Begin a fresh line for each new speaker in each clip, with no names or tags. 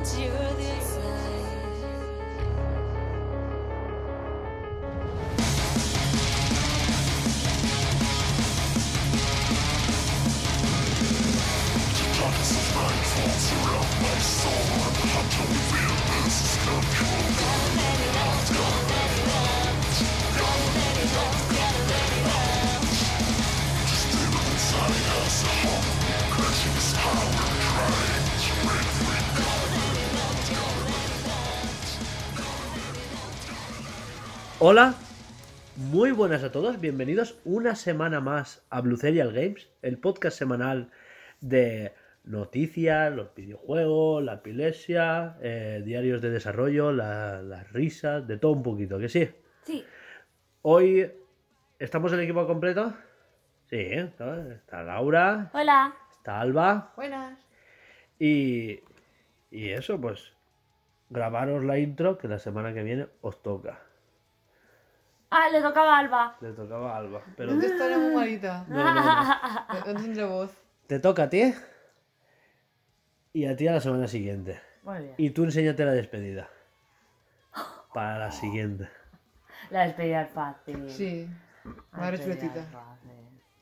endure this
Hola, muy buenas a todos, bienvenidos una semana más a Blue Serial Games, el podcast semanal de noticias, los videojuegos, la epilepsia, eh, diarios de desarrollo, la- las risas, de todo un poquito, que sí.
Sí,
Hoy estamos el equipo completo. Sí, ¿eh? está está Laura,
hola.
está Alba
Buenas.
y, y eso, pues grabaros la intro que la semana que viene os toca.
Ah, le tocaba a Alba.
Le tocaba a Alba, pero
¿Dónde está la muy malita?
no, no, no.
No, tendré voz.
Te toca a ti y a ti a la semana siguiente.
Muy bien.
Y tú enséñate la despedida. Para la siguiente.
La despedida es fácil.
Sí.
La
Madre chuletita.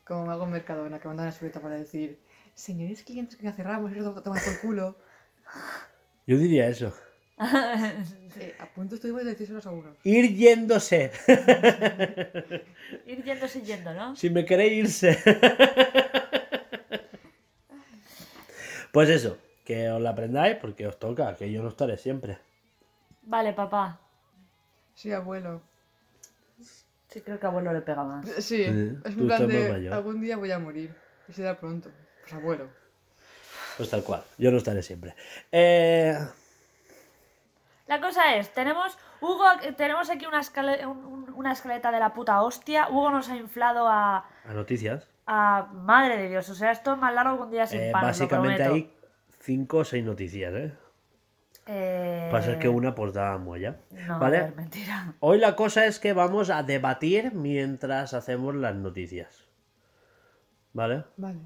Como me hago en Mercadona, que mandan a chuleta para decir Señores clientes que ya cerramos, eso lo tomas por culo.
Yo diría eso.
Eh, a punto estuvimos de 16 horas a uno.
Ir yéndose.
Ir yéndose yendo, ¿no?
si me queréis irse. pues eso, que os la aprendáis porque os toca, que yo no estaré siempre.
Vale, papá.
Sí, abuelo.
Sí, creo que abuelo le pega más.
Sí,
Sí,
es un plan de
mayor.
algún día voy a morir. Y será pronto. Pues abuelo.
Pues tal cual, yo no estaré siempre. Eh,
La cosa es, tenemos Hugo, tenemos aquí una, escale- un- un- una escaleta de la puta hostia. Hugo nos ha inflado a,
a noticias.
a madre de Dios. O sea, esto es más largo que un día sin
Eh,
pan, lo
básicamente hay cinco o seis noticias, ¿eh?
Eh,
Pasa que una pues da muella.
No,
¿Vale?
a ver, mentira.
Hoy la cosa es que vamos a debatir mientras hacemos las noticias. ¿Vale?
Vale.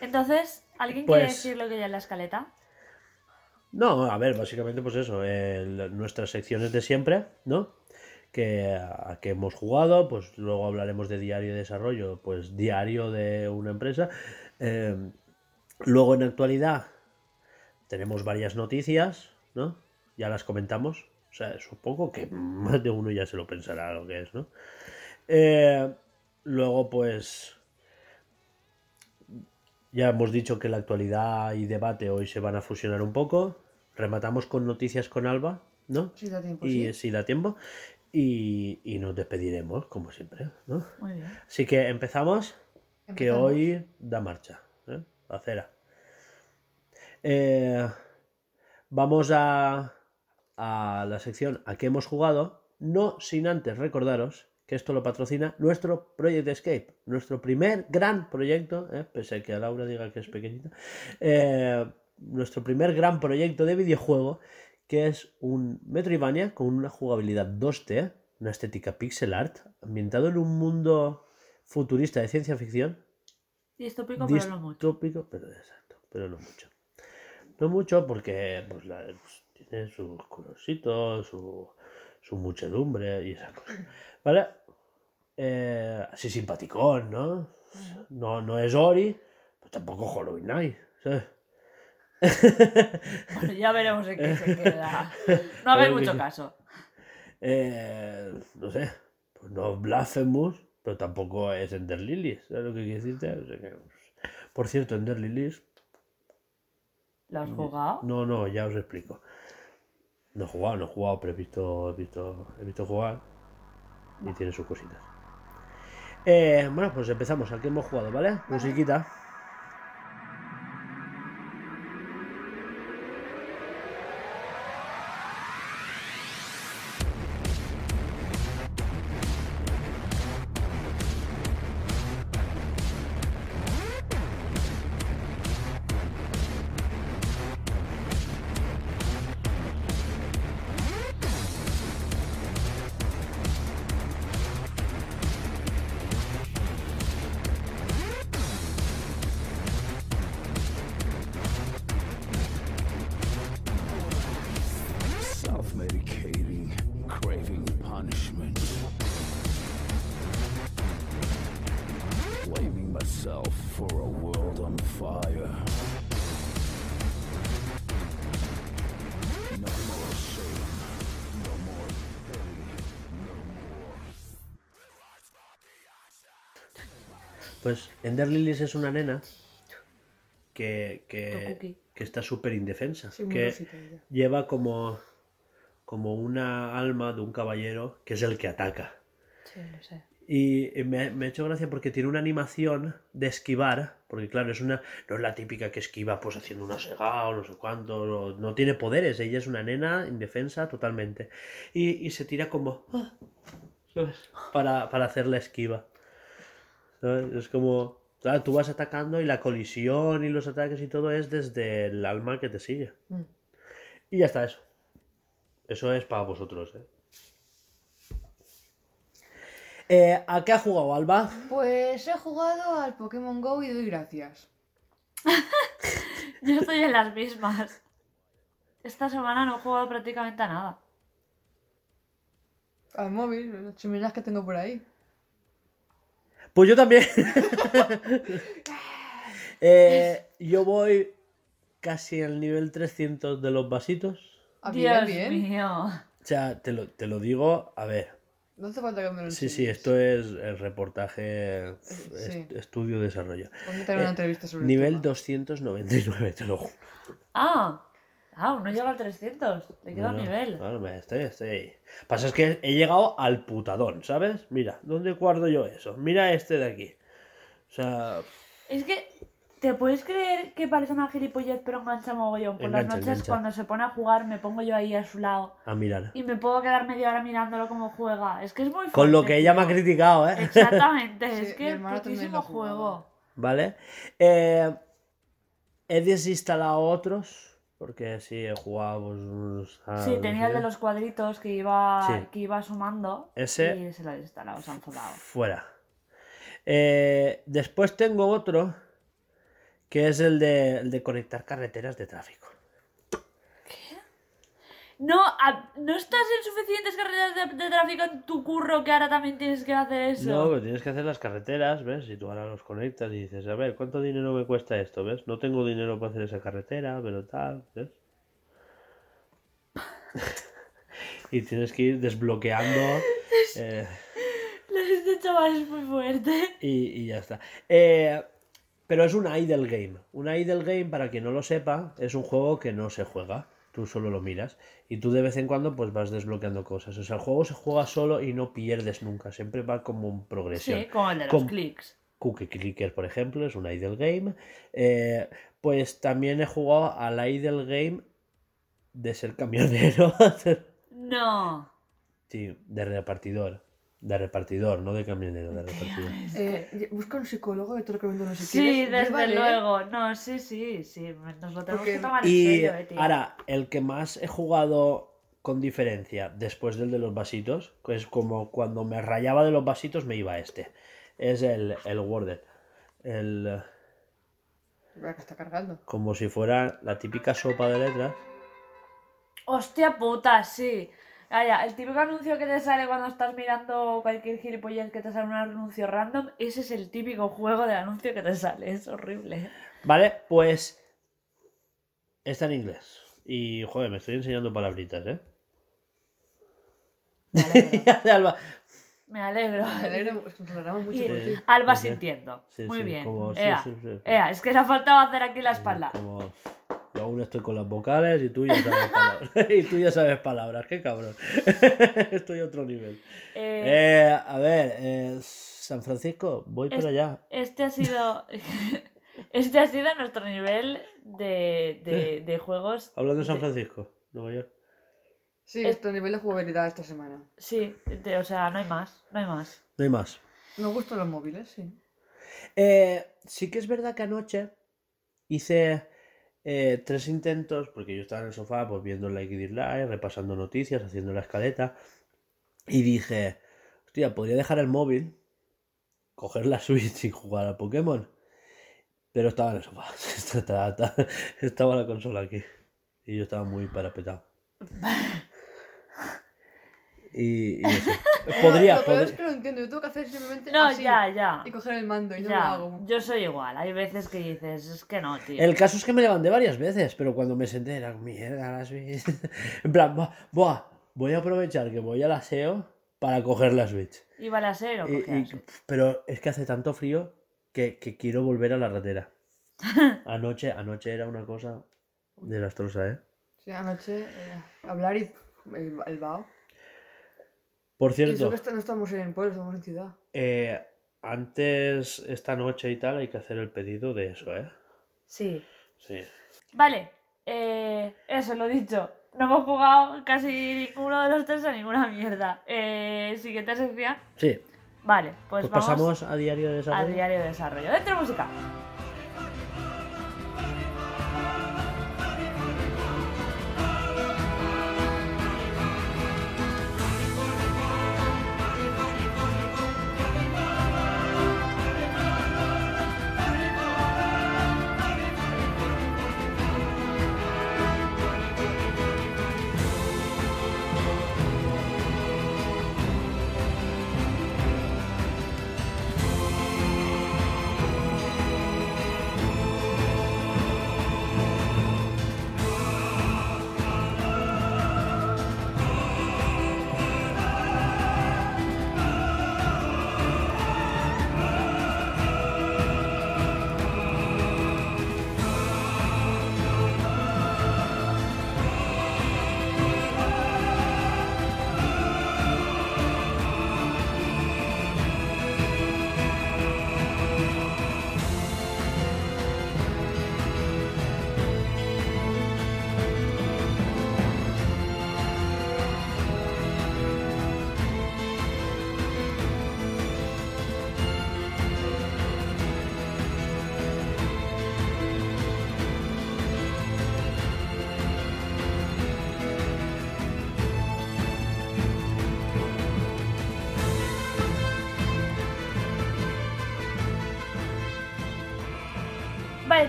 Entonces, ¿alguien quiere
Pues-
decir lo que hay en la escaleta?
No, a ver, básicamente pues eso, nuestras secciones de siempre, ¿no? Que que hemos jugado, pues luego hablaremos de diario de desarrollo, pues diario de una empresa. Eh, luego en actualidad tenemos varias noticias, ¿no? Ya las comentamos. O sea, supongo que más de uno ya se lo pensará lo que es, ¿no? Eh, luego, pues. Ya hemos dicho que la actualidad y debate hoy se van a fusionar un poco. Rematamos con noticias con Alba, ¿no?
Sí, da tiempo.
y
sí.
si da tiempo. Y, y nos despediremos, como siempre, ¿no?
Muy bien.
Así que empezamos, que hoy da marcha. ¿eh? Acera. Eh, vamos a, a la sección a que hemos jugado, no sin antes recordaros que esto lo patrocina nuestro Project Escape, nuestro primer gran proyecto, ¿eh? pese a que a Laura diga que es pequeñita, eh, nuestro primer gran proyecto de videojuego, que es un Metroidvania con una jugabilidad 2D, una estética pixel art, ambientado en un mundo futurista de ciencia ficción,
Distópico, pero no mucho.
distópico, pero exacto, pero no mucho. No mucho porque pues, la- pues, tiene sus colorcitos, su, su muchedumbre y esas cosas. ¿Vale? Eh, así simpaticón, ¿no? No, no es Ori, pero tampoco Hollow Knight, ¿sabes?
Bueno, ya veremos en qué se queda. No
Pero
mucho
que-
caso.
Eh, no sé, pues no es Blasphemous, pero tampoco es Ender Lilies, ¿sabes lo que quiero decirte? O sea que, por cierto, Ender Lilies
¿Lo has jugado?
No, no, ya os explico. No he jugado, no he jugado, pero he visto, he visto, he visto jugar y tiene sus cositas. Eh, bueno, pues empezamos. Aquí hemos jugado, ¿vale? Musiquita. Ender Lilies es una nena que, que, está súper indefensa.
Sí,
que lleva como, como una alma de un caballero que es el que ataca.
Sí, lo sé.
Y me, me ha hecho gracia porque tiene una animación de esquivar, porque claro, es una, no es la típica que esquiva pues haciendo una segada o no sé cuánto, no, no tiene poderes, ella es una nena indefensa totalmente. Y, y se tira como, ah. Para, para hacer la esquiva. ¿Sabes? Es como, claro, tú vas atacando y la colisión y los ataques y todo es desde el alma que te sigue.
Mm.
Y ya está eso. Eso es para vosotros, ¿eh? Eh, ¿A qué ha jugado Alba?
Pues he jugado al Pokémon Go y doy gracias.
Yo estoy en las mismas. Esta semana no he jugado prácticamente a nada.
Al móvil, las chimeneas que tengo por ahí.
Pues yo también. Eh, yo voy casi al nivel 300 de los vasitos.
Ah,
Dios
bien.
mío.
O sea, te lo, te lo digo, a ver.
No hace falta que me lo
Sí, sí, esto es el reportaje,
Sí.
est- estudio, desarrollo.
Ponme también una
Eh,
entrevista sobre el
Nivel
tema.
299, te lo juro.
Ah, ah, no llega al 300. Le queda un
No,
nivel.
claro, estoy, estoy ahí. Pasa es que he llegado al putadón, ¿sabes? Mira, ¿dónde guardo yo eso? Mira este de aquí. O sea,
Es que, ¿te puedes creer que parece una gilipollez pero engancha mogollón? Por las noches
engancha.
cuando se pone a jugar me pongo yo ahí a su lado
a mirar.
y me puedo quedar media hora mirándolo como juega. Es que es muy
Con lo
fuerte,
que ella me ha criticado, ¿eh?
Exactamente,
Sí,
es que
también
putísimo juego.
¿Vale? Eh, he desinstalado otros, porque sí, he jugado pues,
Sí, tenía el de los cuadritos que iba,
Sí.
que iba sumando
Ese-
y se lo he instalado, se han enfadado.
Fuera. Eh, después tengo otro, que es el de, el de conectar carreteras de tráfico.
No, a- no estás en suficientes carreras de, de tráfico en tu curro que ahora también tienes que hacer eso.
No, pero tienes que hacer las carreteras, ¿ves? Y tú ahora los conectas y dices, a ver, ¿cuánto dinero me cuesta esto? ¿Ves? No tengo dinero para hacer esa carretera, pero tal, ¿ves? y tienes que ir desbloqueando eh,
Este chaval es muy fuerte.
y, y ya está. Eh, pero es un idle game. Un idle game, para quien no lo sepa, es un juego que no se juega. Tú solo lo miras. Y tú de vez en cuando pues vas desbloqueando cosas. O sea, el juego se juega solo y no pierdes nunca. Siempre va como en progresión.
Sí, como el de los
Com-
clics.
Cookie Clicker, por ejemplo, es un idle game. Eh, pues también he jugado al idle game de ser camionero.
No.
sí, de repartidor. De repartidor, no de camionero, de repartidor.
Eh, busca un psicólogo que te lo recomiendo no sé
Sí,
quieres.
desde
Llévale.
luego. No, sí, sí, sí. Nos lo tenemos
Porque-
que tomar en
Y
serio, eh, tío.
ahora, el que más he jugado con diferencia después del de los vasitos, que es como cuando me rayaba de los vasitos me iba a este. Es el, el Wordle. El, eh,
que está cargando.
como si fuera la típica sopa de letras.
Hostia puta, sí. Vaya, el típico anuncio que te sale cuando estás mirando cualquier gilipollez que te sale un anuncio random, ese es el típico juego del anuncio que te sale. Es horrible.
Vale, pues está en inglés. Y, joder, me estoy enseñando palabritas, ¿eh?
Me
Alba.
Me alegro.
Me alegro, mucho
Y. Alba sintiendo.
Sí,
Muy
sí,
bien.
como- sí,
Ea,
sí, sí, sí.
ea, es que le ha faltado hacer aquí la espalda.
Como, yo aún estoy con las vocales y tú ya sabes palabras. y tú ya sabes palabras, qué cabrón. estoy a otro nivel.
Eh,
Eh, a ver, eh, San Francisco, voy
Es-
para allá.
Este ha sido. Este ha sido nuestro nivel de, de, de juegos.
Hablando de San
de-
Francisco, Nueva York.
Sí,
Es-
este nivel de jugabilidad esta semana.
Sí, de- o sea, no hay más. No hay más.
No hay más.
Me gustan los móviles, sí.
Eh, sí que es verdad que anoche hice eh, tres intentos, porque yo estaba en el sofá pues viendo Like It Live, repasando noticias, haciendo la escaleta, y dije, hostia, podría dejar el móvil, coger la Switch y jugar a Pokémon. Pero estaba en el sofá, estaba la consola aquí, y yo estaba muy parapetado. Y, y eso. Podría,
Lo peor es
podría.
que lo entiendo. Yo tengo que hacer simplemente
No,
así.
ya, ya.
Y coger el mando y no lo
Ya,
hago.
yo soy igual. Hay veces que dices, es que no, tío.
El caso es que me levanté varias veces, pero cuando me senté era mierda las Switch. En plan, buah, buah, voy a aprovechar que voy al aseo para coger la Switch.
¿Iba a ser o
Y-
la
pero es que hace tanto frío que, que quiero volver a la ratera. Anoche, anoche era una cosa desastrosa, ¿eh?
Sí, anoche eh, hablar y el, el vaho.
Por
Y eso
cierto,
que no estamos en pueblo, estamos en ciudad.
eh, antes, esta noche y tal, hay que hacer el pedido de eso, ¿eh?
Sí.
Sí.
Vale, eh, eso lo dicho. No hemos jugado casi ninguno de los tres a ninguna mierda. Eh, siguiente sección.
Sí,
Vale, pues,
pues
vamos
pasamos a diario de desarrollo.
diario de desarrollo. Dentro música.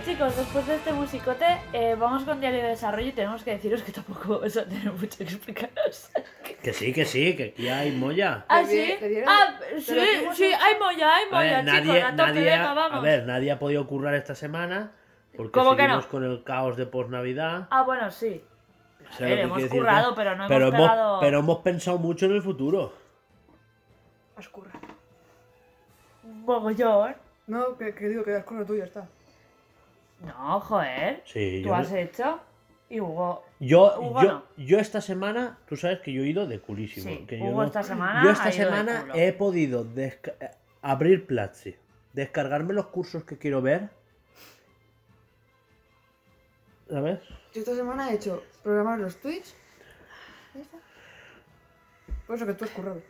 Chicos, después de este musicote, eh, vamos con diario de desarrollo y tenemos que deciros que tampoco vamos a tener mucho que explicaros.
Que sí, que sí, que aquí hay molla.
¿Ah, sí? Ah, sí, hay molla, hay
A
molla,
ver,
chicos,
nadie,
a tope,
nadie,
venga, vamos.
a ver, nadie ha podido currar esta semana porque
¿Cómo que
seguimos
no?
con el caos de posnavidad.
Ah, bueno, sí.
¿Sabes lo
ver,
que
hemos currado, pero no hemos pegado-
pero hemos pensado mucho en el futuro.
Has currado.
Mogollón.
No, que, que digo que has currado tú y ya está.
No, joder.
Sí,
Tú
yo,
has hecho y Hugo.
yo,
Hugo
yo,
no.
yo esta semana, tú sabes que yo he ido de culísimo.
Sí,
que yo,
Hugo
no-
esta semana
yo
ha
esta semana
culo.
he podido desca- abrir Platzi, descargarme los cursos que quiero ver. ¿Sabes?
Yo esta semana he hecho programar los tweets. Por eso que tú has currado.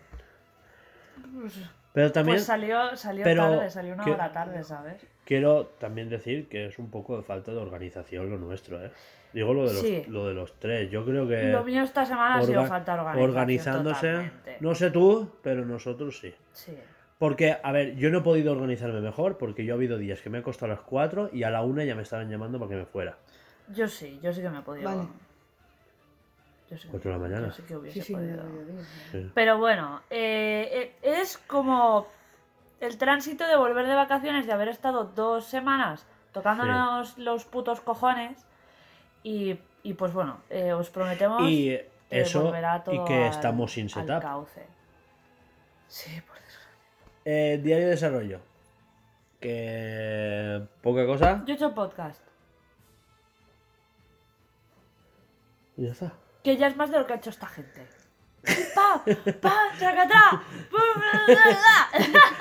Pero también
Pues salió, salió
pero
tarde, salió una
que-
hora tarde, ¿sabes?
Quiero también decir que es un poco de falta de organización lo nuestro, ¿eh? Digo lo de los,
Sí.
lo de los tres. Yo creo que
Lo mío esta semana ha sido falta de organización.
organizándose,
totalmente.
no sé tú, pero nosotros sí.
Sí.
Porque, a ver, yo no he podido organizarme mejor porque yo ha habido días que me he acostado a las 4 y a la 1 ya me estaban llamando para que me fuera.
Yo sí, yo sí que me he podido.
Vale.
Yo sí que,
Cuatro de la mañana.
Yo sí que hubiese
Sí, sí,
podido. Pero bueno, eh, eh, es como el tránsito de volver de vacaciones, de haber estado dos semanas tocándonos los putos cojones. Y, y pues bueno, eh, os prometemos
Y
eh,
eso,
volverá todo
y que
al-
estamos sin setup.
cauce. Sí, por desgracia.
Eh, diario de desarrollo. Que poca cosa.
Yo he hecho podcast,
Y ya está.
que ya es más de lo que ha hecho esta gente. ¡Pa! ¡Pa! ¡Tracatá!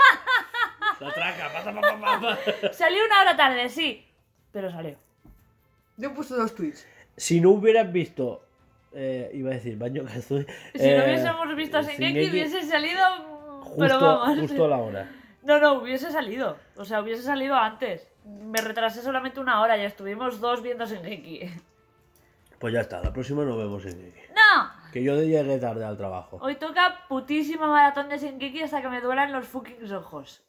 ¡La,
traca, pa, pa, pa, pa, pa.
Salió una hora tarde, sí, pero salió.
Yo he puesto dos tweets.
Si no hubieras visto. eh, iba a decir baño calzón.
Si no hubiésemos visto a Shingeki, hubiese salido. mm,
Justo,
pero vamos.
justo a la hora.
No, no, hubiese salido. O sea, hubiese salido antes. Me retrasé solamente una hora y estuvimos dos viendo Shingeki.
Pues ya está, la próxima nos vemos en Kiki.
¡No!
Que yo llegué tarde al trabajo.
Hoy toca putísima maratón de Shingeki hasta que me duelan los fucking ojos.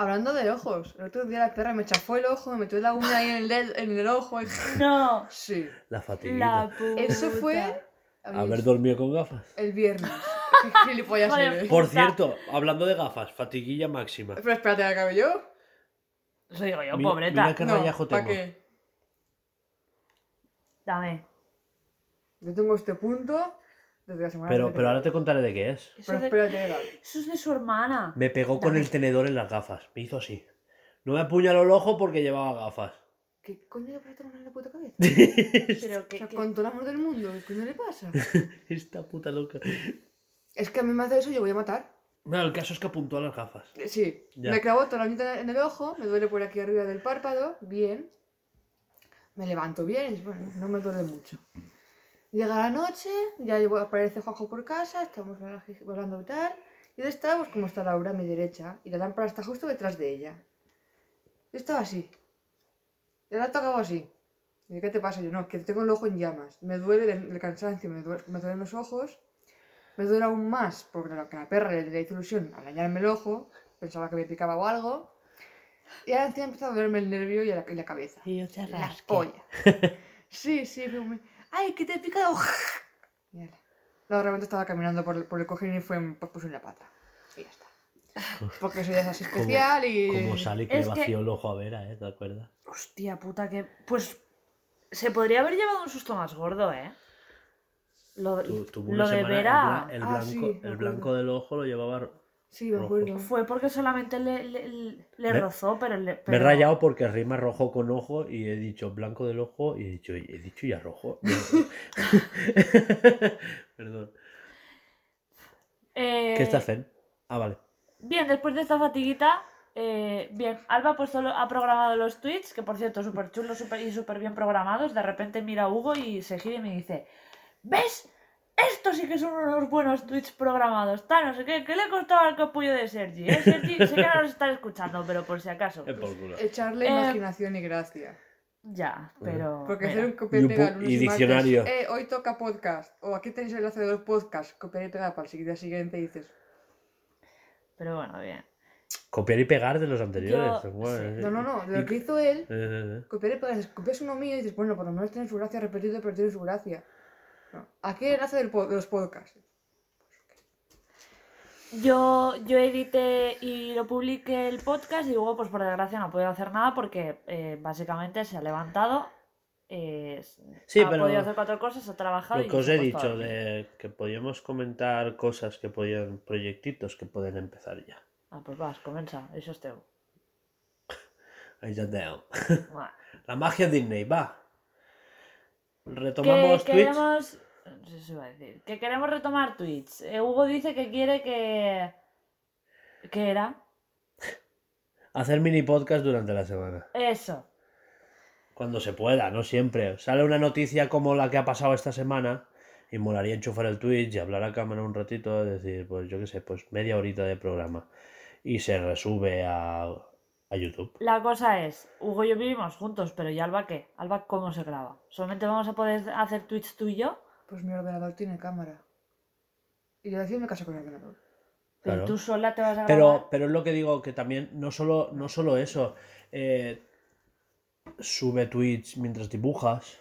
Hablando de ojos, el otro día la perra me chafó el ojo, me metió la uña ahí en el, dedo- en el ojo. y-
No.
Sí.
La fatiga.
Eso fue
Haber dormido con gafas.
el viernes. Qué gilipollas
Joder.
eres.
Por cierto, hablando de gafas, fatiguilla máxima.
Pero espérate, ¿la acabé yo?
Eso digo yo,
Mira-
pobreta.
mira qué rayajo
¿para
tengo.
qué?
Dame.
Yo tengo este punto desde la semana
Pero, pero ahora te contaré de qué es.
Eso,
Pero
de-
espérate,
eso es de su hermana.
Me pegó con el tenedor en las gafas. Me hizo así. No me apuñaló el ojo porque llevaba gafas.
¿Qué coño le pasa a la puta cabeza?
Pero
O
que,
sea,
que-
con todo el amor del mundo, ¿qué coño le pasa?
Esta puta loca.
Es que a mí me hace eso y yo voy a matar.
Bueno, el caso es que apuntó a las gafas.
Eh, Sí,
Ya.
me clavó toda la uñita en el ojo, me duele por aquí arriba del párpado, bien. Me levanto bien, y bueno, no me duele mucho. Llega la noche, ya aparece Juanjo por casa, estamos hablando y tal. Y de esta, pues como está Laura a mi derecha, y la lámpara está justo detrás de ella. Yo estaba así. Y la he tocado así. Y yo, ¿qué te pasa? Yo no, que tengo el ojo en llamas. Me duele el, el cansancio, me, duele- me duelen los ojos. Me duele aún más porque la, que la perra le, le hizo ilusión al dañarme el ojo. Pensaba que me picaba o algo. Y ahora encima empezado a dolerme el nervio y la, y la cabeza.
Y yo te
La. Sí, sí, fue muy... ¡Ay, que te he picado! Ala. Luego realmente estaba caminando por el, por el cojín y fue pues, puse en la pata. Y ya está. Porque soy así especial y...
Como sale que
Es
le
que-
vació el ojo a Vera, ¿eh? ¿Te acuerdas?
Hostia puta, que. Pues. Se podría haber llevado un susto más gordo, ¿eh? Lo,
Tu- tuvo
lo
una
de
el
Vera
bla- El,
Ah,
blanco,
sí, me
el blanco del ojo lo llevaba.
Sí, me
rojo.
acuerdo.
fue porque solamente le, le, le
Me-
rozó, pero, le,
Me he rayado porque rima rojo con ojo y he dicho blanco del ojo y he dicho, he dicho ya rojo. Perdón.
Eh,
¿Qué está haciendo? Ah, vale.
Bien, después de esta fatiguita, eh, bien, Alba ha, puesto lo- ha programado los tweets, que por cierto, súper chulos super, y súper bien programados. De repente mira a Hugo y se gira y me dice: ¿Ves? Estos sí que son unos buenos tweets programados. Tal, no sé qué. ¿Qué le costaba al capullo de Sergi? ¿Eh, Sergi? Sé que no los estás escuchando, pero por si acaso.
Echarle
Eh,
imaginación y gracia.
Ya, pero.
Porque
mira.
hacer un copia y
Y un
pega
pu-
lunes
y
martes,
diccionario.
Eh, hoy toca podcast. O aquí tenéis el enlace de los podcasts. Copiar y pegar para el día siguiente y dices...
Pero bueno, bien.
Copiar y pegar de los anteriores.
Yo-
Bueno,
sí.
eh,
No, no, no. De
y-
lo que hizo él,
eh, eh, eh.
copiar y pegar. Copias uno mío y dices, bueno, por lo menos tiene su gracia repetido, pero tiene su gracia. No. Aquí el enlace del po- de los podcasts.
Yo, yo edité y lo publiqué el podcast y luego, pues por desgracia, no he podido hacer nada porque eh, básicamente se ha levantado, eh,
Sí,
ha
pero
podido hacer cuatro cosas, ha trabajado
Lo
y
que os he
a
dicho de que podíamos comentar cosas que podían, proyectitos que pueden empezar ya.
Ah, pues vas, comienza, eso es teu.
Ahí ya.
Bueno,
La magia Disney, va.
Que
Retomamos Twitch.
queremos... iba a decir. Que queremos retomar Twitch. Eh, Hugo dice que quiere que... ¿Qué era?
Hacer mini podcast durante la semana.
Eso.
Cuando se pueda, no siempre. Sale una noticia como la que ha pasado esta semana y molaría enchufar el Twitch y hablar a cámara un ratito, decir, pues yo qué sé, pues media horita de programa. Y se resube a, a YouTube.
La cosa es, Hugo y yo vivimos juntos, pero ¿y Alba qué? Alba, ¿cómo se graba? ¿Solamente vamos a poder hacer Twitch tú y yo?
Pues mi ordenador tiene cámara. Y yo decía me caso con el ordenador.
Pero
Claro.
tú sola te vas a grabar.
Pero, pero es lo que digo, que también no solo, no solo eso. eh, sube Twitch mientras dibujas,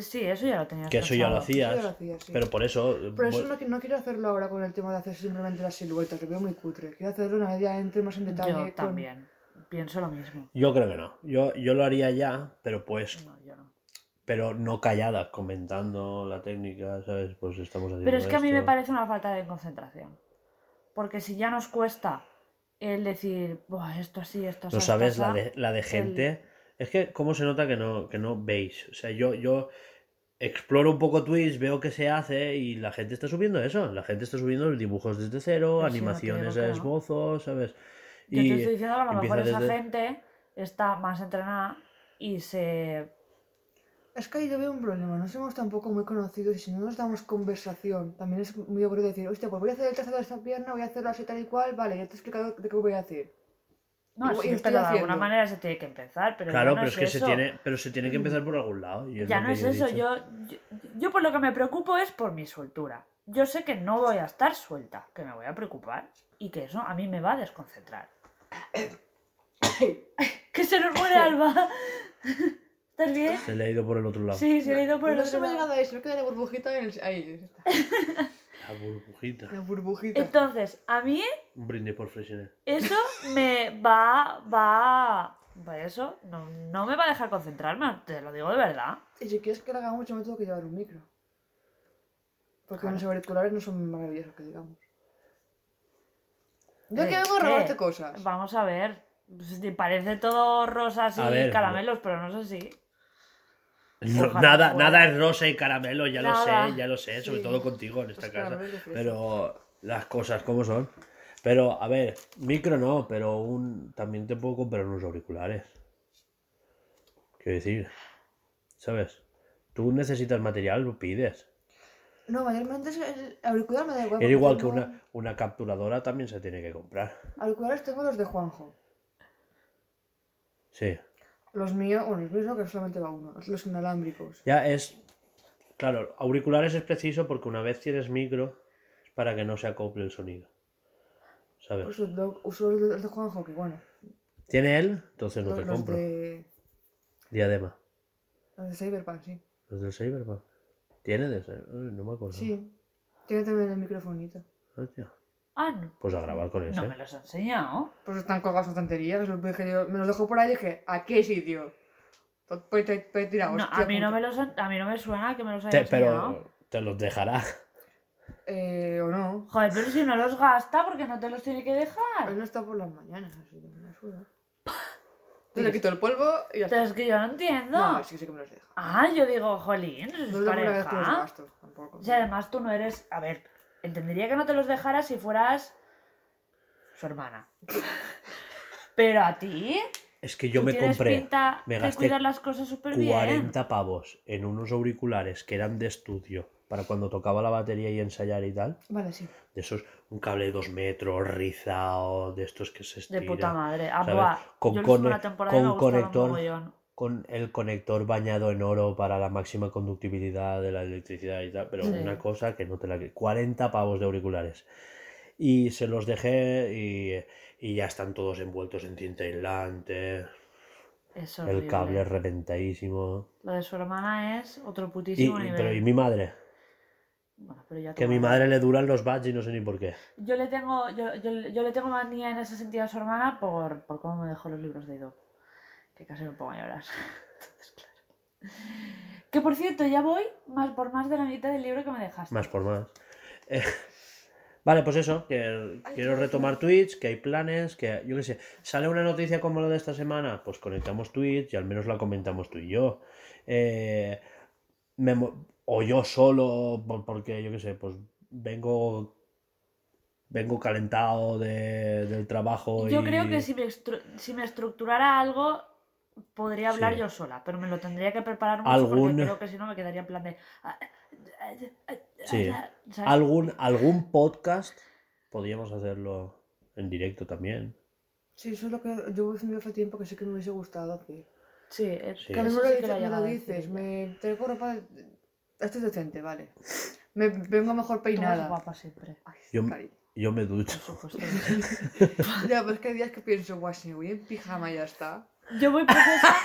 Sí, eso ya lo tenías
que eso ya lo hacías.
Eso ya lo hacía, sí.
Pero por eso.
Por eso no, qui- no quiero hacerlo ahora con el tema de hacer simplemente las siluetas, lo veo muy cutre. Quiero hacerlo una vez ya entre más en detalle.
Yo
con-
también. Pienso lo mismo.
Yo creo que no. Yo, yo lo haría ya, pero pues.
No, yo no.
Pero no callada, comentando la técnica, ¿sabes? Pues estamos haciendo.
Pero es que a mí me parece una falta de concentración. Porque si ya nos cuesta el decir, Buah, esto así, esto así.
No sabes la
así",
de, la de gente. Es que, ¿cómo se nota que no, que no veis? O sea, yo, yo exploro un poco Twitch, veo qué se hace y la gente está subiendo eso. La gente está subiendo los dibujos desde cero,
Pues sí, no te
animaciones a esbozos, ¿sabes?
Yo te estoy diciendo que a lo mejor
empieza
esa
desde-
gente está más entrenada y se.
Es que ahí yo veo un problema, no somos tampoco muy conocidos y si no nos damos conversación, también es muy aburrido decir, hostia, pues voy a hacer el trazado de esta pierna, voy a hacerlo así tal y cual, vale, ya te he explicado de qué voy a hacer.
No,
estoy
pero de alguna manera se tiene que empezar. Pero
Claro,
no
pero es que se
eso.
tiene, pero se tiene que empezar por algún lado. y es
Ya no es eso, yo, yo, yo por lo que me preocupo es por mi soltura. Yo sé que no voy a estar suelta, que me voy a preocupar y que eso a mí me va a desconcentrar. que se nos muere Alba. ¿Estás bien?
Se le ha ido por el otro lado.
Sí, se le ha ido por el
no
otro
se me ha
lado.
llegado a eso, no queda la burbujita en el... Ahí.
La burbujita.
La burbujita.
Entonces, a mí
Un brindis por Freshenet.
eso me va, va, va eso, no, no me va a dejar concentrarme, te lo digo de verdad.
Y si quieres que lo haga mucho, me tengo que llevar un micro. Porque
Claro.
los auriculares no son maravillosos, que digamos. Yo
Eh,
que vengo a
¿qué?
robarte cosas.
Vamos a ver, te parece todo rosas y
ver,
caramelos, pero no es así.
No, nada,
fuera.
nada es rosa y caramelo, ya
Nada.
lo sé, ya lo sé, sobre
Sí.
todo contigo en esta casa. Pero las cosas como son. Pero, a ver, micro no, pero un también te puedo comprar unos auriculares. Quiero decir, ¿sabes? Tú necesitas material, lo pides.
No, mayormente es el auricular me da igual.
Era
porque
igual que
tengo-
una, una capturadora también se tiene que comprar.
Auriculares tengo los de Juanjo.
Sí.
Los míos, bueno, los míos no, que solamente va uno. Los inalámbricos.
Ya es. Claro, auriculares es preciso porque una vez tienes micro es para que no se acople el sonido. ¿Sabes?
Uso, lo- uso los de Juanjo, que bueno.
¿Tiene él? Entonces no
los,
te
los
compro.
de.
Diadema.
Los de Cyberpunk, sí.
Los del Cyberpunk. ¿Tiene de? Ay, No me acuerdo.
Sí. Tiene también el microfonito.
Hostia.
Ah, no,
Pues a grabar con ese.
no me los ha enseñado.
Pues están colgados en tonterías. que Me los dejo por ahí y dije, ¿a qué sitio? Pues te.
No,
hostia
a mí no me los a mí no me suena que me los haya
Te-
enseñado.
pero te los dejará.
Eh, o no.
Joder, pero si no los gasta, porque no te los tiene que
Él
dejar?
no está por las mañanas, así que me suda. Yo le quito el polvo y ya está.
Pero es que yo no entiendo.
No, sí, sí que me los deja.
Ah, yo digo, jolín, eso
No
es
es vez que los
pareja.
gasto, tampoco.
Sea, además tú no eres. A ver, entendería que no te los dejaras si fueras su hermana. Pero a ti.
Es que yo me compré
pinta
me
de
gasté
cuidar las cosas súper bien.
40 pavos en unos auriculares que eran de estudio para cuando tocaba la batería y ensayar y tal.
Vale, sí.
De esos, un cable de dos metros, rizado, de estos que se
De
estiran.
puta madre. Ah,
Con
yo
cone- con conector. Con el conector bañado en oro para la máxima conductividad de la electricidad y tal. Pero
Sí.
una cosa que no te la... 40 pavos de auriculares. Y se los dejé y, y ya están todos envueltos en cinta aislante.
Es
El cable reventadísimo.
Lo de su hermana es otro putísimo
y-
nivel.
pero ¿y mi madre?
Bueno, pero ya
Que a mi madre le duran los badges y no sé ni por qué.
Yo le tengo, yo, yo, yo le tengo manía en ese sentido a su hermana por, por cómo me dejó los libros de Ido. Que casi me pongo a llorar. Entonces, claro. Que por cierto, ya voy más por más de la mitad del libro que me dejaste.
Más por más. Eh, vale, pues eso, que quiero retomar Twitch, que hay planes, que yo qué sé, sale una noticia como la de esta semana, pues conectamos Twitch y al menos la comentamos tú y yo. Eh, me o yo solo, por- porque yo qué sé, pues vengo vengo calentado de- del trabajo
Yo
y
creo que si me, si me estructurara algo, podría hablar
Sí.
yo sola, pero me lo tendría que preparar mucho
Algún-
porque creo que si no me quedaría en plan de...
Sí.
¿sabes?
algún algún podcast podríamos hacerlo en directo también.
Sí, eso es lo que yo haciendo hace tiempo que sé que me hubiese gustado hacer.
Sí, es
Sí.
Que a mí
eso
me lo,
sí
dices, me lo dices, me traigo ropa. Esto es decente, vale. Me vengo mejor peinada.
guapa siempre,
Ay,
Yo- me ducho.
Ya, pero es que hay días que pienso, guau, si me voy en pijama y ya está.
Yo voy profesa.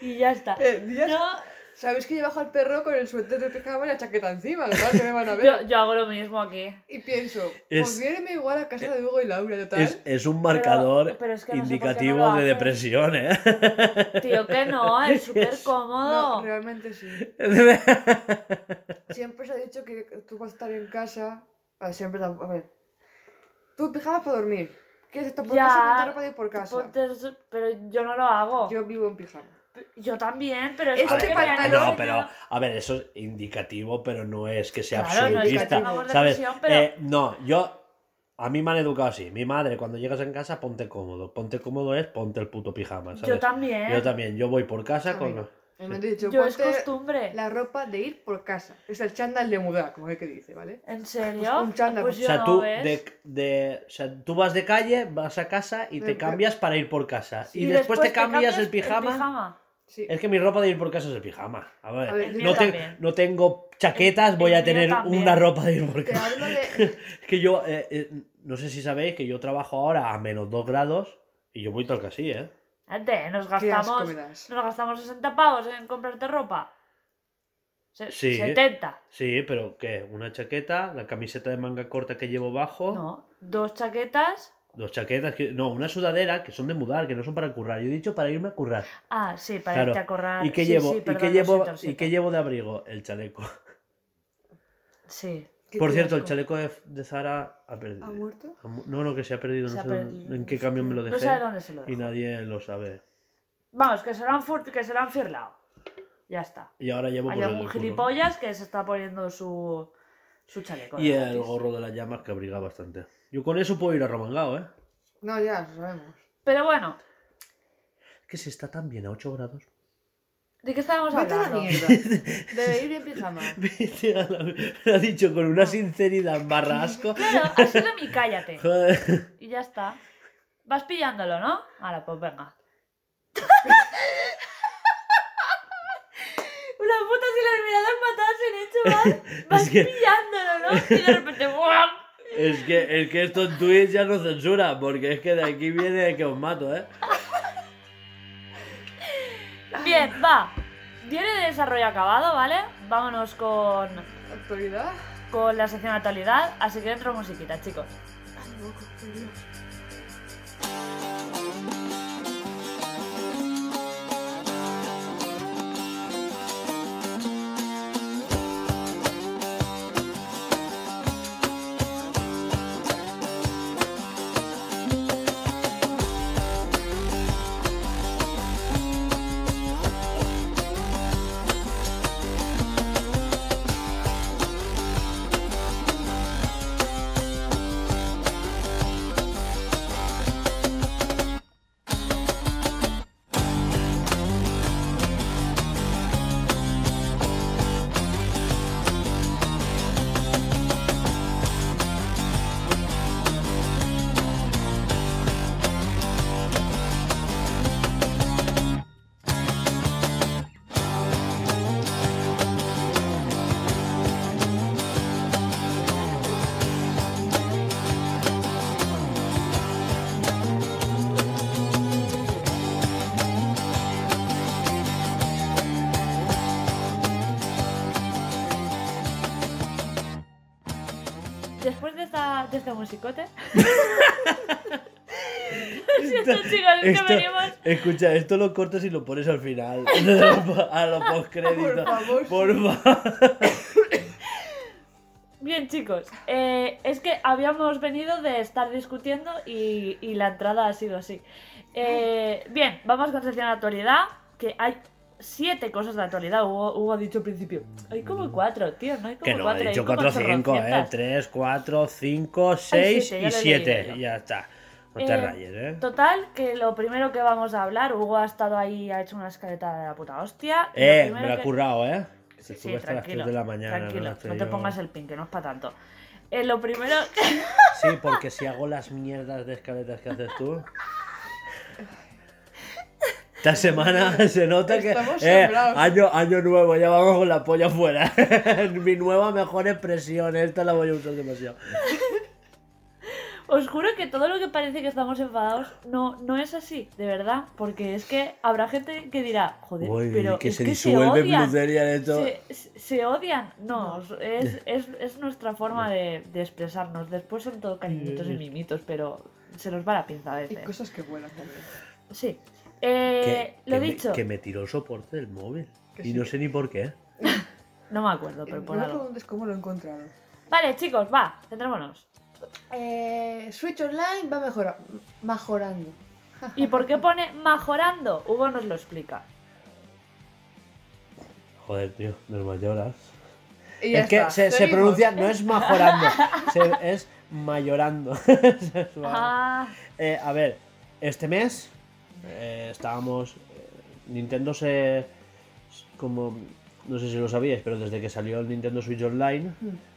y ya está.
Eh, días-
No,
¿Sabes que yo bajo al perro con el suéter de pijama y la chaqueta encima? Que me van a ver.
yo, yo hago lo mismo aquí.
Y pienso,
Es-
pues igual a casa de Hugo y Laura, total.
Es, es un marcador
pero es que no sé por qué no
indicativo de depresión, ¿eh?
Tío, que no, es súper
No,
cómodo.
realmente sí. Siempre se ha dicho que tú vas a estar en casa. A ver, siempre. A ver. Tú pijama para dormir. ¿Quieres estar por
Ya,
casa? Ropa de ir por casa.
Ponte pero yo no lo hago. Yo,
Yo vivo en pijama.
también, pero es
Este
han
pantalón-
No, pero, a ver, eso es indicativo, pero no es que sea
Claro, no es que
absolutista. Eh, no, yo. A mí me han educado así. Mi madre, cuando llegas en casa, ponte cómodo. Ponte cómodo es ponte el puto pijama, ¿sabes?
Yo también.
Yo también. Yo voy por casa
A
con.
Me han dicho,
Yo es costumbre.
la ropa de ir por casa. Es el chándal de mudar, como es que dice, ¿vale?
¿En serio?
un chándal.
Pues
O
yo
sea,
no,
tú, de, de- o sea, tú vas de calle, vas a casa y te
Pero-
cambias para ir por casa.
Y
y después, te cambias, el pijama.
pijama.
Sí.
Es que mi ropa de ir por casa es el pijama. A ver,
A ver,
El
no, te- no tengo chaquetas,
El-
voy
el
a tener
también.
una ropa de ir por
Te
casa.
de.
Es que yo, eh, eh, no sé si sabéis que yo trabajo ahora a menos 2 grados y yo voy todo el así, ¿eh?
Gente, nos gastamos, nos gastamos 60 pavos en comprarte ropa. Se-
Sí.
70.
Sí, pero ¿qué? Una chaqueta, la camiseta de manga corta que llevo bajo,
No, dos chaquetas.
dos chaquetas, que... no, una sudadera que son de mudar, que no son para currar. Yo he dicho para irme a currar.
Ah, sí, para
Claro.
irte a correr.
¿Y qué
Sí,
llevo?
sí,
¿Y
perdón,
qué llevo?
siento,
¿Y qué llevo de abrigo? El chaleco.
Sí.
Por cierto, el chaleco de, de Zara ha perdido.
¿Ha muerto?
Ha mu- No, no, que se ha perdido.
Se
no
ha
sé
perdido.
en qué camión me lo
No
dejé.
sabe dónde se lo
y
dejó.
nadie lo sabe.
Vamos, que se lo han, que se lo han firlado. Ya está.
Y ahora llevo
Hay algún gilipollas que se está poniendo su, su chaleco.
Y el gorro de las llamas que abriga bastante. Yo con eso puedo ir a Romangao, ¿eh?
No, ya, lo sabemos.
Pero bueno,
Es que se está tan bien a 8 grados.
¿De qué estábamos
Vete a la
hablando?
mierda. Debe ir en pijama.
Vete a la- Lo ha dicho con una sinceridad barrasco.
Claro, ha sido mi cállate.
Joder.
Y ya está. Vas pillándolo, ¿no? Ahora, pues venga. Una puta si las miradas matasen, ¿eh, chaval? Vas
Es que-
pillándolo, ¿no? Y de repente, ¡buam!
Es que, es que esto en Twitch ya no censura, porque es que de aquí viene que os mato, ¿eh?
Bien, va. Viene de desarrollo acabado, ¿vale? Vámonos con,
¿Actualidad?
con la sección de actualidad. Así que dentro musiquita, chicos.
Ay, loco, por Dios.
Musicote.
Esto- escucha, esto lo cortas y lo pones al final. A los postcréditos.
Por favor.
Por favor.
Bien, chicos, eh, es que habíamos venido de estar discutiendo y, y la entrada ha sido así. Eh, bien, vamos con sección de actualidad, que hay siete cosas de actualidad. Hugo, Hugo ha dicho al principio, hay como cuatro, tío, no hay como
Que no,
cuatro, hay
dicho 4 5, ¿eh? 3, 4, 5, 6
siete,
y
lo he
7.
leído yo.
Ya está. No te
Eh,
rayes, ¿eh?
Total, que lo primero que vamos a hablar, Hugo ha estado ahí, ha hecho una escaleta de la puta hostia. lo
Eh,
primero
me lo he
que-
currado, ¿eh?
Sí,
Estuve
sí,
hasta las
tranquilo.
3 de la mañana.
tranquilo,
estoy
no te
yo-
pongas el pin, que no es para tanto. Eh, lo primero
Sí, porque si hago las mierdas de escaletas que haces tú. Esta semana se nota que.
Estamos
eh,
sembrados.
año, año nuevo, ya vamos con la polla afuera. Mi nueva mejor expresión, esta la voy a usar demasiado.
Os juro que todo lo que parece que estamos enfadados no, no es así, de verdad. Porque es que habrá gente que dirá, joder,
Uy,
pero
que
es
se
que
disuelve
se odian.
En esto.
Se, se- odian. No, es, es, es nuestra forma de, de expresarnos. Después son todo cariñitos y mimitos, pero se nos va la pinza a
Y
veces.
cosas que vuelan también.
Sí. Eh,
que,
lo
que me,
dicho,
que me tiró el soporte del móvil.
Que
y
sí
no sé ni por qué.
no me acuerdo, pero
No
por
me
algo.
preguntes cómo lo he encontrado.
Vale, chicos, va, centrémonos.
Eh, Switch Online va mejora- mejorando.
¿Y por qué pone mejorando? Hugo nos lo explica.
Joder, tío, nos lloras.
Y ya
Es que se, pronuncia, no es mejorando, se- es mayorando.
Ah,
Eh, a ver, este mes eh, estábamos. eh, Nintendo se. Como. No sé si lo sabíais, pero desde que salió el Nintendo Switch Online,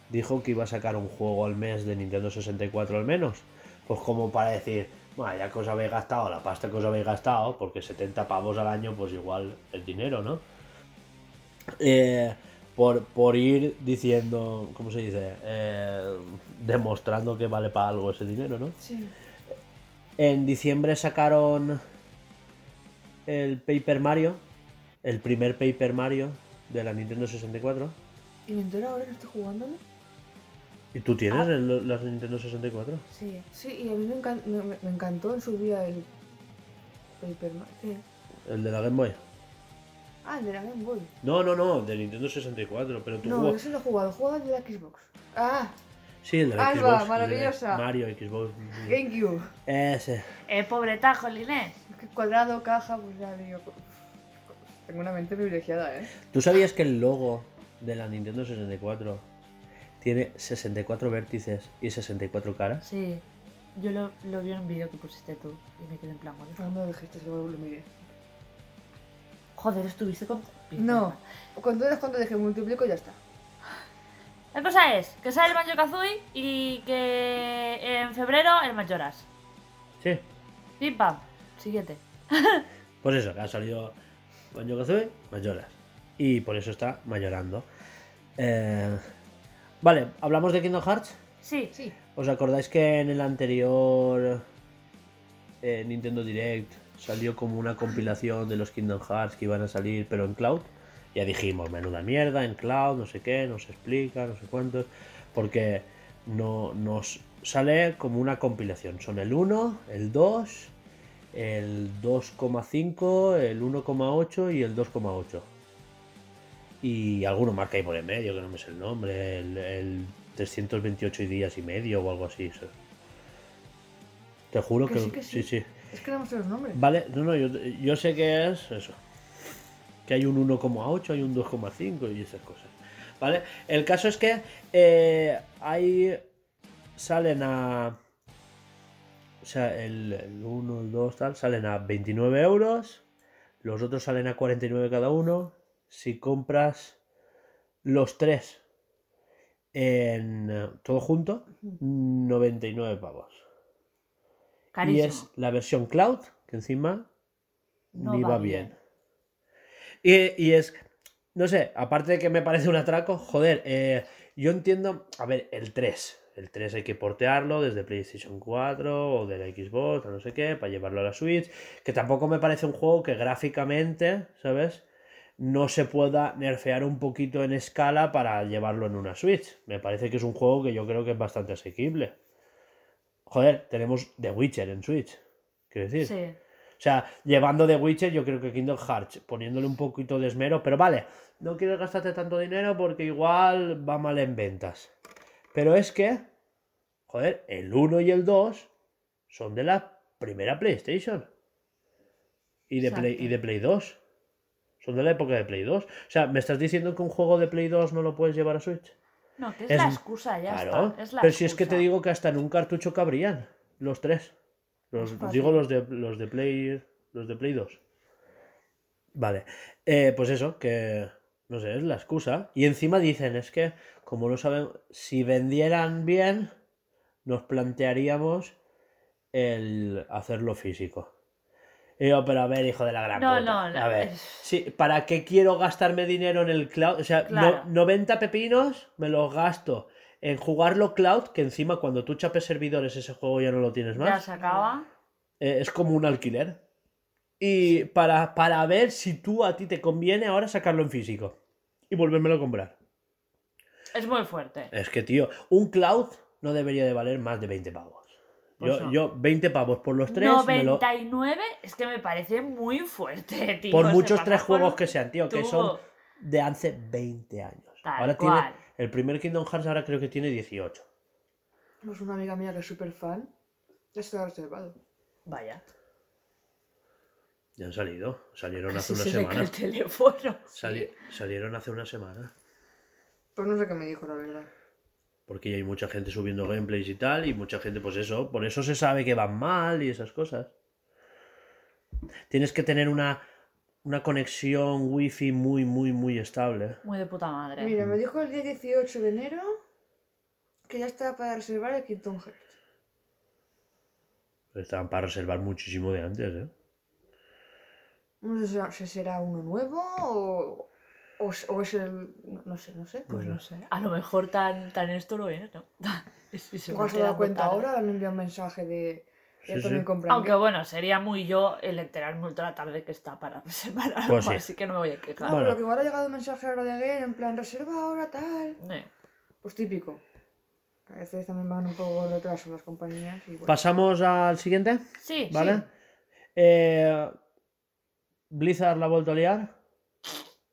dijo que iba a sacar un juego al mes de Nintendo 64 al menos. Pues como para decir, bueno, ya que os habéis gastado la pasta que os habéis gastado, porque 70 pavos al año, pues igual es dinero, ¿no? Eh, por, por ir diciendo, ¿cómo se dice? Eh, demostrando que vale para algo ese dinero, ¿no?
Sí.
En diciembre sacaron el Paper Mario, el primer Paper Mario, de la Nintendo 64.
Y me entero ahora que estoy jugándolo.
¿Y tú tienes
Ah.
el- la Nintendo 64?
Sí.
Sí, y a mí me, encan- me- encantó en su día el Paper Ma- ¿qué?
¿El de la Game Boy?
Ah, el de la Game Boy.
No, no, no, de Nintendo 64, pero tú
No,
jugabas-
ese no he jugado, he jugado el de la Xbox. Ah,
Sí, el de la
Alba,
Xbox. el de
maravillosa.
Mario, Xbox.
GameCube.
Ese.
Eh, pobre tajo, Linés.
Cuadrado, caja, pues ya digo. Tengo una mente privilegiada, ¿eh?
¿Tú sabías que el logo de la Nintendo 64 tiene 64 vértices y 64 caras?
Sí. Yo lo, lo vi en un vídeo que pusiste tú y me quedé en plan, "What the fuck?".
No me lo dijiste, luego lo miré.
Joder, estuviste con.
No, cuando eres cuando dejé multiplico ya está.
La cosa es que sale el Banjo Kazooie y que en febrero el Majoras.
Sí.
Pim pam. Siguiente.
Pues eso, que ha salido Banjo Kazooie, Mayoras. Y por eso está mayorando. Eh, Vale, hablamos de Kingdom Hearts.
Sí.
Sí.
¿Os acordáis que en el anterior eh, Nintendo Direct salió como una compilación de los Kingdom Hearts que iban a salir, pero en cloud? Ya dijimos, menuda mierda, en cloud, no sé qué, no se explica, no sé cuántos, porque no, nos sale como una compilación. Son el 1, el 2, el 2,5, el 1,8 y el 2,8. Y alguno más que hay por en medio, que no me sé el nombre, el, el 328 días y medio o algo así. eso. Te juro
Que
que,
sí, que
sí,
sí.
sí.
Es que no sé los nombres.
Vale, no, no, yo, yo sé que es eso. Que hay un 1,8, hay un 2,5 y esas cosas. ¿Vale? El caso es que eh, ahí salen a. O sea, el, el 1, el 2, tal, salen a 29 euros. Los otros salen a 49 cada uno. Si compras los tres en eh, todo junto, 99 pavos. Y
Carísimo.
es la versión cloud, que encima
No
ni
va
va bien. Y, y es, no sé, aparte de que me parece un atraco, joder, eh, yo entiendo, a ver, el 3. El 3 hay que portearlo desde PlayStation 4 o de la Xbox o no sé qué, para llevarlo a la Switch. Que tampoco me parece un juego que gráficamente, ¿sabes? No se pueda nerfear un poquito en escala para llevarlo en una Switch. Me parece que es un juego que yo creo que es bastante asequible. Joder, tenemos The Witcher en Switch. Quiero decir.
Sí.
O sea, llevando The Witcher, yo creo que Kingdom Hearts, poniéndole un poquito de esmero, pero vale, no quieres gastarte tanto dinero porque igual va mal en ventas. Pero es que, joder, el 1 y el 2 son de la primera PlayStation. Y de, Play, y de Play 2. Son de la época de Play 2. O sea, ¿me estás diciendo que un juego de Play 2 no lo puedes llevar a Switch?
No, que es,
Es-
la excusa, ya
Claro,
está. Es la
pero si es que te digo que hasta en un cartucho cabrían los tres. Los, digo los de los de Play los de Play 2. Vale. Eh, pues eso, que no sé, es la excusa. Y encima dicen, es que como no saben, si vendieran bien, nos plantearíamos el hacerlo físico. Y yo, pero a ver, hijo de la gran
No,
puta,
no, no,
A ver, sí, ¿para qué quiero gastarme dinero en el cloud? O sea, no-
Claro.
90 pepinos me los gasto en jugarlo cloud, que encima cuando tú chapes servidores ese juego ya no lo tienes
Ya
más.
se acaba.
Eh, es como un alquiler. Y para, para ver si tú a ti te conviene ahora sacarlo en físico y volvérmelo a comprar.
Es muy fuerte.
Es que, tío, un cloud no debería de valer más de 20 pavos. Yo, yo 20 pavos por los tres, me lo-
99 es que me parece muy fuerte, tío.
por muchos tres juegos que sean, tío, que son de hace 20 años.
Tal
ahora
cual.
tiene el primer Kingdom Hearts ahora creo que tiene 18.
Pues una amiga mía que es súper fan. Ya está reservado.
Vaya.
Ya han salido, salieron hace una
se le cae
semana.
el teléfono.
Sali- salieron hace una semana.
Pues no sé qué me dijo, la verdad.
Porque ya hay mucha gente subiendo gameplays y tal, y mucha gente, pues eso, por eso se sabe que van mal y esas cosas. Tienes que tener una, una conexión wifi muy, muy, muy estable.
Muy de puta madre.
Mira, me dijo el día 18 de enero que ya está para reservar el Kingdom Hearts.
Estaban para reservar muchísimo de antes, ¿eh?
No sé si será uno nuevo o, o, es- o es el... No, no sé, no sé.
Pues
Bueno.
no sé. A lo mejor tan, tan esto lo es, ¿no? Sí, se
Igual se da cuenta ahora, le enviado un mensaje de...
Sí, sí.
Aunque bueno, sería muy yo el enterarme ultra tarde que está para reservar algo,
Pues sí.
así que no me voy a quejar.
Ah,
Bueno.
pero que igual ha llegado un mensaje ahora de Game en plan reserva ahora tal.
Eh,
Pues típico. A veces también van un poco de retraso las compañías. Y bueno.
Pasamos al siguiente,
Sí,
¿vale?
sí.
Eh, Blizzard la ha vuelto a liar.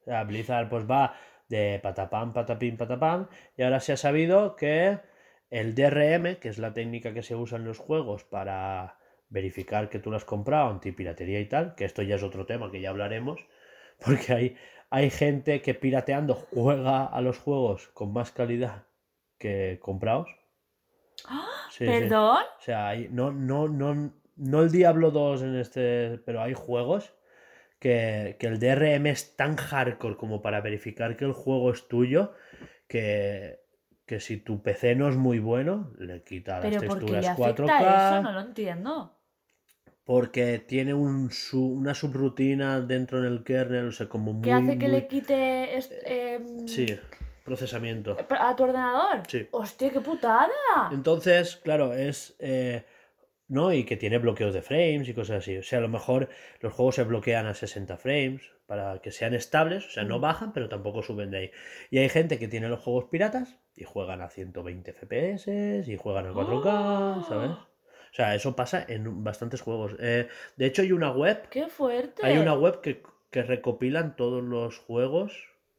O sea, Blizzard pues va de patapam, patapim, patapam. Y ahora se ha sabido que el DRM, que es la técnica que se usa en los juegos para verificar que tú lo has comprado, antipiratería y tal, que esto ya es otro tema que ya hablaremos, porque hay, hay gente que pirateando juega a los juegos con más calidad que comprados. Sí, sí.
¿Perdón?
O sea, hay- no, no, no, no el Diablo 2 en este, pero hay juegos que, que el DRM es tan hardcore como para verificar que el juego es tuyo que, que si tu PC no es muy bueno, le quita las
¿Pero por qué le
texturas
afecta
4K
eso? No lo entiendo.
porque tiene un su- una subrutina dentro en el kernel, o sea, como muy...
¿Qué hace que
muy-
le quite em,
Sí, procesamiento.
a tu ordenador?
Sí.
¡Hostia, qué putada!
Entonces, claro, es. eh, ¿No? Y que tiene bloqueos de frames y cosas así. O sea, a lo mejor los juegos se bloquean a 60 frames para que sean estables. O sea, no bajan, pero tampoco suben de ahí. Y hay gente que tiene los juegos piratas y juegan a 120 FPS y juegan a 4K, ¿sabes? O sea, eso pasa en bastantes juegos. Eh, de hecho, hay una web.
¡Qué fuerte!
Hay una web que, que recopilan todos los juegos.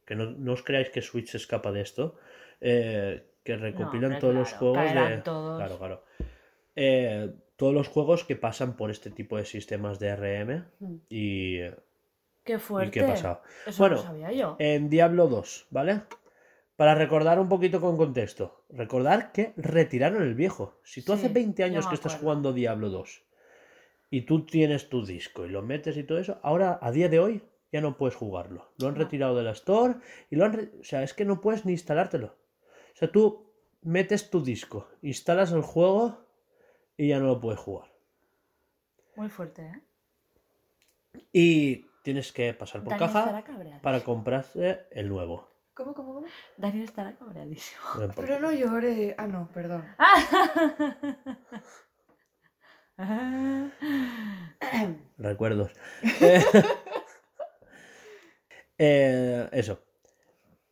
Que no, no os creáis que Switch se escapa de esto. eh, que recopilan todos los juegos de.
todos.
Claro, claro. Eh, todos los juegos que pasan por este tipo de sistemas de RM
Mm.
y,
¡Qué
y
fuerte!
qué ha pasado.
Eso
Bueno,
no sabía yo.
En Diablo 2, ¿vale? Para recordar un poquito con contexto. Recordar que retiraron el viejo. Si tú
Sí,
hace 20
ya
años que estás jugando Diablo 2 y tú tienes tu disco y lo metes y todo eso, ahora a día de hoy ya no puedes jugarlo. Lo han retirado de la Store y lo han... re- O sea, es que no puedes ni instalártelo. O sea, tú metes tu disco, instalas el juego y ya no lo puedes jugar.
Muy fuerte, ¿eh?
Y tienes que pasar por
Daniel
caja para comprarse el nuevo.
¿Cómo, cómo, cómo?
Daniel estará cabreadísimo.
Por
Pero no llore. Ah, no, perdón.
Recuerdos. Eh, eh, eso.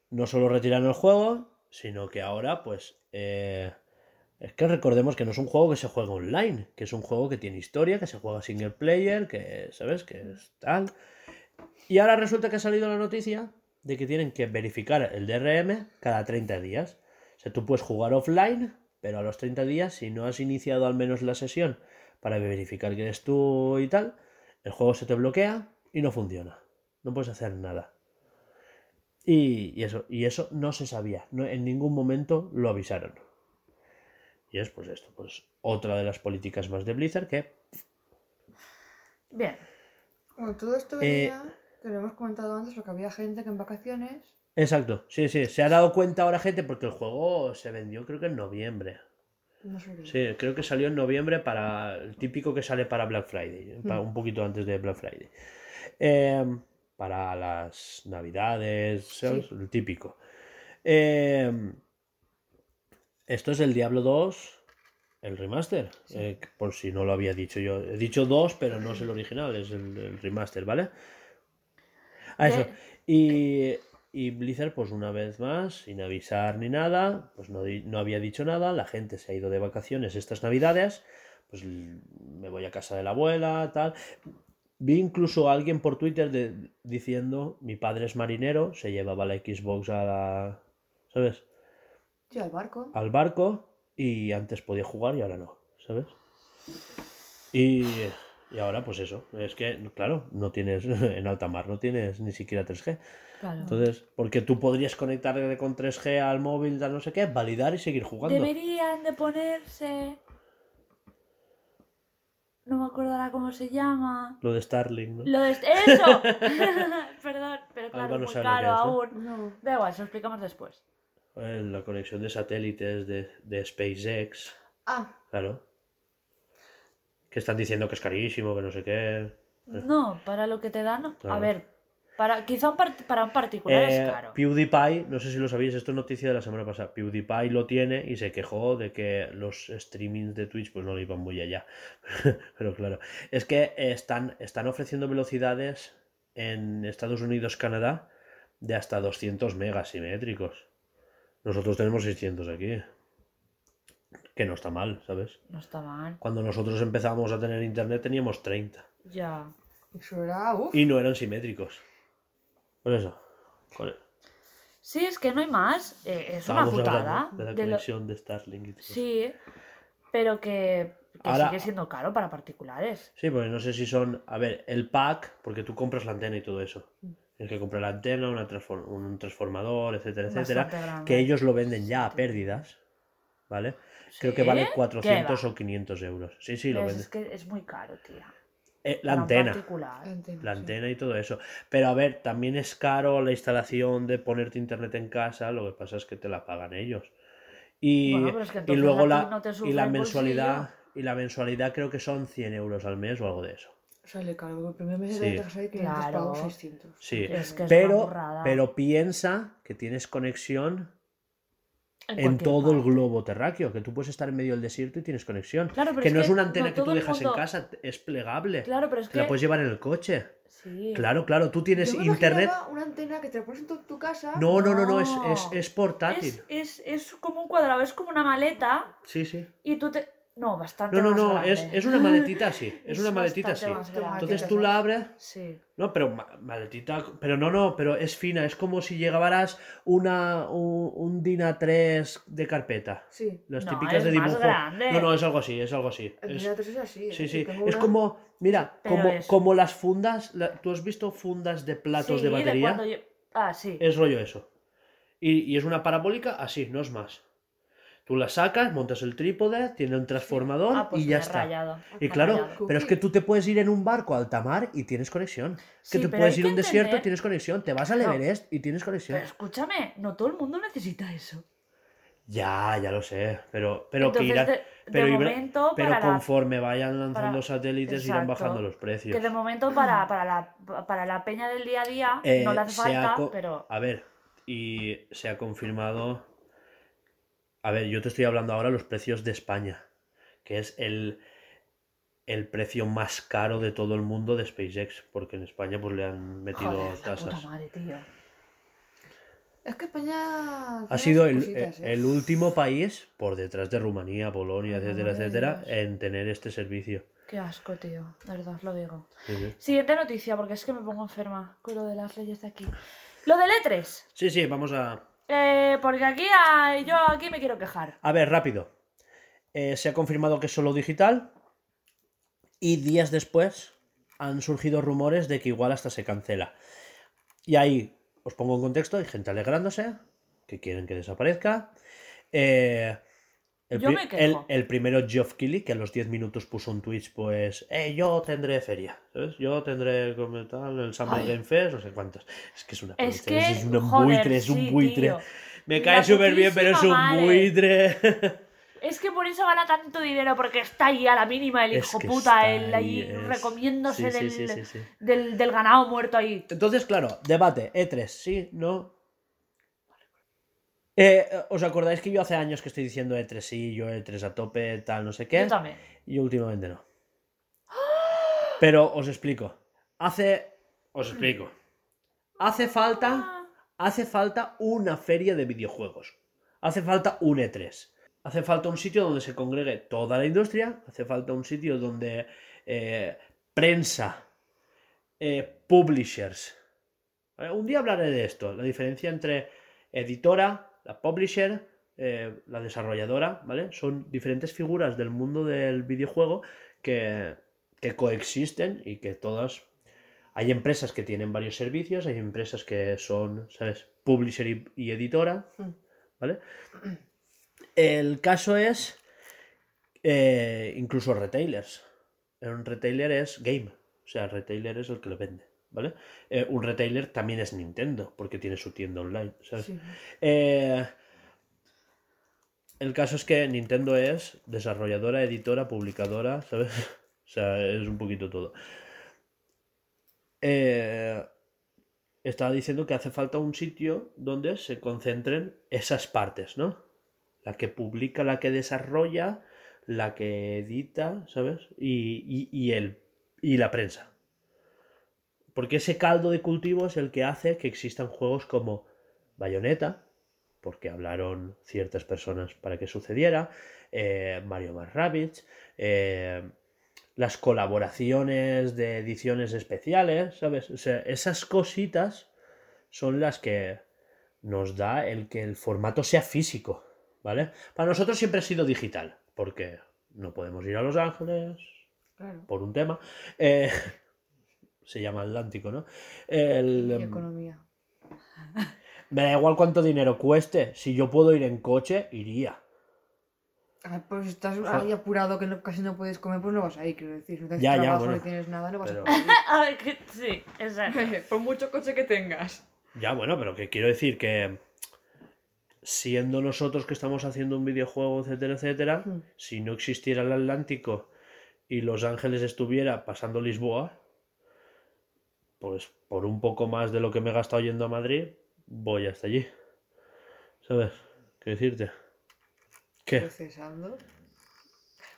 No solo retiran el juego, sino que ahora, pues. eh, es que recordemos que no es un juego que se juega online, que es un juego que tiene historia, que se juega single player, que, ¿sabes? Que es tal. Y ahora resulta que ha salido la noticia de que tienen que verificar el DRM cada 30 días. O sea, tú puedes jugar offline, pero a los 30 días, si no has iniciado al menos la sesión para verificar que eres tú y tal, el juego se te bloquea y no funciona. No puedes hacer nada. Y, y eso, y eso no se sabía. No, en ningún momento lo avisaron. Y es pues esto, pues otra de las políticas más de Blizzard que
Bien.
Bueno, todo esto
Eh,
que lo hemos comentado antes, porque había gente que en vacaciones.
Exacto, sí, sí, se ha dado cuenta ahora gente porque el juego se vendió creo que en noviembre.
No sé.
Sí, creo que salió en noviembre para el típico que sale para Black Friday,
Mm.
un poquito antes de Black Friday. Eh, para las navidades, ¿sabes? El típico. Eh, esto es el Diablo 2, el remaster, eh, por si no lo había dicho yo. He dicho 2, pero no es el original, es el, el remaster, ¿vale? Ah, eso. Y, y Blizzard, pues una vez más, sin avisar ni nada, pues no, no había dicho nada, la gente se ha ido de vacaciones estas navidades, pues me voy a casa de la abuela, tal. Vi incluso a alguien por Twitter de- diciendo, mi padre es marinero, se llevaba la Xbox a la, ¿sabes?
Sí, al barco.
Al barco y antes podía jugar y ahora no, ¿sabes? Y, y ahora pues eso, es que, claro, no tienes, en alta mar no tienes ni siquiera 3G.
Claro.
Entonces, porque tú podrías conectarte con 3G al móvil, tal no sé qué, validar y seguir jugando.
Deberían de ponerse. No me acuerdo ahora cómo se llama.
Lo de Starlink, ¿no?
Lo de... ¡Eso! Perdón, pero claro,
no
muy caro
es, ¿no?
aún.
No.
Da igual, se lo explicamos después.
Eh, La conexión de satélites de, de SpaceX,
Ah,
claro. Que están diciendo que es carísimo, que no sé qué.
No, para lo que te dan. A ver, Para, quizá un para un particular
Eh,
es caro.
PewDiePie, no sé si lo sabéis, esto es noticia de la semana pasada. PewDiePie lo tiene y se quejó de que los streamings de Twitch pues no le iban muy allá. Pero claro, es que eh, están, están ofreciendo velocidades en Estados Unidos, Canadá, de hasta 200 megas simétricos. Nosotros tenemos 600 aquí. Que no está mal, ¿sabes?
No está mal.
Cuando nosotros empezamos a tener internet teníamos 30.
Ya.
Eso era, uff.
Y no eran simétricos. Por eso. con-
Sí, es que no hay más. eh, es una putada.
de la
de lo-
conexión de Starlink y todo.
Sí, pero que, que
Ahora-
sigue siendo caro para particulares.
Sí, porque no sé si son. A ver, el pack, porque tú compras la antena y todo eso. Tienes que comprar la antena, una un transformador, etcétera, etcétera.
Grande.
Que ellos lo venden ya a pérdidas. ¿Vale? Creo que vale
¿Qué
400
va?
o 500 euros. Sí, sí, lo venden.
es que es muy caro, tía.
Eh, la
Para un
antena.
particular.
La antena y todo eso. Pero a ver, también es caro la instalación de ponerte internet en casa. Lo que pasa es que te la pagan ellos. Y,
Bueno, pero es que
y
entonces
luego la,
no
y la mensualidad. Y la mensualidad creo que son 100 euros al mes o algo de eso.
Sale caro, porque el primer mes
Sí.
de casa de 500
Claro.
pagos 600.
Sí.
Es que es una
Pero,
burrada.
pero piensa que tienes conexión en todo el globo terráqueo, que tú puedes estar en medio del desierto y tienes conexión.
Claro, pero
que
es
no es
que
una antena
no
que tú dejas en casa, es plegable.
Claro, pero es
Te
que.
la puedes llevar en el coche.
Sí.
Claro, claro, tú tienes
Yo me
internet.
una antena que te la pones en tu, tu casa.
No, no, no, no, es, es, es portátil.
Es, es, es como un cuadrado, es como una maleta
Sí, sí.
y tú te. No, bastante
No, no, no, es, es una maletita así. Es,
Es
una maletita así. Entonces tú la abres.
Sí.
No, pero ma- maletita. Pero no, no, pero es fina. Es como si llevaras una, un, un DIN A3 de carpeta.
Sí.
Las
No,
típicas
es
de dibujo. No, no, es algo así, es algo así.
El
Es-
Dina 3 es así.
sí,
eh,
sí. Es
una-
como, mira,
Pero
como,
es-
como las fundas. la- ¿Tú has visto fundas de platos
Sí,
de batería?
yo- Ah, sí.
Es rollo eso. Y, y es una parabólica así, no es más. Tú la sacas, montas el trípode, tiene un transformador
Ah, pues
y ya está.
rayado.
Y
Me he
claro,
rayado.
pero es que tú te puedes ir en un barco a alta mar y tienes conexión.
Sí,
que te puedes ir a un desierto,
entender-
tienes conexión. Te vas al
No.
Everest y tienes conexión.
Pero escúchame, no todo el mundo necesita eso.
Ya, ya lo sé. Pero, pero que
Entonces,
irá-
de,
pero
momento,
pero
para la-
conforme vayan lanzando
para-
satélites irán bajando los precios.
que de momento para, para, la, para la peña del día a día
Eh,
no le hace
se ha
falta, pero
A ver, y se ha confirmado. A ver, yo te estoy hablando ahora de los precios de España, que es el, el precio más caro de todo el mundo de SpaceX, porque en España pues le han metido
joder, la puta
tasas.
madre, tío.
Es que España.
Ha sido el,
cositas, ¿eh?
el último país, por detrás de Rumanía, Polonia,
Ay,
etcétera, etcétera, en tener este servicio.
Qué asco, tío. De verdad, os lo digo.
Sí, sí.
Siguiente noticia, porque es que me pongo enferma con lo de las leyes de aquí. Lo del E3.
Sí, sí, vamos a,
Eh, porque aquí yo aquí me quiero quejar.
A ver, rápido. Eh, se ha confirmado que es solo digital. Y días después han surgido rumores de que igual hasta se cancela. Y ahí os pongo en contexto: hay gente alegrándose, que quieren que desaparezca. Eh, el,
Yo me quejo.
el- el primero, Geoff Keighley, que a los 10 minutos puso un Twitch, pues, eh, yo tendré feria, ¿sabes? Yo tendré como tal, el Summer
Ay.
Game Fest, no sé cuántas. Es que es una
Es que,
es un
joder,
buitre, es un
sí,
buitre.
tío.
Me cae súper bien, pero es un
madre.
buitre.
Es que por eso gana tanto dinero, porque está ahí a la mínima el hijo puta, él ahí
es-
recomiéndose
sí, sí,
del. Del, del ganado muerto ahí.
Entonces, claro, debate, E3, sí, no. Eh, ¿Os acordáis que yo hace años que estoy diciendo E3 sí, yo E3 a tope, tal, no sé qué?
Yo también.
Y últimamente no. Pero os explico. Hace. Os explico. Hace falta. Hace falta una feria de videojuegos. Hace falta un E3. Hace falta un sitio donde se congregue toda la industria. Hace falta un sitio donde eh, prensa, eh, publishers. ¿vale? Un día hablaré de esto. La diferencia entre editora, la publisher, eh, la desarrolladora, ¿vale? Son diferentes figuras del mundo del videojuego que, que coexisten y que todas hay empresas que tienen varios servicios, hay empresas que son, ¿sabes? Publisher y, y editora,
Mm.
¿vale? El caso es eh, incluso retailers. Un retailer es game, o sea, el retailer es el que lo vende, ¿vale? Eh, un retailer también es Nintendo, porque tiene su tienda online, ¿sabes?
Sí.
Eh, el caso es que Nintendo es desarrolladora, editora, publicadora, ¿sabes? O sea, es un poquito todo. Eh, estaba diciendo que hace falta un sitio donde se concentren esas partes, ¿no? La que publica, la que desarrolla, la que edita, ¿sabes? Y, y, y el, y la prensa. Porque ese caldo de cultivo es el que hace que existan juegos como Bayonetta, porque hablaron ciertas personas para que sucediera, eh, Mario más Rabbids, eh, las colaboraciones de ediciones especiales, ¿sabes? O sea, esas cositas son las que nos da el que el formato sea físico, ¿vale? Para nosotros siempre ha sido digital, porque no podemos ir a Los Ángeles
Claro.
por un tema. eh, se llama Atlántico, ¿no? El,
Y
em,
economía.
me da igual cuánto dinero cueste. Si yo puedo ir en coche, iría.
Ah, pues estás ahí apurado que no- casi no puedes comer, pues no vas a ir, quiero decir. No tienes
Ya, ya,
trabajo
bueno.
ni tienes nada, no vas
Pero-
a
A ver, que- sí, exacto.
Por mucho coche que tengas.
Ya, bueno, pero que quiero decir que siendo nosotros que estamos haciendo un videojuego, etcétera, etcétera,
Mm.
si no existiera el Atlántico y Los Ángeles estuviera pasando Lisboa, pues por un poco más de lo que me he gastado yendo a Madrid, voy hasta allí. ¿Sabes? ¿Qué decirte? ¿Qué?
Procesando.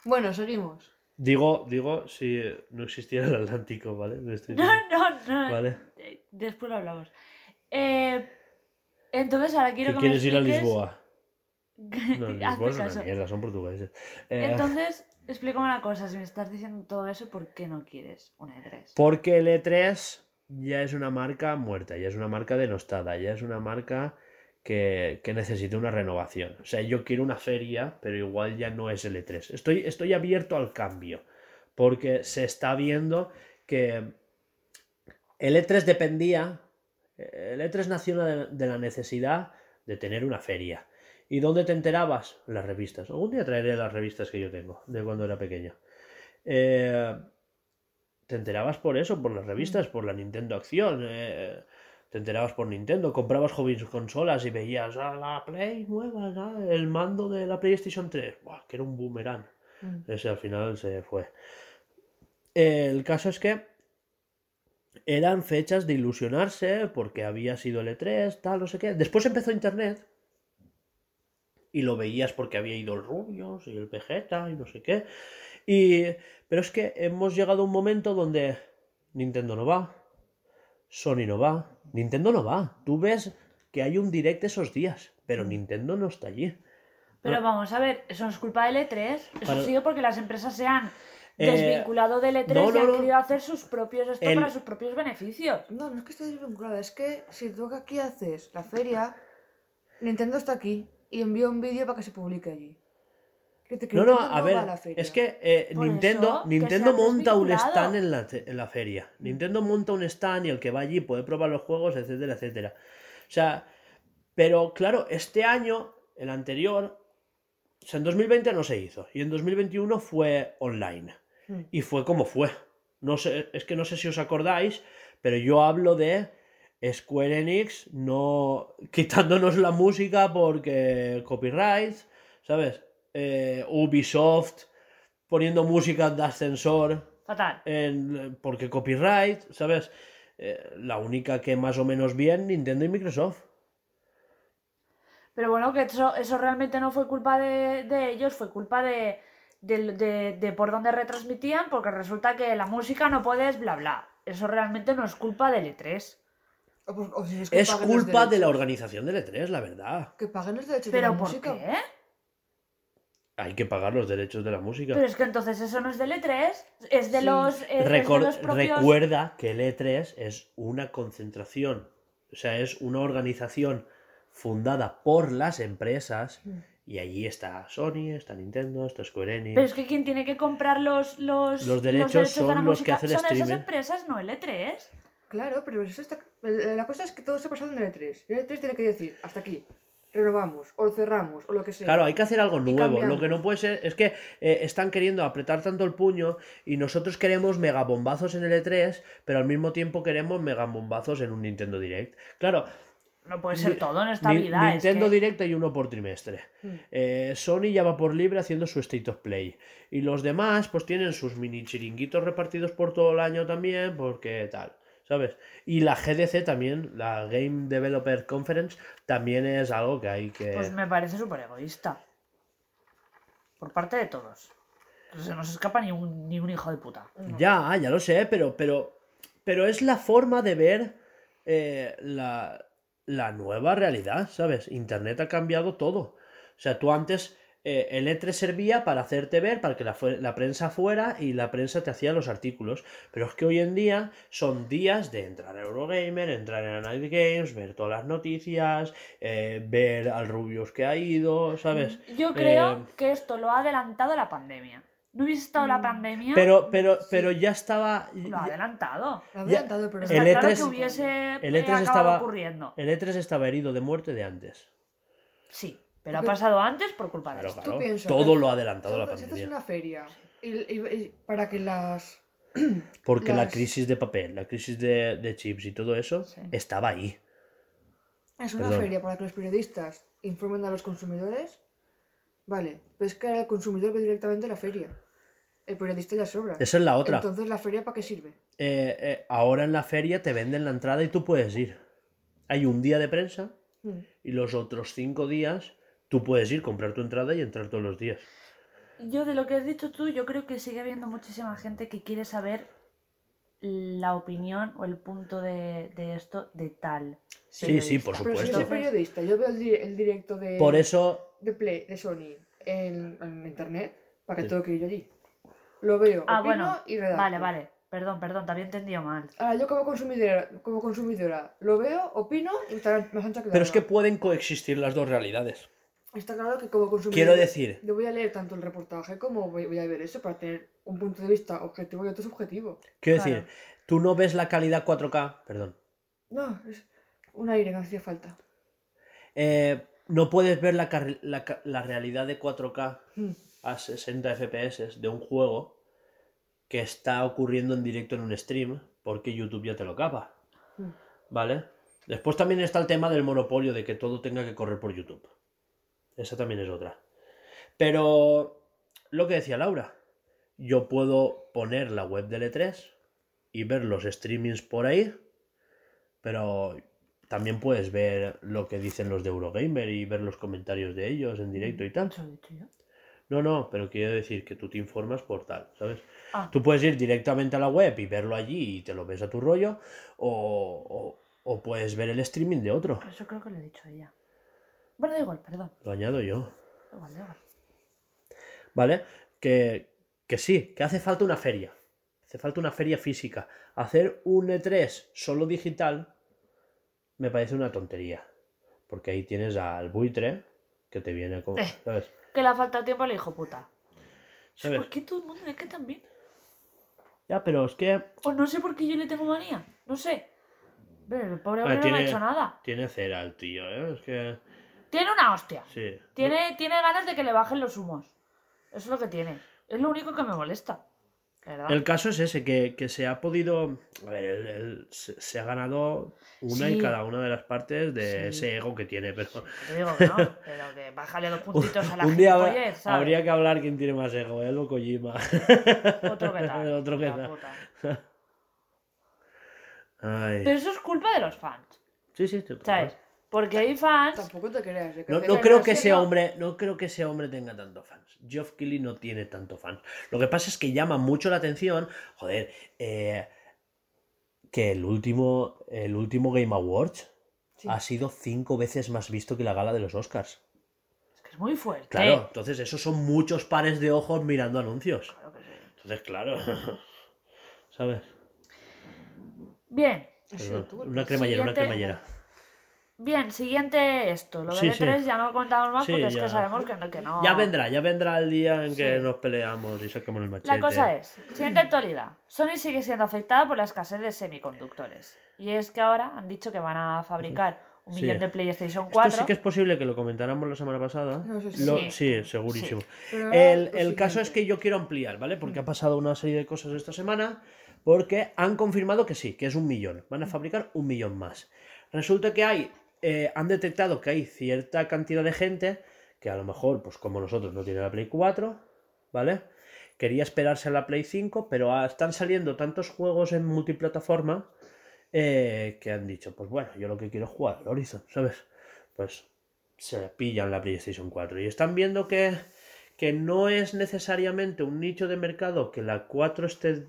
Bueno, seguimos.
Digo, digo, si no existiera el Atlántico, ¿vale? Estoy
No, no, no.
¿Vale?
Después lo hablamos. Eh, entonces ahora quiero
¿Que
que,
quieres
me
ir a Lisboa? No, Lisboa es una mierda, son portugueses. Eh,
Entonces, explícame una cosa. Si me estás diciendo todo eso, ¿por qué no quieres un E E3?
Porque el E3 ya es una marca muerta, ya es una marca denostada, ya es una marca que, que necesita una renovación. O sea, yo quiero una feria, pero igual ya no es el E3. Estoy, estoy abierto al cambio, porque se está viendo que el E3 dependía, el E3 nació de, de la necesidad de tener una feria. ¿Y dónde te enterabas? En las revistas. Algún día traeré las revistas que yo tengo, de cuando era pequeño. Eh, te enterabas por eso, por las revistas, por la Nintendo Acción. eh, te enterabas por Nintendo, comprabas hobbies consolas y veías a la Play nueva, ¿no? el mando de la PlayStation 3, Buah, que era un boomerang.
Mm.
Ese al final se fue. El caso es que eran fechas de ilusionarse porque había sido el E3, tal, no sé qué. Después empezó Internet y lo veías porque había ido el Rubios y el Vegeta y no sé qué. Y, pero es que hemos llegado a un momento donde Nintendo no va, Sony no va, Nintendo no va. Tú ves que hay un direct esos días, pero Nintendo no está allí.
Pero
Ah.
vamos a ver, eso no es culpa del E3. Eso
Para-
ha sido porque las empresas se han
Eh,
desvinculado del E3
no,
y
no,
han
no.
querido hacer sus propios esto
El-
para sus propios beneficios.
No, no es que esté desvinculada, es que si tú que aquí haces la feria, Nintendo está aquí y envía un vídeo para que se publique allí. Que te- que
No, no, a ver, es que eh, Nintendo,
eso,
Nintendo monta un stand en la, en la feria. Nintendo monta un stand y el que va allí puede probar los juegos, etcétera, etcétera. O sea, pero claro, este año, el anterior, o sea, en 2020 no se hizo. Y en 2021 fue online.
Mm.
Y fue como fue. No sé, es que no sé si os acordáis, pero yo hablo de Square Enix no quitándonos la música porque copyright, ¿sabes? Eh, Ubisoft poniendo música de ascensor
Fatal.
en- porque copyright, ¿sabes? Eh, la única que más o menos bien, Nintendo y Microsoft.
Pero bueno, que eso, eso realmente no fue culpa de, de ellos, fue culpa de, de, de- de por dónde retransmitían, porque resulta que la música no puedes bla bla. Eso realmente no es culpa del E E3.
O, pues- o si es
culpa de la organización del E3, la verdad.
Que paguen los derechos de la
¿Pero por
música.
qué?
Hay que pagar los derechos de la música.
Pero es que entonces eso no es del E3, es de
Sí.
los, es- es de
Recor-
los propios...
Recuerda que el E3 es una concentración, o sea, es una organización fundada por las empresas
Mm.
y allí está Sony, está Nintendo, está Square Enix.
Pero es que quien tiene que comprar los, los,
Los derechos son
de la
los que
música
hacen
son esas empresas, no el E E3.
Claro, pero eso está... la cosa es que todo se pasa en el E3. Y el E3 tiene que decir, hasta aquí, renovamos, o cerramos, o lo que sea.
Claro, hay que hacer algo nuevo. Lo que no puede ser es que eh, están queriendo apretar tanto el puño y nosotros queremos megabombazos en el E3, pero al mismo tiempo queremos megabombazos en un Nintendo Direct. Claro,
No puede ser todo en esta
Ni-
vida. es
Nintendo
que-
Direct hay uno por trimestre.
Mm.
Eh, Sony ya va por libre haciendo su State of Play. Y los demás, pues tienen sus mini chiringuitos repartidos por todo el año también, porque tal. ¿Sabes? Y la GDC también, la Game Developer Conference, también es algo que hay que...
Pues me parece súper egoísta. Por parte de todos. No se nos escapa ni un, ni un hijo de puta.
Ya, ya lo sé, pero, pero, pero es la forma de ver eh, la, la nueva realidad, ¿sabes? Internet ha cambiado todo. O sea, tú antes eh, el E3 servía para hacerte ver, para que la, prensa fuera y la prensa te hacía los artículos. Pero es que hoy en día son días de entrar a Eurogamer, entrar en Night Games, ver todas las noticias, eh, ver al Rubius que ha ido, ¿sabes?
Yo creo
Eh,
que esto lo ha adelantado la pandemia. No hubiese estado la
Mm,
pandemia,
Pero, pero, pero ya estaba.
lo ha adelantado.
Lo ha adelantado, pero
El
claro
E3
que hubiese
el
eh,
E3
acabado
estaba-
ocurriendo.
El E3 estaba herido de muerte de antes.
Sí, pero ha pasado antes por culpa de
Claro,
esto.
claro.
piensas,
Todo lo ha adelantado la
Si haces
pandemia.
una feria y, y- y para que las...
Porque la crisis de papel, la crisis de, de chips y todo eso
Sí.
estaba ahí.
Es una
Perdón.
feria para que los periodistas informen a los consumidores. Vale, pero es que el consumidor ve directamente la feria. El periodista ya sobra.
Esa es la otra.
Entonces, ¿la feria para qué sirve?
Eh, eh, ahora en la feria te venden la entrada y tú puedes ir. Hay un día de prensa
Hmm.
y los otros cinco días tú puedes ir, comprar tu entrada y entrar todos los días.
Yo de lo que has dicho tú, yo creo que sigue habiendo muchísima gente que quiere saber la opinión o el punto de, de esto de tal.
Sí, sí, por
Pero si yo
supuesto.
soy periodista, yo veo el, di- el directo de,
Por eso,
de Play, de Sony, en, en internet, para que
Sí.
tengo que ir allí. Lo veo,
Ah,
opino
bueno,
y redacto.
Vale, vale. Perdón, perdón, te había entendido mal.
Ahora, yo como consumidora, como consumidora lo veo, opino y está más ancha que la
pero es que pueden coexistir las dos realidades.
Está claro que como consumidor...
Quiero decir,
Yo voy a leer tanto el reportaje como voy, voy a ver eso para tener un punto de vista objetivo y otro subjetivo.
quiero
Claro.
decir, tú no ves la calidad 4K, perdón.
No, es un aire que hacía falta.
Eh, no puedes ver la, la realidad de 4K
Hmm.
a 60 FPS de un juego que está ocurriendo en directo en un stream porque YouTube ya te lo capa.
Hmm.
¿Vale? Después también está el tema del monopolio de que todo tenga que correr por YouTube. Esa también es otra. Pero lo que decía Laura, yo puedo poner la web del E3 y ver los streamings por ahí, pero también puedes ver lo que dicen los de Eurogamer y ver los comentarios de ellos en directo y tal.
Eso he dicho yo.
No, no, pero quiero decir que tú te informas por tal, ¿sabes?
Ah.
Tú puedes ir directamente a la web y verlo allí y te lo ves a tu rollo, o, o- o puedes ver el streaming de otro.
Eso creo que lo he dicho ella. Bueno, da igual, perdón.
Lo añado yo,
Da igual, da igual.
¿vale? Que, que sí, que hace falta una feria. Hace falta una feria física. Hacer un E3 solo digital me parece una tontería. Porque ahí tienes al buitre que te viene con...
Eh.
¿Sabes?
Que le ha faltado tiempo al hijo puta.
¿Sabes?
¿Por qué todo el mundo le que también?
Ya, pero es que
O no sé por qué yo le tengo manía. No sé. Pero el pobre hombre no ha hecho nada.
tiene cera el tío, ¿eh? Es que...
Tiene una hostia.
Sí.
Tiene, tiene ganas de que le bajen los humos. Eso es lo que tiene. Es lo único que me molesta. ¿Verdad?
El caso es ese, que, que se ha podido. A ver, él- él se, se ha ganado una y
Sí.
cada una de las partes de
Sí.
ese ego que tiene, pero.
Te digo que no, pero que bájale dos puntitos a la
Un día
gilipollez, ¿sabes?
habría que hablar quién tiene más ego, él o Kojima.
Otro que tal.
Otro que tal. Ay.
Pero eso es culpa de los fans,
Sí, sí, sí,
¿sabes? Porque hay fans...
Tampoco te creas.
No,
Que
no
hacer
creo que ese hombre, no creo que ese hombre tenga tanto fans. Geoff Keighley no tiene tanto fans. Lo que pasa es que llama mucho la atención, joder, eh, que el último, el último Game Awards
Sí.
ha sido cinco veces más visto que la gala de los Oscars.
Es que es muy fuerte.
Claro, entonces esos son muchos pares de ojos mirando anuncios.
Claro que sí.
Entonces, claro, ¿sabes?
Bien,
Perdón, Una cremallera, una cremallera.
Bien, siguiente esto. Lo
Sí,
de
sí.
E3 ya no lo contamos más
Sí,
porque es
ya.
que sabemos que no. Que no...
Ya vendrá, ya vendrá el día en que nos peleamos y saquemos el machete.
La cosa es, siguiente actualidad. Sony sigue siendo afectada por la escasez de semiconductores. Y es que ahora han dicho que van a fabricar un
Sí.
millón de PlayStation
Esto
4.
sí que es posible que lo comentáramos la semana pasada.
No.
Lo-
Sí.
sí, segurísimo. El, el caso es que yo quiero ampliar, ¿vale? Porque ha pasado una serie de cosas esta semana. Porque han confirmado que sí, que es un millón. Van a fabricar un millón más. Resulta que hay, eh, han detectado que hay cierta cantidad de gente que a lo mejor, pues como nosotros, no tiene la Play 4, ¿vale? Quería esperarse a la Play 5, pero están saliendo tantos juegos en multiplataforma eh, que han dicho, pues bueno, yo lo que quiero es jugar al Horizon, ¿sabes? Pues se pillan la PlayStation 4 y están viendo que, que no es necesariamente un nicho de mercado que la 4 esté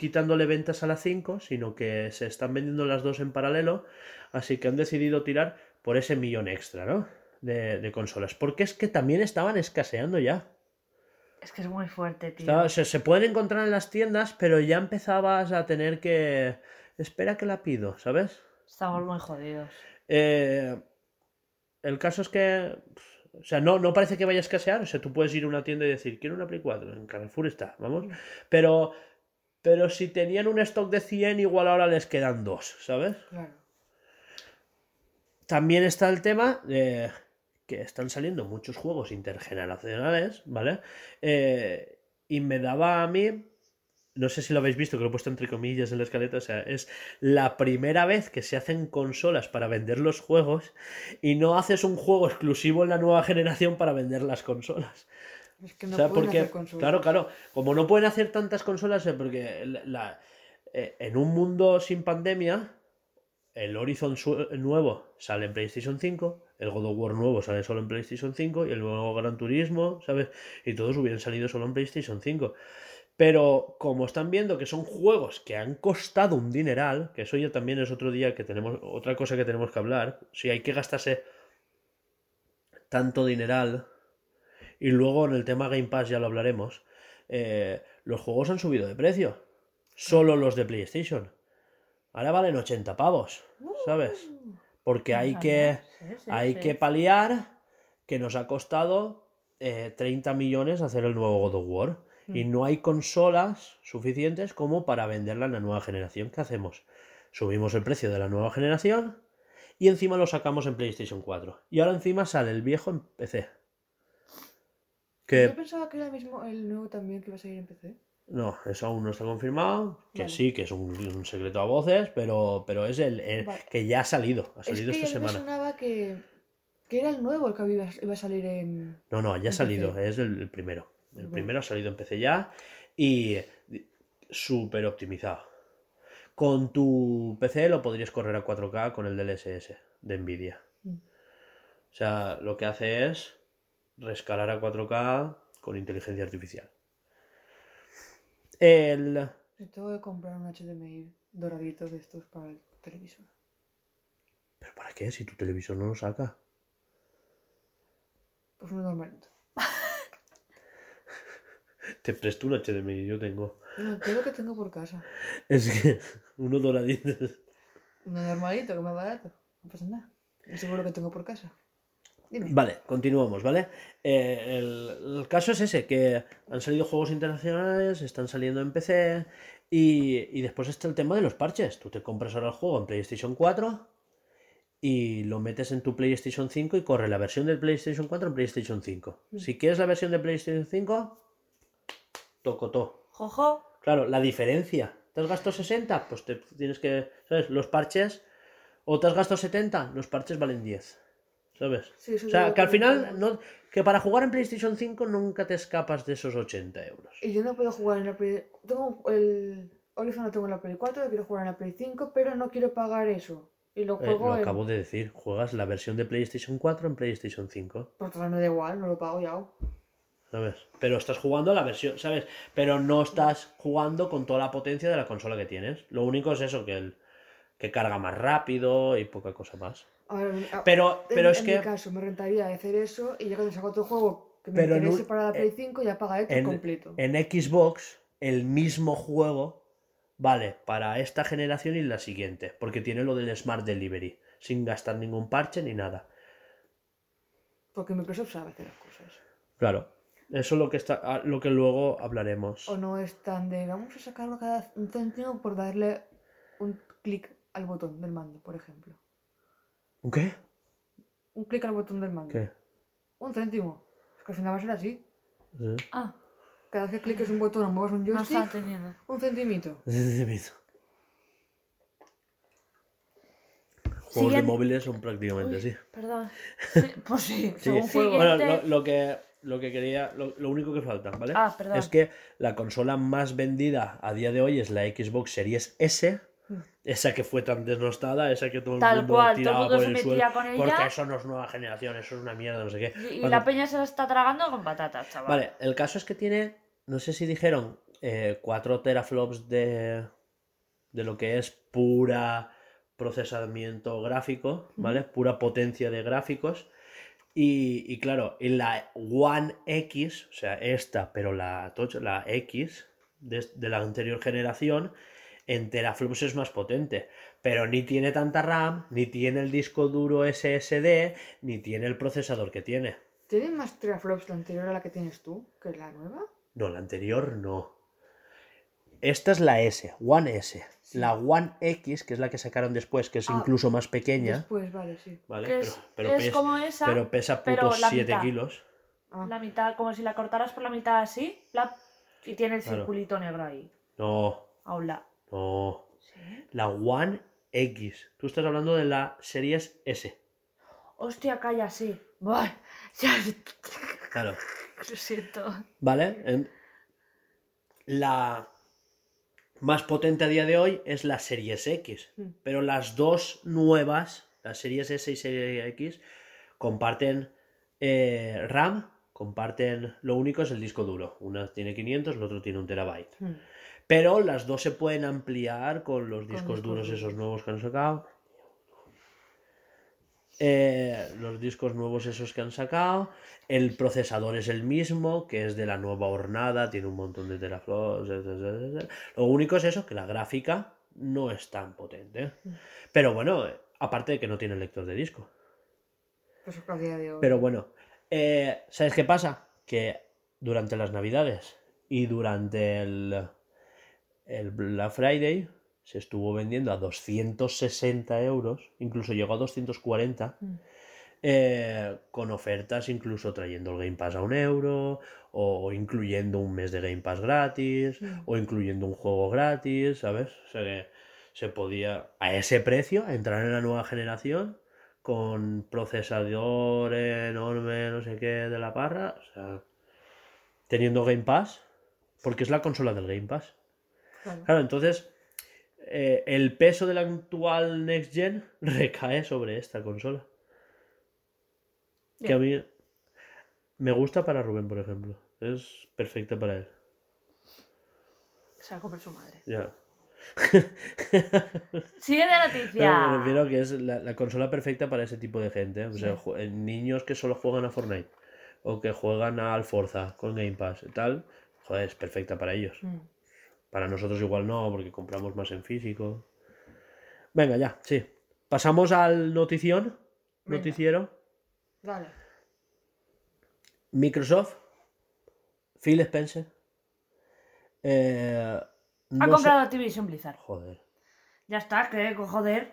quitándole ventas a la 5, sino que se están vendiendo las dos en paralelo, así que han decidido tirar por ese millón extra, ¿no? De, de consolas, porque es que también estaban escaseando ya.
Es que es muy fuerte, tío.
Se, se pueden encontrar en las tiendas, pero ya empezabas a tener que... Espera que la pido, ¿sabes?
Estamos muy jodidos.
Eh, el caso es que... O sea, no, no parece que vaya a escasear. O sea, tú puedes ir a una tienda y decir, quiero una Play 4. En Carrefour está, vamos. Pero, pero si tenían un stock de 100, igual ahora les quedan dos, ¿sabes?
Claro.
También está el tema de que están saliendo muchos juegos intergeneracionales, ¿vale? Eh, y me daba a mí, no sé si lo habéis visto, que lo he puesto entre comillas en la escaleta, o sea, es la primera vez que se hacen consolas para vender los juegos y no haces un juego exclusivo en la nueva generación para vender las consolas.
Es que no
o sea,
pueden
porque,
hacer consolas.
claro, claro, como no pueden hacer tantas consolas, eh, porque la- la- eh, en un mundo sin pandemia, el Horizon su- nuevo sale en PlayStation 5, el God of War nuevo sale solo en PlayStation 5 y el nuevo Gran Turismo, ¿sabes? Y todos hubieran salido solo en PlayStation 5. Pero como están viendo que son juegos que han costado un dineral, que eso ya también es otro día que tenemos, otra cosa que tenemos que hablar, si hay que gastarse tanto dineral, y luego en el tema Game Pass ya lo hablaremos, eh, los juegos han subido de precio, solo los de PlayStation. Ahora valen 80 pavos, ¿sabes? Porque hay que, hay que paliar que nos ha costado eh, 30 millones hacer el nuevo God of War. Y no hay consolas suficientes como para venderla en la nueva generación. ¿Qué hacemos? Subimos el precio de la nueva generación y encima lo sacamos en PlayStation 4. Y ahora encima sale el viejo en PC. Que
Yo pensaba que era el mismo, el nuevo también que iba a salir en PC.
no, eso aún no está confirmado. Que
Vale.
sí, que es un, un secreto a voces, pero, pero es el, el
Vale.
que ya ha salido. Ha
Es
salido
que
esta
a mí me
semana.
sonaba que, que era el nuevo el que iba, iba a salir en...
No, no, ya ha salido,
PC.
es el, el primero. El
Bueno.
primero ha salido en PC ya y súper optimizado. Con tu PC lo podrías correr a 4K con el DLSS de Nvidia.
Mm.
O sea, lo que hace es rescalar a 4K con inteligencia artificial. El...
Yo tengo que comprar un HDMI doradito de estos para el televisor.
¿Pero para qué? Si tu televisor no lo saca.
Pues uno normalito.
Te presto un HDMI, yo tengo.
No, lo que tengo por casa.
Es que uno doradito.
Uno normalito, que más barato. No pasa nada. Es seguro que tengo por casa. Dime.
Vale, continuamos, ¿vale? Eh, el, el caso es ese, que han salido juegos internacionales, están saliendo en PC y, y después está el tema de los parches. Tú te compras ahora el juego en PlayStation 4 y lo metes en tu PlayStation 5 y corre la versión del PlayStation 4 en PlayStation 5. Si quieres la versión de PlayStation 5, tocotó.
Jojo.
Claro, la diferencia. ¿Te has gastado 60? Pues te tienes que, ¿sabes? Los parches, o te has gastado 70, los parches valen 10. ¿Sabes?
Sí,
O sea,
lo
que al final, no, que para jugar en PlayStation 5 nunca te escapas de esos 80 euros.
Y yo no puedo jugar en la Play... Tengo el... Lo tengo en la Play 4, quiero jugar en la Play 5, pero no quiero pagar eso. Y lo
Eh,
juego
lo
en...
acabo de decir, juegas la versión de PlayStation 4 en PlayStation 5,
Pues total, me da igual, no lo pago ya.
¿sabes? Pero estás jugando la versión, ¿sabes? Pero no estás jugando con toda la potencia de la consola que tienes. Lo único es eso, que, el, que carga más rápido y poca cosa más.
A-
Pero,
en-
pero es
en
que...
mi caso, me rentaría hacer eso y ya cuando saco otro juego que me
Pero en
interese para la Play
eh,
5 ya paga esto
en-
completo.
En Xbox, el mismo juego vale para esta generación y la siguiente, porque tiene lo del Smart Delivery, sin gastar ningún parche ni nada.
Porque Microsoft sabe hacer las cosas.
Claro, eso es lo que está, a- lo que luego hablaremos.
O no es tan de vamos a sacarlo cada un céntimo por darle un clic al botón del mando, por ejemplo.
¿Un ¿Qué?
Un clic al botón del mando.
¿Qué?
Un céntimo. Es que al final va a ser así.
¿Eh?
Ah,
Cada vez que cliques un botón o muevas un
no
joystick,
está teniendo.
un centimito.
Juegos de
Siguiente.
móviles son prácticamente así.
Perdón. Sí, pues sí,
Sí.
según juego.
Bueno, lo que, lo que quería, lo, lo único que falta, ¿vale?
Ah, perdón.
Es que la consola más vendida a día de hoy es la Xbox Series S, Esa que fue tan desnostada, esa que todo el mundo
cual, todo el
tiraba
mundo
por
se
el
metía
suelo.
con
Porque
ella.
eso no es nueva generación, eso es una mierda, no sé qué.
Y, y
Cuando-
la peña se la está tragando con patatas, chaval.
Vale, el caso es que tiene, no sé si dijeron, eh, 4 teraflops de, de lo que es pura procesamiento gráfico, ¿vale? Pura potencia de gráficos. Y, y claro, en la One X, o sea, esta, pero la, la X de, de la anterior generación, en teraflops es más potente. Pero ni tiene tanta RAM, ni tiene el disco duro SSD, ni tiene el procesador que tiene.
¿Tiene más teraflops la anterior a la que tienes tú que la nueva?
No, la anterior no. Esta es la S, One S. La One X, que es la que sacaron después, que es
Ah,
incluso más pequeña,
Después, vale, sí.
¿vale? Pero,
es,
pero
es
pes-
como esa,
pero pesa putos
la
7
mitad.
kilos.
Ah,
la mitad, como si la cortaras por la mitad así, plap, y tiene el
Claro.
circulito negro ahí,
No,
a un lado.
No.
¿Sí?
La One X. Tú estás hablando de la Series S.
Hostia, calla, sí. Buah, ya,
Claro.
lo siento.
¿Vale? En- La más potente a día de hoy es la Series X.
Mm.
Pero las dos nuevas, las Series S y Series X, comparten eh, RAM, comparten. Lo único es el disco duro. Una tiene 500, el otro tiene un terabyte.
hmm.
Pero las dos se pueden ampliar con los discos duros esos nuevos que han sacado. Eh, los discos nuevos esos que han sacado. El procesador es el mismo, que es de la nueva hornada, tiene un montón de teraflops. Lo único es eso, que la gráfica no es tan potente.
Mm.
Pero bueno, eh, aparte de que no tiene lector de disco.
Pues.
Pero bueno, eh, ¿sabes qué pasa? Que durante las navidades y durante el, el Black Friday se estuvo vendiendo a 260 euros, incluso llegó a 240,
Mm.
eh, con ofertas incluso trayendo el Game Pass a un euro, o incluyendo un mes de Game Pass gratis,
Mm.
o incluyendo un juego gratis, ¿sabes? O sea que se podía, a ese precio, entrar en la nueva generación con procesador enorme, no sé qué, de la parra, o sea, teniendo Game Pass, porque es la consola del Game Pass.
Claro.
Claro, entonces eh, el peso del actual Next Gen recae sobre esta consola. Que a mí me gusta para Rubén, por ejemplo. Es perfecta para él.
Se va a su madre.
Ya.
Sigue de noticia.
Me refiero que es la, la consola perfecta para ese tipo de gente. O sea,
Sí.
niños que solo juegan a Fortnite o que juegan al Forza con Game Pass y tal, joder, es perfecta para ellos.
Mm.
Para nosotros igual no, porque compramos más en físico. Venga, ya, sí. Pasamos al notición,
Venga.
noticiero.
Dale.
Microsoft, Phil Spencer. eh,
Ha
no sé-
comprado Activision Blizzard.
Joder,
Ya está, que joder.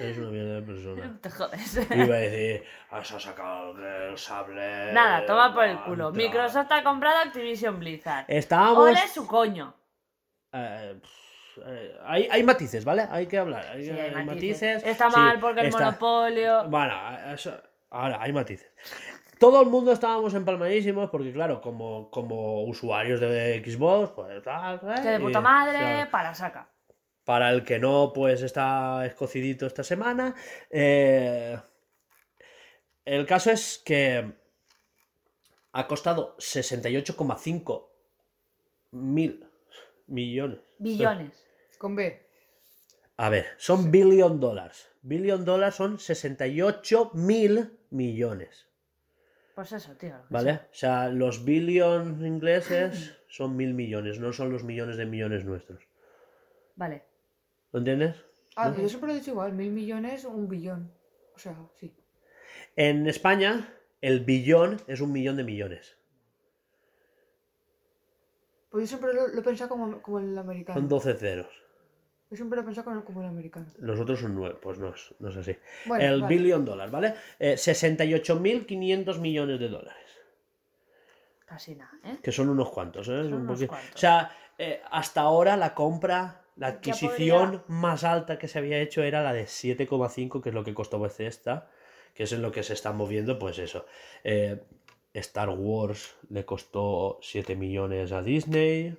Eres una mierda de persona.
Te jodes.
Iba a decir, has sacado el sable.
Nada, toma por el culo.
mantra".
Microsoft ha comprado Activision Blizzard.
Estábamos.
Ole su coño.
eh, pff, eh, hay, hay matices, ¿vale? Hay que hablar. Hay,
Sí,
hay
hay
matices.
matices. Está
sí,
mal porque el monopolio.
Bueno, eso- ahora hay matices. Todo el mundo estábamos empalmadísimos porque, claro, como, como usuarios de Xbox, pues tal, tal,
Que de puta madre, para saca.
Para el que no, pues está escocidito esta semana. eh, el caso es que ha costado 68,5 mil millones.
Billones.
Con B.
A ver, son billion dólares. Billion dólares son 68 mil millones.
Pues eso, tío.
¿Vale? O sea, los billions ingleses son mil millones, no son los millones de millones nuestros.
Vale.
¿Lo entiendes?
Ah,
¿No?
yo siempre lo he dicho igual. Mil millones, un billón. O sea, sí.
En España, el billón es un millón de millones.
Pues yo siempre lo, lo he pensado como, como el americano.
Son 12 ceros.
Yo siempre lo he pensado como, como el americano.
Los otros son 9. Pues no es, no es así.
Bueno,
el
vale.
billion dólar, ¿vale? Eh, 68.500 millones de dólares.
Casi nada, ¿eh?
Que son unos cuantos, ¿eh? Es
Son
un
unos cuantos.
O sea, eh, hasta ahora la compra, la adquisición
podría-
más alta que se había hecho era la de 7,5, que es lo que costó Bethesda, que es en lo que se están moviendo, pues eso. Eh, Star Wars le costó 7 millones a Disney.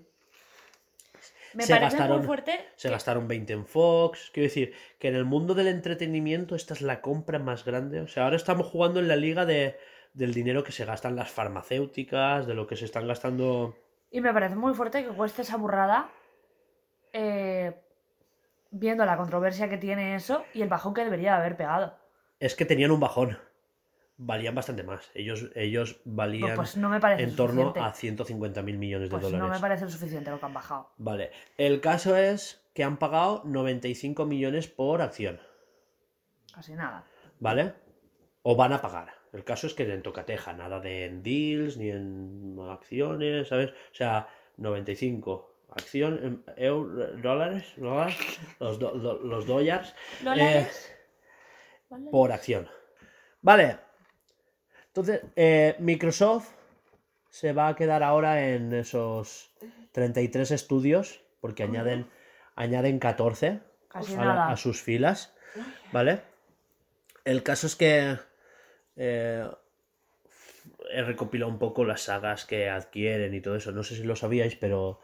Me
se
parece
gastaron,
muy fuerte.
se
que-
gastaron 20 en Fox. Quiero decir que en el mundo del entretenimiento esta es la compra más grande. O sea, ahora estamos jugando en la liga de, del dinero que se gastan las farmacéuticas, de lo que se están gastando.
Y me parece muy fuerte que cueste esa burrada. Eh, viendo la controversia que tiene eso y el bajón que debería haber pegado.
Es que tenían un bajón. Valían bastante más. Ellos, ellos
Pues,
valían
pues no me parece
en torno
suficiente.
a 150 mil millones de
Pues
dólares.
no me parece lo suficiente lo que han bajado.
Vale. El caso es que han pagado 95 millones por acción.
Casi nada.
¿Vale? O van a pagar. El caso es que en tocateja, nada de en deals ni en acciones, ¿sabes? O sea, 95 acción, en eur- dólares, dólares, los, do- do- los dólares
¿Dólares? ¿Vale?
por acción. Vale. Entonces, eh, Microsoft se va a quedar ahora en esos 33 estudios, porque añaden, añaden 14
Casi
a, la-
nada.
a sus filas, ¿vale? El caso es que eh, he recopilado un poco las sagas que adquieren y todo eso. No sé si lo sabíais, pero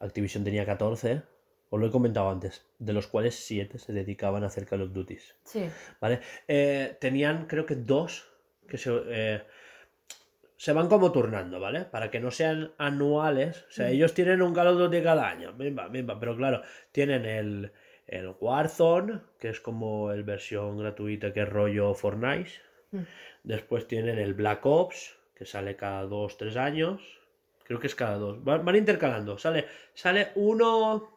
Activision tenía 14, os lo he comentado antes, de los cuales 7 se dedicaban a hacer Call of Duty.
Sí.
¿Vale? Eh, tenían, creo que dos que se, eh, se van como turnando, ¿vale? Para que no sean anuales. O sea,
Mm.
ellos tienen un Call of Duty cada año. Pero claro, tienen el, el Warzone, que es como el versión gratuita que es rollo Fortnite.
Mm.
Después tienen el Black Ops, que sale cada dos, tres años. Creo que es cada dos. Van, van intercalando. Sale, sale uno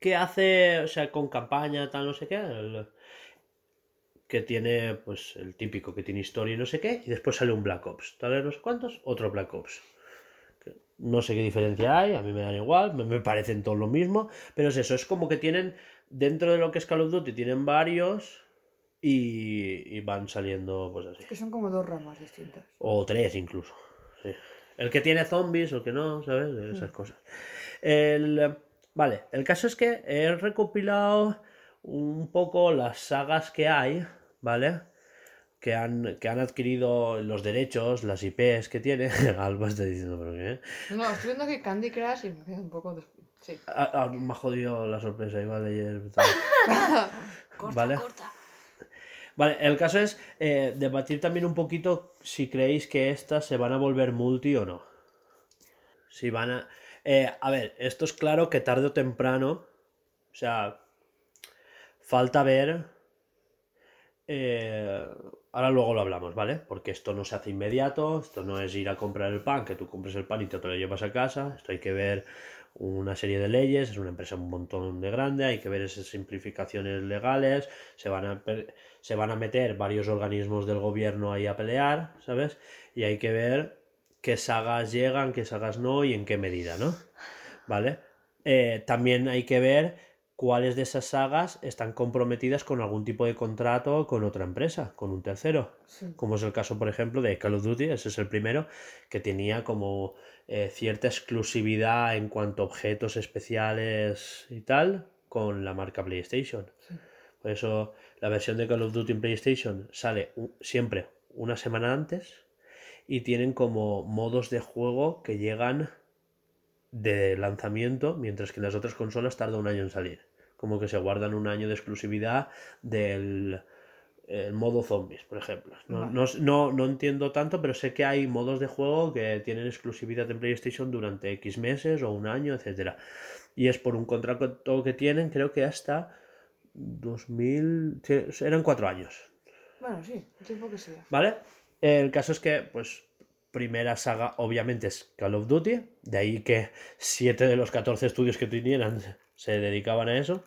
que hace, o sea, con campaña, tal, no sé qué. el- que tiene, pues, el típico que tiene historia y no sé qué. Y después sale un Black Ops. Tal vez no sé cuántos, otro Black Ops. No sé qué diferencia hay, a mí me dan igual, me, me parecen todos lo mismo. Pero es eso, es como que tienen, dentro de lo que es Call of Duty, tienen varios y, y van saliendo, pues así.
Es que son como dos ramas distintas.
O tres incluso. sí. El que tiene zombies o el que no, ¿sabes? Esas cosas. El, vale, el caso es que he recopilado un poco las sagas que hay, ¿vale? Que han, que han adquirido los derechos, las IPs que tiene. Alba está diciendo, ¿pero qué?
No, estoy viendo que Candy Crush y me queda un poco... des- Sí.
Ah, ah, me ha jodido la sorpresa, iba a leer.
Corta,
Vale.
corta.
Vale, el caso es eh, debatir también un poquito si creéis que estas se van a volver multi o no. Si van a... eh, a ver, esto es claro que tarde o temprano, o sea, falta ver... eh, ahora luego lo hablamos, ¿vale? Porque esto no se hace inmediato, esto no es ir a comprar el pan, que tú compres el pan y te, lo llevas a casa, esto hay que ver una serie de leyes, es una empresa un montón de grande, hay que ver esas simplificaciones legales, se van a, se van a meter varios organismos del gobierno ahí a pelear, ¿sabes? Y hay que ver qué sagas llegan, qué sagas no y en qué medida, ¿no? ¿Vale? Eh, también hay que ver cuáles de esas sagas están comprometidas con algún tipo de contrato con otra empresa, con un tercero.
Sí.
Como es el caso, por ejemplo, de Call of Duty, ese es el primero, que tenía como eh, cierta exclusividad en cuanto a objetos especiales y tal con la marca PlayStation. Por eso la versión de Call of Duty en PlayStation sale siempre una semana antes y tienen como modos de juego que llegan de lanzamiento, mientras que en las otras consolas tarda un año en salir. Como que se guardan un año de exclusividad del el modo zombies, por ejemplo. No,
Vale.
no, no- no entiendo tanto, pero sé que hay modos de juego que tienen exclusividad en PlayStation durante X meses o un año, etcétera. Y es por un contrato que tienen, creo que hasta 2000... sí, Eran cuatro años,
Bueno, sí, el tiempo que sea.
¿Vale? El caso es que, pues, primera saga obviamente es Call of Duty, de ahí que 7 de los 14 estudios que tenían se dedicaban a eso.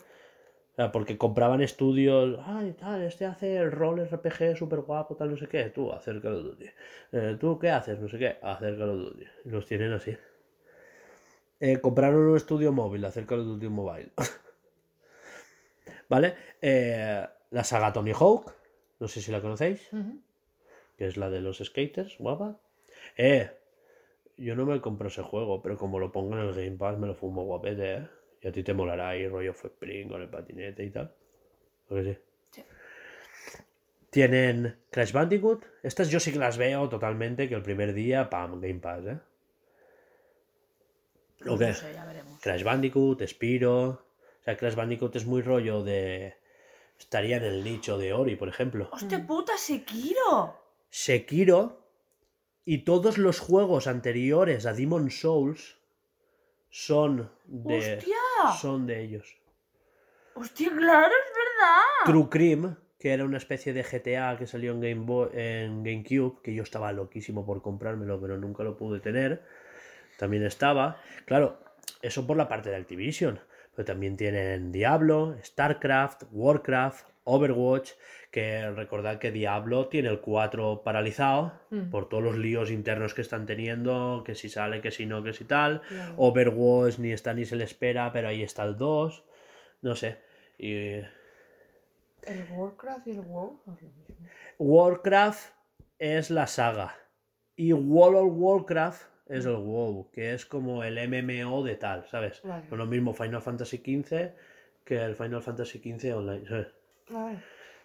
Porque compraban estudios, ay, tal, este hace el rol RPG súper guapo, tal, no sé qué, tú, hacer Call of Duty. Eh, ¿Tú qué haces? No sé qué, hacer Call of Duty. Los tienen así. Eh, compraron un estudio móvil, hacer Call of Duty Mobile. ¿Vale? Eh, la saga Tony Hawk, no sé si la conocéis que es la de los skaters, guapa. Eh, yo no me compro ese juego, pero como lo pongo en el Game Pass me lo fumo guapete, eh. Y a ti te molará ahí rollo Spring con el patinete y tal. Porque sí.
Sí.
Tienen Crash Bandicoot. Estas yo sí que las veo totalmente, que el primer día, pam, Game Pass, eh. ¿O qué?
No sé, ya veremos.
Crash Bandicoot, Spiro. Sea, Crash Bandicoot es muy rollo de. Estaría en el nicho de Ori, por ejemplo.
¡Hostia puta, Sekiro!
Sekiro y todos los juegos anteriores a Demon Souls son de.
¡Hostia!
Son de ellos.
¡Hostia, claro, es verdad!
True Crime, que era una especie de GTA que salió en, Game Boy, en GameCube, que yo estaba loquísimo por comprármelo, pero nunca lo pude tener. También estaba. Claro, eso por la parte de Activision. Pero también tienen Diablo, StarCraft, Warcraft, Overwatch. Que recordad que Diablo tiene el 4 paralizado
Mm.
por todos los líos internos que están teniendo, que si sale, que si no, que si tal. Overwatch ni está ni se le espera, pero ahí está el 2. No sé. Y
El Warcraft y el WoW.
Warcraft es la saga. Y World of Warcraft es el WoW, que es como el MMO de tal, ¿sabes?
Vale.
No es lo mismo Final Fantasy XV que el Final Fantasy XV online, ¿sabes?
Vale.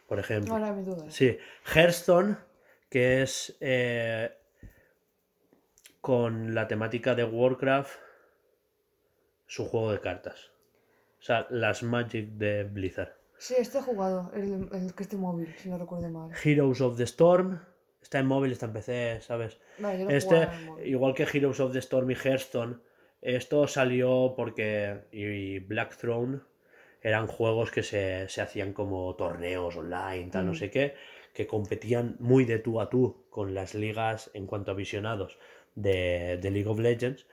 Por ejemplo.
Ahora duda.
Sí, Hearthstone, que es eh, con la temática de Warcraft, su juego de cartas. O sea, las Magic de Blizzard.
Sí, este he jugado, el, el que esté móvil, si no recuerdo mal.
Heroes of the Storm, está en móvil, está en PC, ¿sabes?
Vale,
Este, igual que Heroes of the Storm y Hearthstone, esto salió porque. Y Black Throne eran juegos que se, se hacían como torneos online, tal, no
Mm.
sé qué, que competían muy de tú a tú con las ligas en cuanto a visionados de, de League of Legends.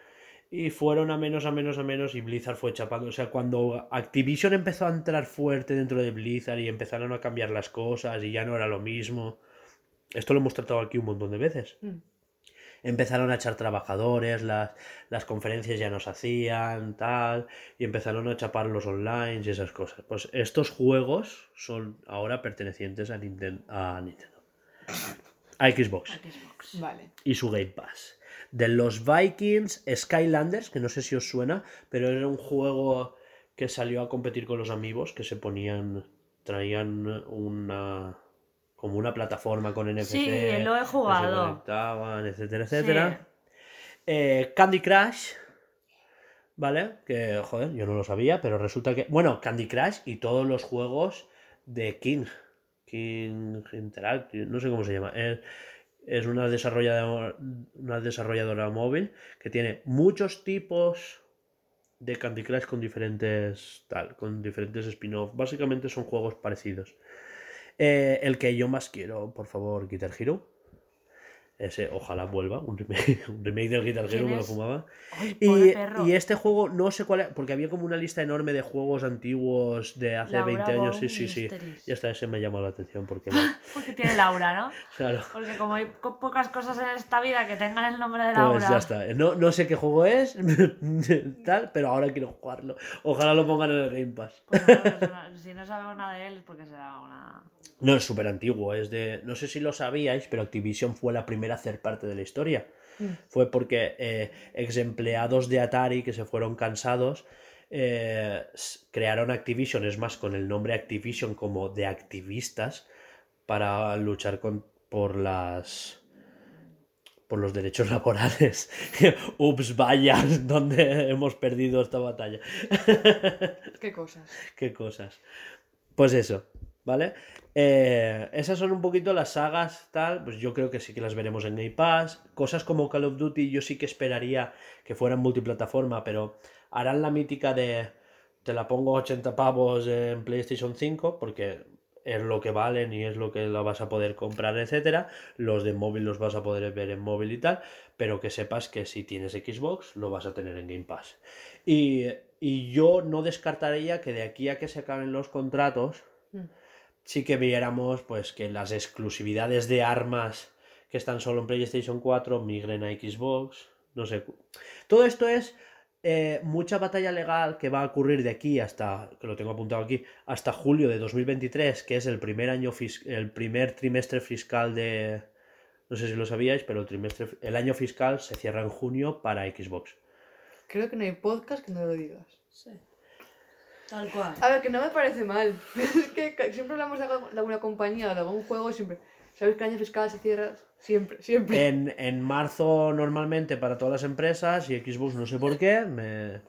Y fueron a menos, a menos, a menos, y Blizzard fue chapando. O sea, cuando Activision empezó a entrar fuerte dentro de Blizzard y empezaron a cambiar las cosas y ya no era lo mismo. Esto lo hemos tratado aquí un montón de veces
Mm.
empezaron a echar trabajadores, las, las conferencias ya no se hacían, tal, y empezaron a chapar los online y esas cosas. Pues estos juegos son ahora pertenecientes a, Ninten- a Nintendo. A Xbox
Xbox.
Vale.
y su Game Pass. De los Vikings, Skylanders, que no sé si os suena, pero era un juego que salió a competir con los amigos, que se ponían, traían una como una plataforma con NFC.
Sí, lo he
se
jugado.
etcétera,
Sí.
etcétera. Eh, Candy Crush, ¿vale? Que, joder, yo no lo sabía, pero resulta que, bueno, Candy Crush y todos los juegos de King, King Interactive, no sé cómo se llama. Es, es una desarrolladora, una desarrolladora móvil que tiene muchos tipos de Candy Crush con diferentes tal, con diferentes spin-off. Básicamente son juegos parecidos. Eh, el que yo más quiero, por favor, Guitar Hero. Ese, ojalá vuelva, un remake, un remake del Guitar Hero,
¿Quién
me lo fumaba.
Ay,
Y, y este juego, no sé cuál es, porque había como una lista enorme de juegos antiguos de hace
Laura
20 años. Sí, sí, sí. Y hasta ese me llamó la atención porque,
Porque tiene Laura, ¿no?
claro,
Porque como hay pocas cosas en esta vida que tengan el nombre de Laura.
pues ya está. No, no sé qué juego es, tal, pero ahora quiero jugarlo. Ojalá lo pongan en el Game Pass.
Pues no, pues no, si no sabemos nada de él es porque será una.
No, es súper antiguo, es de... No sé si lo sabíais, pero Activision fue la primera a hacer parte de la historia.
Mm.
Fue porque eh, ex empleados de Atari que se fueron cansados eh, crearon Activision, es más, con el nombre Activision como de activistas para luchar con, por las por los derechos laborales. Ups, vaya, donde hemos perdido esta batalla.
Qué cosas.
Qué cosas. Pues eso, ¿vale? Eh, esas son un poquito las sagas, tal. Pues yo creo que sí que las veremos en Game Pass. Cosas como Call of Duty, yo sí que esperaría que fueran multiplataforma, pero harán la mítica de. Te la pongo 80 pavos en PlayStation 5, porque es lo que valen y es lo que la vas a poder comprar, etcétera. Los de móvil los vas a poder ver en móvil y tal, pero que sepas que si tienes Xbox lo vas a tener en Game Pass. Y, y yo no descartaría que de aquí a que se acaben los contratos. Sí que viéramos pues que las exclusividades de armas que están solo en PlayStation 4 migren a Xbox. No sé. Todo esto es eh, mucha batalla legal que va a ocurrir de aquí hasta, que lo tengo apuntado aquí, hasta julio de 2023, que es el primer año fis- el primer trimestre fiscal de. No sé si lo sabíais, pero el trimestre, el año fiscal se cierra en junio para Xbox.
Creo que no hay podcast que no lo digas.
Sí. Tal cual.
A ver, que no me parece mal. Es que siempre hablamos de alguna compañía o de algún juego, siempre. ¿Sabes que el año fiscal se cierra, Siempre, siempre.
En, en marzo normalmente para todas las empresas y Xbox no sé por qué. Me...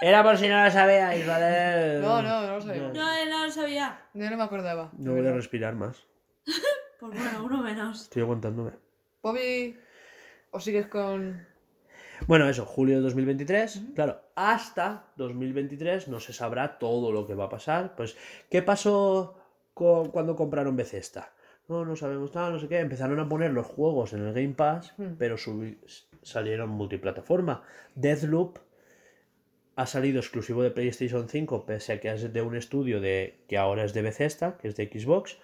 Era por si no lo sabíais, ¿vale?
No, no, no lo sabía.
No, él no lo sabía.
Yo no me acordaba.
No voy a respirar más.
Pues bueno, uno menos.
Estoy aguantándome.
Bobby, ¿o sigues con...?
Bueno, eso, julio de 2023. Claro, hasta 2023 no se sabrá todo lo que va a pasar. Pues, ¿qué pasó con- cuando compraron Bethesda? No, no sabemos nada, no sé qué. Empezaron a poner los juegos en el Game Pass, pero salieron multiplataforma. Deathloop ha salido exclusivo de PlayStation 5, pese a que es de un estudio de que ahora es de Bethesda, que es de Xbox.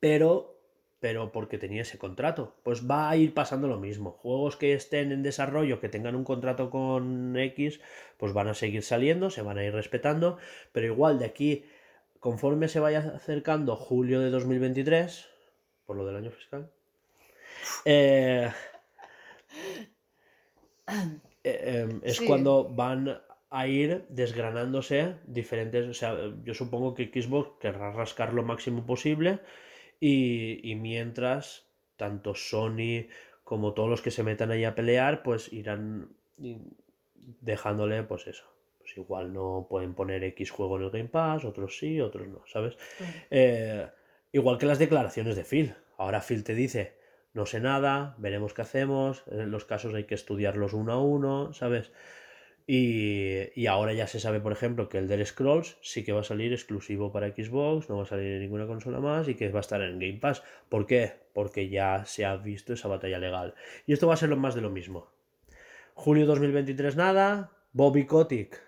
Pero pero porque tenía ese contrato. Pues va a ir pasando lo mismo. Juegos que estén en desarrollo, que tengan un contrato con X, pues van a seguir saliendo, se van a ir respetando, pero igual de aquí, conforme se vaya acercando julio de 2023, por lo del año fiscal, eh, eh, eh, es
Sí.
cuando van a ir desgranándose diferentes, o sea, yo supongo que Xbox querrá rascar lo máximo posible y, y mientras, tanto Sony como todos los que se metan ahí a pelear, pues irán dejándole, pues eso. Pues igual no pueden poner X juego en el Game Pass, otros sí, otros no, ¿sabes? Eh, igual que las declaraciones de Phil. Ahora Phil te dice, no sé nada, veremos qué hacemos, en los casos hay que estudiarlos uno a uno, ¿sabes? Y, y ahora ya se sabe, por ejemplo, que el Elder Scrolls sí que va a salir exclusivo para Xbox, no va a salir en ninguna consola más y que va a estar en Game Pass. ¿Por qué? Porque ya se ha visto esa batalla legal. Y esto va a ser lo más de lo mismo. Julio 2023 nada, Bobby Kotick.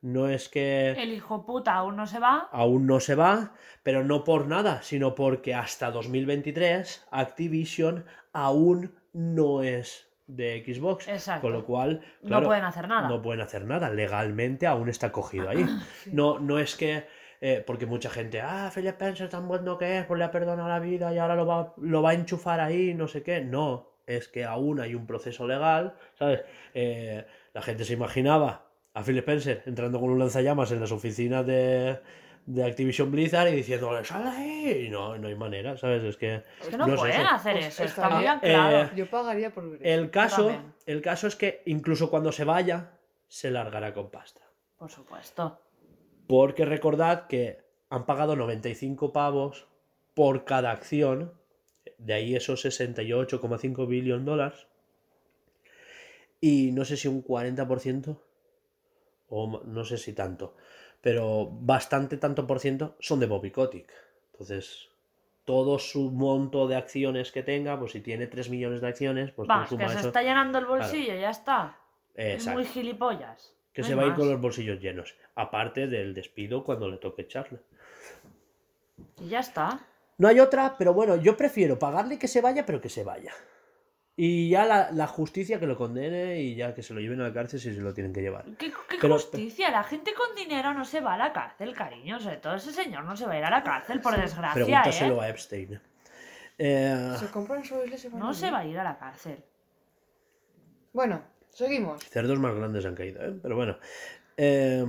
No es que
El hijo puta aún no se va.
aún no se va, pero no por nada, sino porque hasta 2023 Activision aún no es de Xbox.
Exacto.
Con lo cual,
No pueden hacer nada.
no pueden hacer nada. Legalmente aún está cogido ahí. No, no es que. eh, porque mucha gente, ah, Philip Spencer tan bueno que es, pues le ha perdonado la vida y ahora lo va, lo va a enchufar ahí, no sé qué. No, es que aún hay un proceso legal, ¿sabes? Eh, la gente se imaginaba a Phil Spencer entrando con un lanzallamas en las oficinas de, de Activision Blizzard y diciéndole, sal de ahí. Y no, no hay manera, ¿sabes? Es que.
Es que no, pueden
eso.
hacer
Pues
eso, está
estaría-
muy bien claro.
Eh,
Yo pagaría por ver eso.
El caso, el caso es que incluso cuando se vaya, se largará con pasta.
Por supuesto.
Porque recordad que han pagado 95 pavos por cada acción, de ahí esos 68,5 billion dólares, y no sé si un 40%, o no sé si tanto, pero bastante tanto por ciento son de Bobby Kotick. Entonces, todo su monto de acciones que tenga, pues si tiene 3 millones de acciones, pues
Va, que se
eso.
está llenando el bolsillo, ya está. Es muy gilipollas.
Que
No
se va a ir con los bolsillos llenos. Aparte del despido cuando le toque echarle.
Y ya está.
No hay otra, pero bueno, yo prefiero pagarle que se vaya, pero que se vaya. Y ya la, la justicia que lo condene y ya que se lo lleven a la cárcel si se lo tienen que llevar.
¿Qué, qué
Pero-
justicia? La gente con dinero no se va a la cárcel, cariño. Sobre todo ese señor no se va a ir a la cárcel, por desgracia,
Pregúntaselo
¿eh?
a Epstein. Eh,
Se compran se van
No
a
se va a ir a la cárcel.
Bueno, seguimos.
cerdos más grandes han caído, ¿eh? Pero bueno. Eh,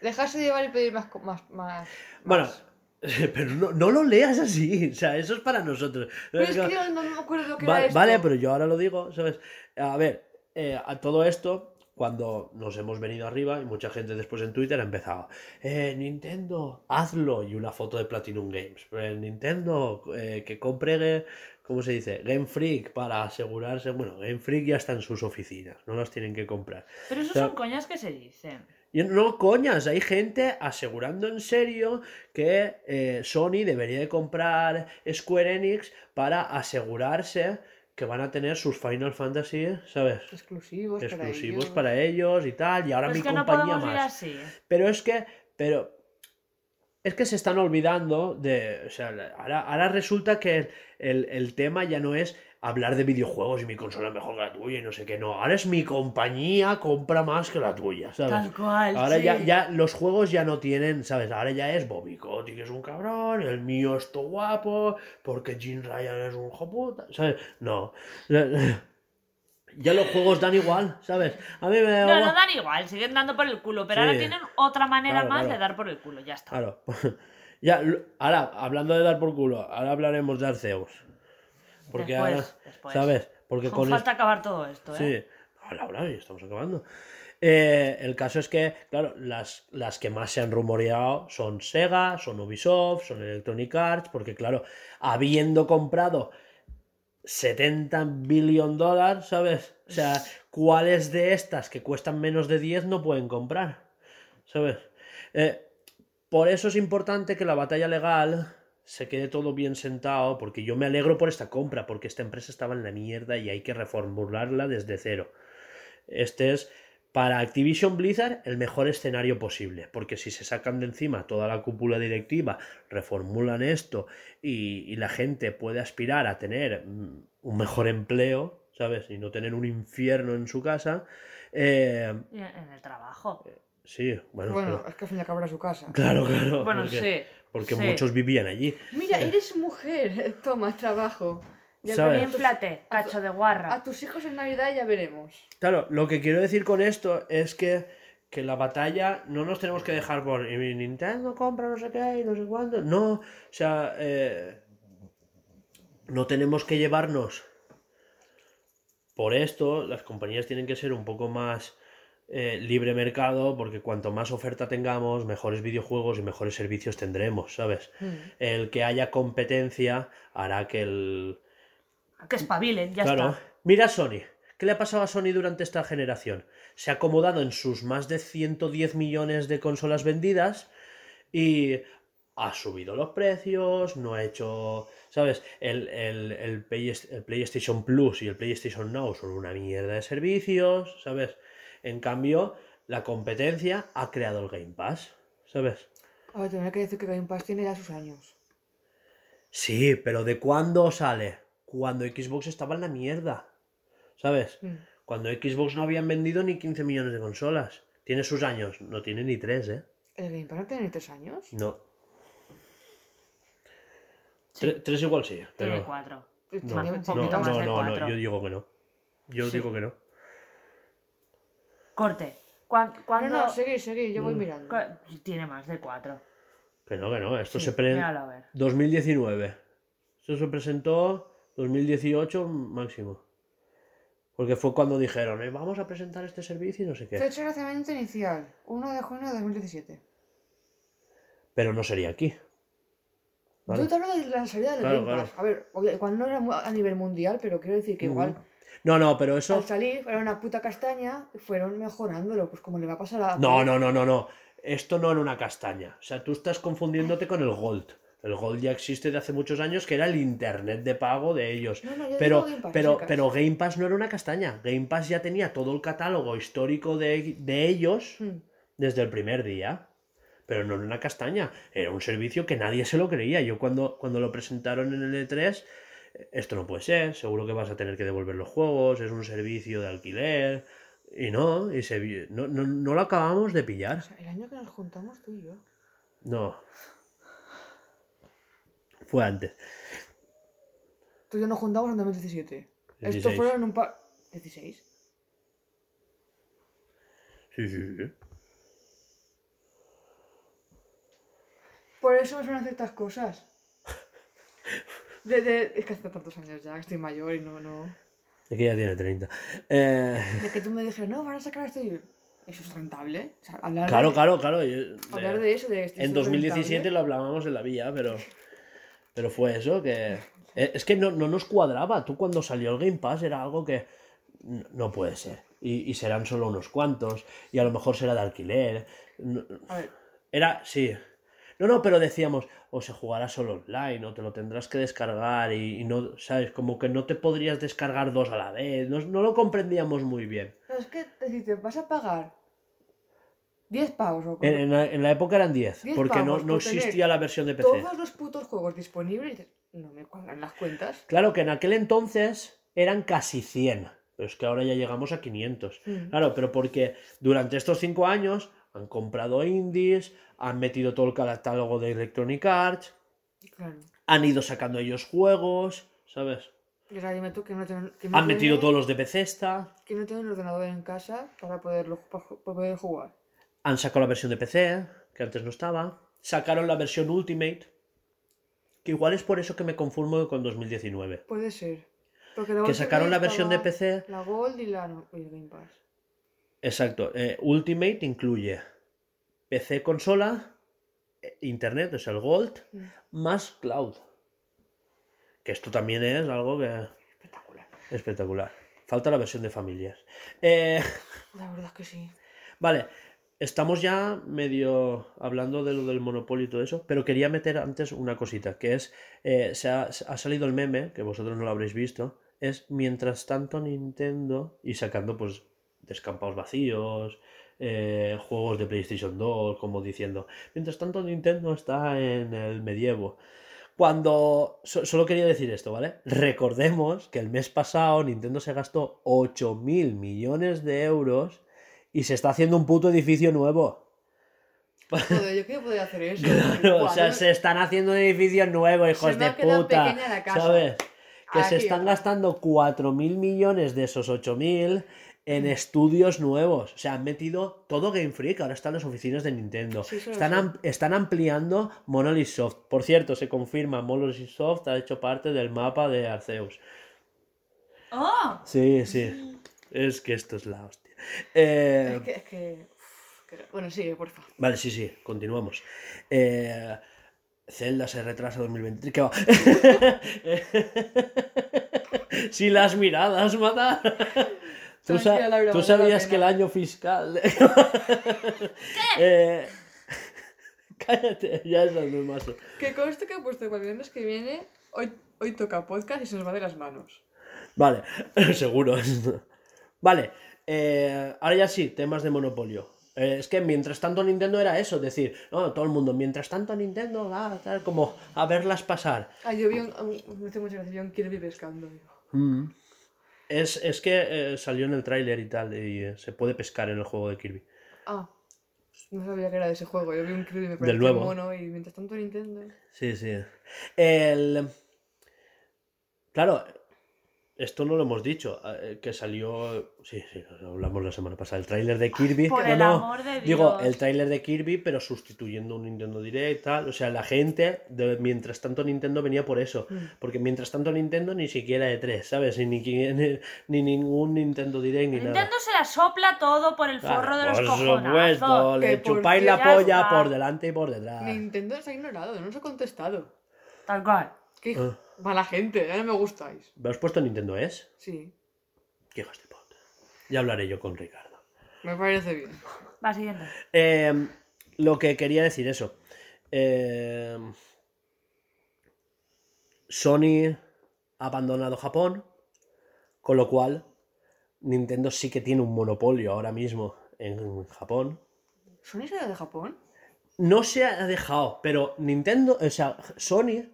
Dejarse llevar y pedir más... co- más, más
bueno,
más.
pero no, no lo leas así. O sea, eso es para nosotros.
Pero es que yo no me acuerdo lo que
Va-
era esto.
Vale, pero yo ahora lo digo, ¿sabes? A ver, eh, a todo esto, cuando nos hemos venido arriba y mucha gente después en Twitter ha empezado, eh, Nintendo, hazlo, y una foto de Platinum Games. Eh, Nintendo, eh, que compre, ¿cómo se dice? Game Freak para asegurarse, bueno, Game Freak ya está en sus oficinas, no las tienen que comprar.
Pero eso
O sea,
son coñas que se dicen.
Y no, coñas, hay gente asegurando en serio que eh, Sony debería de comprar Square Enix para asegurarse que van a tener sus Final Fantasy, ¿sabes?
Exclusivos,
Exclusivos
para
para ellos y tal, y ahora mi
no
compañía más.
así.
Pero es que, pero es que se están olvidando de, o sea, ahora, ahora resulta que el, el tema ya no es hablar de videojuegos y mi consola es mejor que la tuya y no sé qué, no, ahora es mi compañía compra más que la tuya, ¿sabes?
Tal cual.
Ahora
sí.
ya, ya los juegos ya no tienen, ¿sabes? Ahora ya es Bobby Kotick es un cabrón, el mío es todo guapo, porque Jim Ryan es un joputa, ¿sabes? No. Ya los juegos dan igual, ¿sabes? A mí me...
No, no dan igual, siguen dando por el culo, pero
Sí.
ahora tienen otra manera
Claro,
más
claro.
de dar por el culo, ya está.
Claro. Ya, ahora, hablando de dar por culo, ahora hablaremos de Arceus. Porque
Después,
ahora,
después.
¿sabes? Porque
Con falta acabar todo esto, ¿eh?
Sí. Laura, ya estamos acabando. Eh, el caso es que, claro, las, las que más se han rumoreado son Sega, son Ubisoft, son Electronic Arts, porque, claro, habiendo comprado 70 billion dólares, ¿sabes? O sea, ¿cuáles de estas que cuestan menos de 10 no pueden comprar? ¿Sabes? Eh, por eso es importante que la batalla legal se quede todo bien sentado, porque yo me alegro por esta compra, porque esta empresa estaba en la mierda y hay que reformularla desde cero. Este es, para Activision Blizzard, el mejor escenario posible, porque si se sacan de encima toda la cúpula directiva, reformulan esto y, y la gente puede aspirar a tener mm, un mejor empleo, ¿sabes? Y no tener un infierno en su casa. eh,
En el trabajo.
sí, bueno,
Bueno,
pero-
es que al fin y al cabo era su casa.
claro, claro.
Bueno,
porque,
sí.
Porque
sí.
muchos vivían allí.
Mira, eres mujer. Toma, trabajo. Ya.
Inflate, cacho de
A
guarra.
tus hijos en Navidad ya veremos.
Claro, lo que quiero decir con esto es que, que la batalla no nos tenemos que dejar por "Y Nintendo compra no sé qué y no sé cuánto. No, o sea, eh, no tenemos que llevarnos por esto. Las compañías tienen que ser un poco más eh, libre mercado porque cuanto más oferta tengamos, mejores videojuegos y mejores servicios tendremos, ¿sabes? El que haya competencia hará que el,
Que espabilen, ya
claro.
está.
Mira a Sony. ¿Qué le ha pasado a Sony durante esta generación? Se ha acomodado en sus más de 110 millones de consolas vendidas y ha subido los precios, no ha hecho... ¿Sabes? El, el- el Play- el PlayStation Plus y el PlayStation Now son una mierda de servicios, ¿sabes? En cambio, la competencia ha creado el Game Pass, ¿sabes?
A ver, tendré que decir que Game Pass tiene ya sus años.
Sí, pero ¿de cuándo sale? Cuando Xbox estaba en la mierda, ¿sabes?
Mm.
Cuando Xbox no habían vendido ni 15 millones de consolas. Tiene sus años, no tiene ni tres, ¿eh?
¿El Game Pass no tiene ni tres años?
No.
Sí.
Tres igual sí,
Tiene
pero...
cuatro.
No,
Tiene
un
no,
poquito
no,
más de
no, no,
cuatro.
yo digo que no. Yo
Sí.
digo que no.
Corte. ¿Cuán-
No, no, seguid, seguid, yo voy
Mm.
mirando.
Tiene más de cuatro.
Que no, que no. Esto
Sí,
se pre...
míralo a ver.
2019. Esto se presentó 2018 máximo. Porque fue cuando dijeron, "Eh, vamos a presentar este servicio y no sé qué.
Fecha de lanzamiento inicial, 1 de junio de 2017.
Pero no sería aquí. Vale.
Yo te hablo de la salida del
Claro,
Game Pass. A ver, igual no era a nivel mundial, pero quiero decir que igual
No, no, pero eso...
al salir era una puta castaña fueron mejorándolo, pues como le va a pasar a...
No, no, no, no, no. Esto no era una castaña. O sea, tú estás confundiéndote con el Gold. El Gold ya existe de hace muchos años, que era el internet de pago de ellos.
No, no, yo
Pero,
digo Game Pass,
pero, pero Game Pass no era una castaña. Game Pass ya tenía todo el catálogo histórico de, de ellos
Hmm.
desde el primer día. Pero no era una castaña. Era un servicio que nadie se lo creía. Yo cuando, cuando lo presentaron en el E3, esto no puede ser. Seguro que vas a tener que devolver los juegos. Es un servicio de alquiler. Y no, y se, no, no, no lo acabamos de pillar.
O sea, el año que nos juntamos tú y yo.
No. Fue antes.
Tú y yo nos juntamos en 2017. Esto
16.
fueron un par... ¿16?
Sí, sí, sí.
Por eso me suenan ciertas cosas. De, de- Es que hace tantos años ya, estoy mayor y no, no...
Es que ya tiene 30. Eh,
De que tú me dijeras, no, van a sacar esto y... ¿Eso es rentable? O sea, hablar
claro,
de,
claro, claro. yo-
Hablar
de-
de eso, de esto
en
es
2017
rentable.
lo hablábamos en la vía, pero, pero fue eso que... eh, Es que no, no nos cuadraba. Tú cuando salió el Game Pass era algo que no puede ser. Y, y serán solo unos cuantos. Y a lo mejor será de alquiler.
A ver,
Era, sí. No, no, pero decíamos, o se jugará solo online, o te lo tendrás que descargar y, y no, ¿sabes? Como que no te podrías descargar dos a la vez. No, no lo comprendíamos muy bien.
no, es que decirte, vas a pagar 10 pavos o
En, en la, en la época eran 10,
10
porque no, no existía la versión de PC.
todos los putos juegos disponibles no me cuadran las cuentas.
Claro que en aquel entonces eran casi 100, pero es que ahora ya llegamos a 500.
Mm.
Claro, pero porque durante estos 5 años han comprado indies, han metido todo el catálogo de Electronic Arts,
Claro.
han ido sacando ellos juegos, ¿sabes?
Y ahora dime tú que no tienen, que no
Han metido todos los de Bethesda,
que no tienen un ordenador en casa para poderlo para poder jugar.
han sacado la versión de PC, que antes no estaba. sacaron la versión Ultimate, que igual es por eso que me conformo con 2019.
Puede ser. Porque
Que sacaron la versión de PC.
La Gold y la y Game Pass.
Exacto. eh, Ultimate incluye PC consola, eh, Internet, es el Gold,
Mm.
más Cloud. Que esto también es algo que
Espectacular.
espectacular. Falta la versión de familias. Eh,
La verdad es que sí.
vale, estamos ya medio hablando de lo del monopolio y todo eso, pero quería meter antes una cosita, que es, eh, se ha, se ha salido el meme, que vosotros no lo habréis visto, es mientras tanto Nintendo y sacando pues descampados vacíos, eh, juegos de PlayStation 2, como diciendo, mientras tanto Nintendo está en el medievo. Cuando... so- solo quería decir esto, ¿vale? Recordemos que el mes pasado Nintendo se gastó 8 mil millones de euros y se está haciendo un puto edificio nuevo.
Joder, yo quiero poder hacer eso.
Claro, o sea, se están haciendo edificios nuevos, hijos
me
de
ha
puta.
pequeña la casa.
¿Sabes? Que se están gastando 4 mil millones de esos 8 mil en estudios nuevos. O sea, han metido todo Game Freak, ahora están las oficinas de Nintendo.
Sí,
están, am- están ampliando Monolith Soft. Por cierto, se confirma, Monolith Soft ha hecho parte del mapa de Arceus.
¡Oh!
Sí, sí. Es que esto es la hostia. Eh,
Es que, es que... uf, que- Bueno, sigue, porfa.
Vale, sí, sí, continuamos. Eh, Zelda se retrasa 2023. ¿Qué va? si las miradas matan. ¿Tú, sa-
Laura,
tú sabías que el año fiscal. Eh, cállate, ya es el más.
Que conste que he puesto el viernes que viene, hoy, hoy toca podcast y se nos va de las manos.
Vale, seguro. Vale, eh, ahora ya sí, temas de monopolio. Eh, es que mientras tanto Nintendo era eso, decir, no, todo el mundo, mientras tanto Nintendo, ah, tal, como a verlas pasar.
Ah, yo vi un... Me hace mucha gracia, vi un Kirby pescando.
Mm. Es, es que eh, salió en el tráiler y tal, y eh, se puede pescar en el juego de Kirby.
Ah, no sabía que era de ese juego. Yo vi un Kirby y me pareció mono y mientras tanto Nintendo...
Sí, sí. El... Claro, esto no lo hemos dicho, eh, que salió... Sí, sí, lo hablamos la semana pasada, el tráiler de Kirby.
Por
no,
el
no,
amor de
Digo,
Dios.
el tráiler de Kirby, pero sustituyendo un Nintendo Direct, tal. O sea, la gente, de- mientras tanto Nintendo venía por eso.
Mm.
Porque mientras tanto Nintendo ni siquiera de 3, ¿sabes? Ni, ni, ni- ni ningún Nintendo Direct ni nada.
Nintendo se la sopla todo por el forro
Ah,
de los
por
cojonazos.
supuesto, le
por
chupáis la polla
ya
por delante y por detrás.
Nintendo nos ha ignorado, no nos ha contestado.
Tal cual.
Qué
Ah.
Mala gente, ya no me gustáis.
¿Me has puesto Nintendo es?
Sí,
Qué hijos de puta. Ya hablaré yo con Ricardo.
me parece bien.
Va, siguiente.
Eh, lo que quería decir eso. Eh, Sony ha abandonado Japón, con lo cual Nintendo sí que tiene un monopolio ahora mismo en Japón.
¿Sony será de Japón?
No se ha dejado, pero Nintendo, o sea, Sony,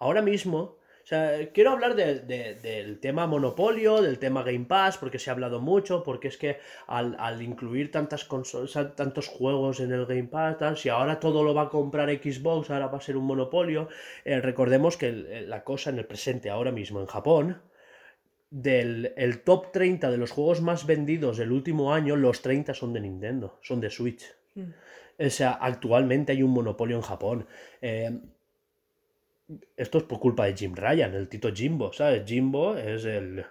ahora mismo, o sea, quiero hablar de- de- del tema monopolio, del tema Game Pass, porque se ha hablado mucho, porque es que al, al incluir tantas consolas, tantos juegos en el Game Pass, tal, si ahora todo lo va a comprar Xbox, ahora va a ser un monopolio, eh, recordemos que el- la cosa en el presente, ahora mismo en Japón, del el top 30 de los juegos más vendidos del último año, los 30 son de Nintendo, son de Switch.
Mm.
O sea, actualmente hay un monopolio en Japón. Eh, esto es por culpa de Jim Ryan, el Tito Jimbo, ¿sabes? Jimbo es el,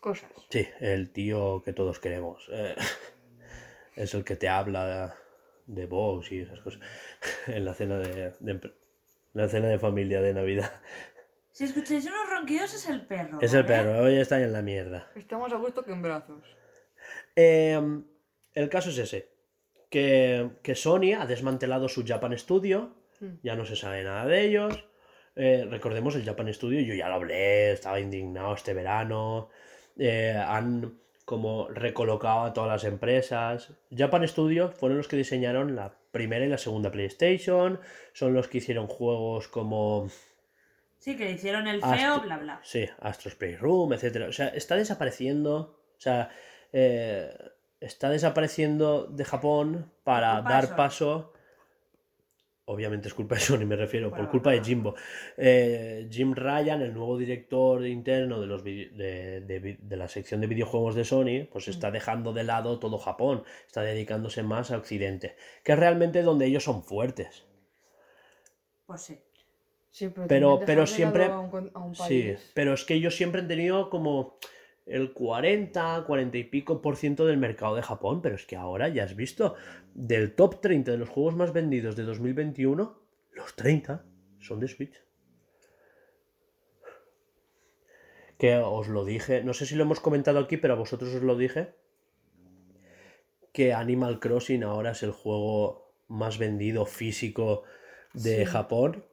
Cosas.
sí, el tío que todos queremos. eh, es el que te habla de Vox y esas cosas en la cena de, de la cena de familia de Navidad.
Si escucháis unos ronquidos es el perro.
Es el perro, hoy está en la mierda.
Estamos a gusto que en brazos.
Eh, el caso es ese. Que, que Sony ha desmantelado su Japan Studio.
Mm.
Ya no se sabe nada de ellos. Eh, recordemos el Japan Studio, yo ya lo hablé, estaba indignado este verano. Eh, han como recolocado a todas las empresas. Japan Studio fueron los que diseñaron la primera y la segunda PlayStation. Son los que hicieron juegos como
Sí, que hicieron el
Astro-
feo, bla, bla.
Sí, Astro Space Room, etcétera. O sea, está desapareciendo. O sea, eh, está desapareciendo de Japón para dar paso. Obviamente es culpa de Sony, me refiero, por
Bueno,
culpa de. Jimbo. Eh, Jim Ryan, el nuevo director interno de, los de, de vi- de la sección de videojuegos de Sony, pues
Mm.
está dejando de lado todo Japón, está dedicándose más a Occidente, que es realmente donde ellos son fuertes.
Pues sí.
Sí, pero,
Pero- siempre-
A un, a un
Sí,
país.
pero es que ellos siempre han tenido como el 40, 40 y pico por ciento del mercado de Japón, pero es que ahora ya has visto, del top 30 de los juegos más vendidos de 2021, los 30 son de Switch. Que os lo dije, no sé si lo hemos comentado aquí, pero a vosotros os lo dije, que Animal Crossing ahora es el juego más vendido físico de
Sí.
Japón,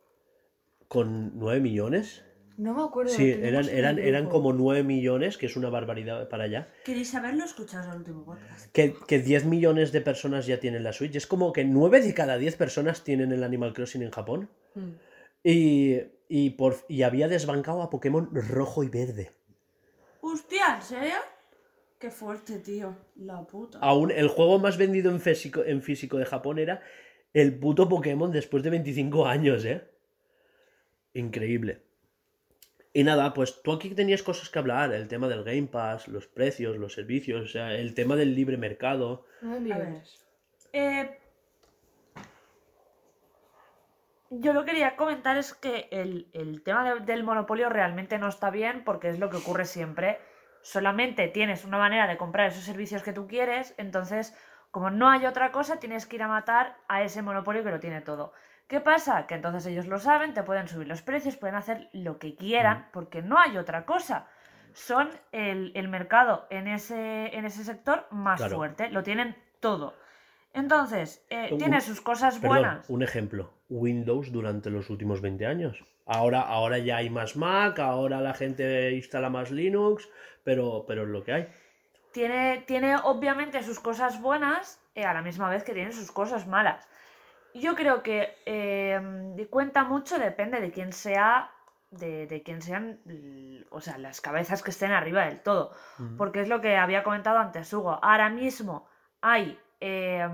con 9 millones.
No me acuerdo.
Sí, eran, eran, eran como 9 millones, que es una barbaridad para allá.
¿Queréis saberlo? Escuchaos el último podcast.
Que, que 10 millones de personas ya tienen la Switch. Es como que 9 de cada 10 personas tienen el Animal Crossing en Japón.
Mm.
Y, y, por, y había desbancado a Pokémon rojo y verde.
Hostia, ¿en serio? Qué fuerte, tío. La puta.
Aún el juego más vendido en físico, en físico de Japón era el puto Pokémon después de 25 años, ¿eh? Increíble. Y nada, pues tú aquí tenías cosas que hablar, el tema del Game Pass, los precios, los servicios, o sea, el tema del libre mercado.
A ver.
Eh, yo lo que quería comentar es que el, el tema de- del monopolio realmente no está bien porque es lo que ocurre siempre. Solamente tienes una manera de comprar esos servicios que tú quieres, entonces como no hay otra cosa, tienes que ir a matar a ese monopolio que lo tiene todo. ¿Qué pasa? Que entonces ellos lo saben, te pueden subir los precios, pueden hacer lo que quieran porque no hay otra cosa. Son el, el mercado en ese, en ese sector más
Claro.
fuerte, lo tienen todo. Entonces, eh, tiene sus cosas
Perdón,
buenas.
un ejemplo. Windows durante los últimos 20 años. Ahora, ahora ya hay más Mac, ahora la gente instala más Linux, pero, pero es lo que hay.
Tiene, tiene obviamente sus cosas buenas, eh, a la misma vez que tiene sus cosas malas. Yo creo que eh, cuenta mucho, depende de quién sea, de, de quién sean, o sea, las cabezas que estén arriba del todo. Porque es lo que había comentado antes, Hugo. Ahora mismo hay, eh,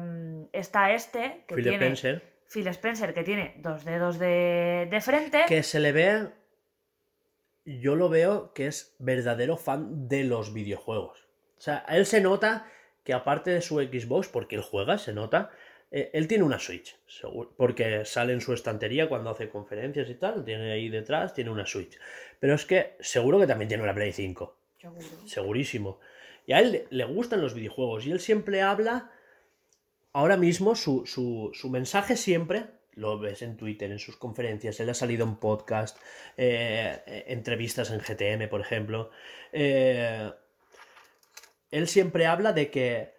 está este, que
Phil
tiene
Spencer,
Phil Spencer, que tiene dos dedos de, de frente.
que se le ve, yo lo veo que es verdadero fan de los videojuegos. O sea, él se nota que aparte de su Xbox, porque él juega, se nota, eh, él tiene una Switch, porque sale en su estantería cuando hace conferencias y tal, tiene ahí detrás, tiene una Switch. Pero es que seguro que también tiene una Play 5.
Seguro.
segurísimo. Y a él le- gustan los videojuegos y él siempre habla, ahora mismo su, su- su mensaje siempre, lo ves en Twitter, en sus conferencias, él ha salido en podcast, eh, eh, entrevistas en GTM, por ejemplo. eh, él siempre habla de que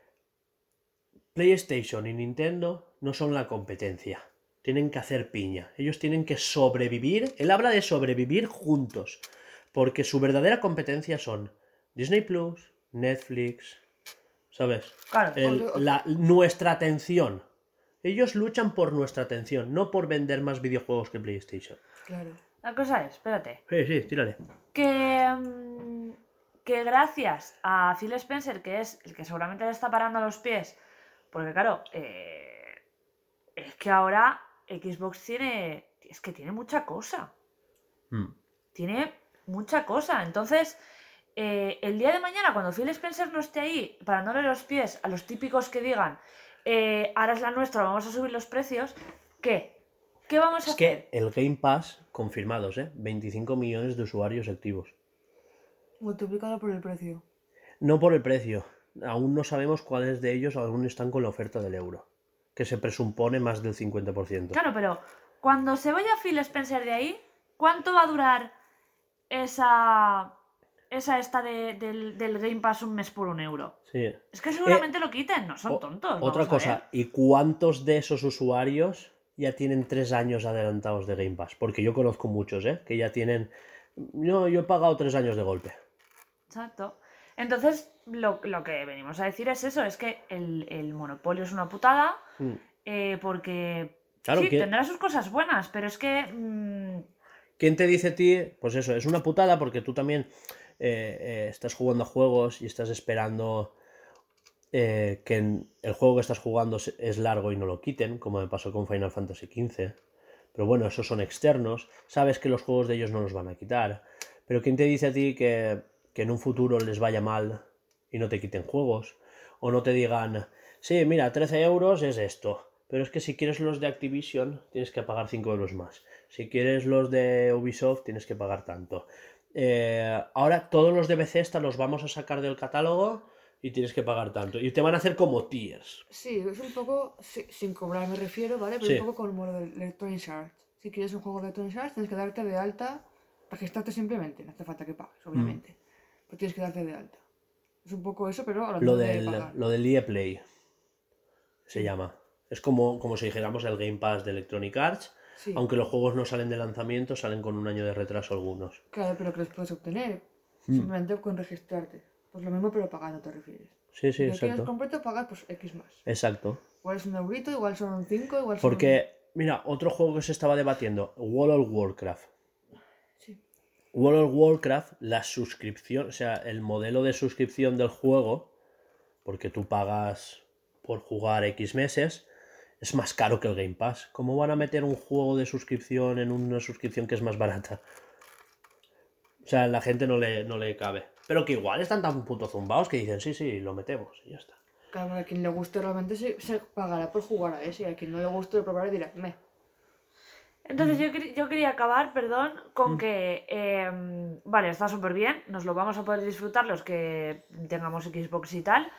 PlayStation y Nintendo no son la competencia. Tienen que hacer piña. Ellos tienen que sobrevivir. Él habla de sobrevivir juntos. Porque su verdadera competencia son Disney Plus, Netflix, ¿sabes?
Claro,
El- la- nuestra atención. Ellos luchan por nuestra atención, no por vender más videojuegos que PlayStation.
Claro.
la cosa es, espérate.
Sí, sí, tírale.
que, mm, que gracias a Phil Spencer, que es el que seguramente le está parando los pies, porque claro, eh, es que ahora Xbox tiene, es que tiene mucha cosa,
Mm.
tiene mucha cosa, entonces... eh, el día de mañana, cuando Phil Spencer no esté ahí parándole los pies a los típicos que digan, eh, ahora es la nuestra, vamos a subir los precios, ¿qué? ¿Qué vamos a
Es
hacer?
que el Game Pass, confirmados, ¿eh? 25 millones de usuarios activos.
Multiplicado por el precio.
No por el precio. Aún no sabemos cuáles de ellos aún están con la oferta del euro. Que se presupone más del 50%.
Claro, pero cuando se vaya Phil Spencer de ahí, ¿cuánto va a durar esa. esa esta de- del, del Game Pass un mes por un euro?
Sí.
Es que seguramente lo quiten, no son tontos.
Otra cosa. ¿y cuántos de esos usuarios ya tienen tres años adelantados de Game Pass? Porque yo conozco muchos, ¿eh? Que ya tienen... No, yo he pagado tres años de golpe.
Exacto. Entonces, lo, lo que venimos a decir es eso: es que el, el monopolio es una putada,
Mm.
eh, porque.
Claro
sí,
que-
tendrá sus cosas buenas, pero es que. mm,
¿Quién te dice a ti? Pues eso, es una putada porque tú también eh, eh, estás jugando a juegos y estás esperando que en- el juego que estás jugando es largo y no lo quiten, como me pasó con Final Fantasy XV. Pero bueno, esos son externos. Sabes que los juegos de ellos no los van a quitar. Pero ¿quién te dice a ti que, que en un futuro les vaya mal y no te quiten juegos? O no te digan, sí, mira, 13 euros es esto. Pero es que si quieres los de Activision, tienes que pagar 5 euros más. Si quieres los de Ubisoft, tienes que pagar tanto. Eh, ahora todos los de Bethesda los vamos a sacar del catálogo y tienes que pagar tanto. Y te van a hacer como tiers.
Sí, es un poco, sí, sin cobrar me refiero, ¿vale? Pero
Sí.
un poco como lo de Electronic Arts. Si quieres un juego de Electronic Arts, tienes que darte de alta, registrarte simplemente, no hace falta que pagues, obviamente. Pero tienes que darte de alta. Es un poco eso, pero ahora
Lo
de
del, lo del EA Play se llama. Es como, como si dijéramos el Game Pass de Electronic Arts.
Sí,
Aunque los juegos no salen de lanzamiento, salen con un año de retraso algunos.
claro, pero que los puedes obtener
Mm.
simplemente con registrarte. Pues lo mismo, pero pagando te refieres.
Sí, sí,
si
exacto.
completo, pagas pues X más.
Exacto.
Igual es un eurito, igual son 5, igual son...
Porque, mira, otro juego que se estaba debatiendo, World of Warcraft. World of Warcraft, la suscripción, o sea, el modelo de suscripción del juego, porque tú pagas por jugar X meses, es más caro que el Game Pass. ¿Cómo van a meter un juego de suscripción en una suscripción que es más barata? O sea, la gente no le, no le cabe. Pero que igual están tan puto zumbados que dicen, sí, sí, lo metemos y ya está.
Claro, a quien le guste realmente se, se pagará por jugar a ese, y a quien no le guste lo probará dirá, me.
Entonces yo, quer- yo quería acabar, perdón, con que, em, vale, está súper bien, nos lo vamos a poder disfrutar los que tengamos Xbox y tal,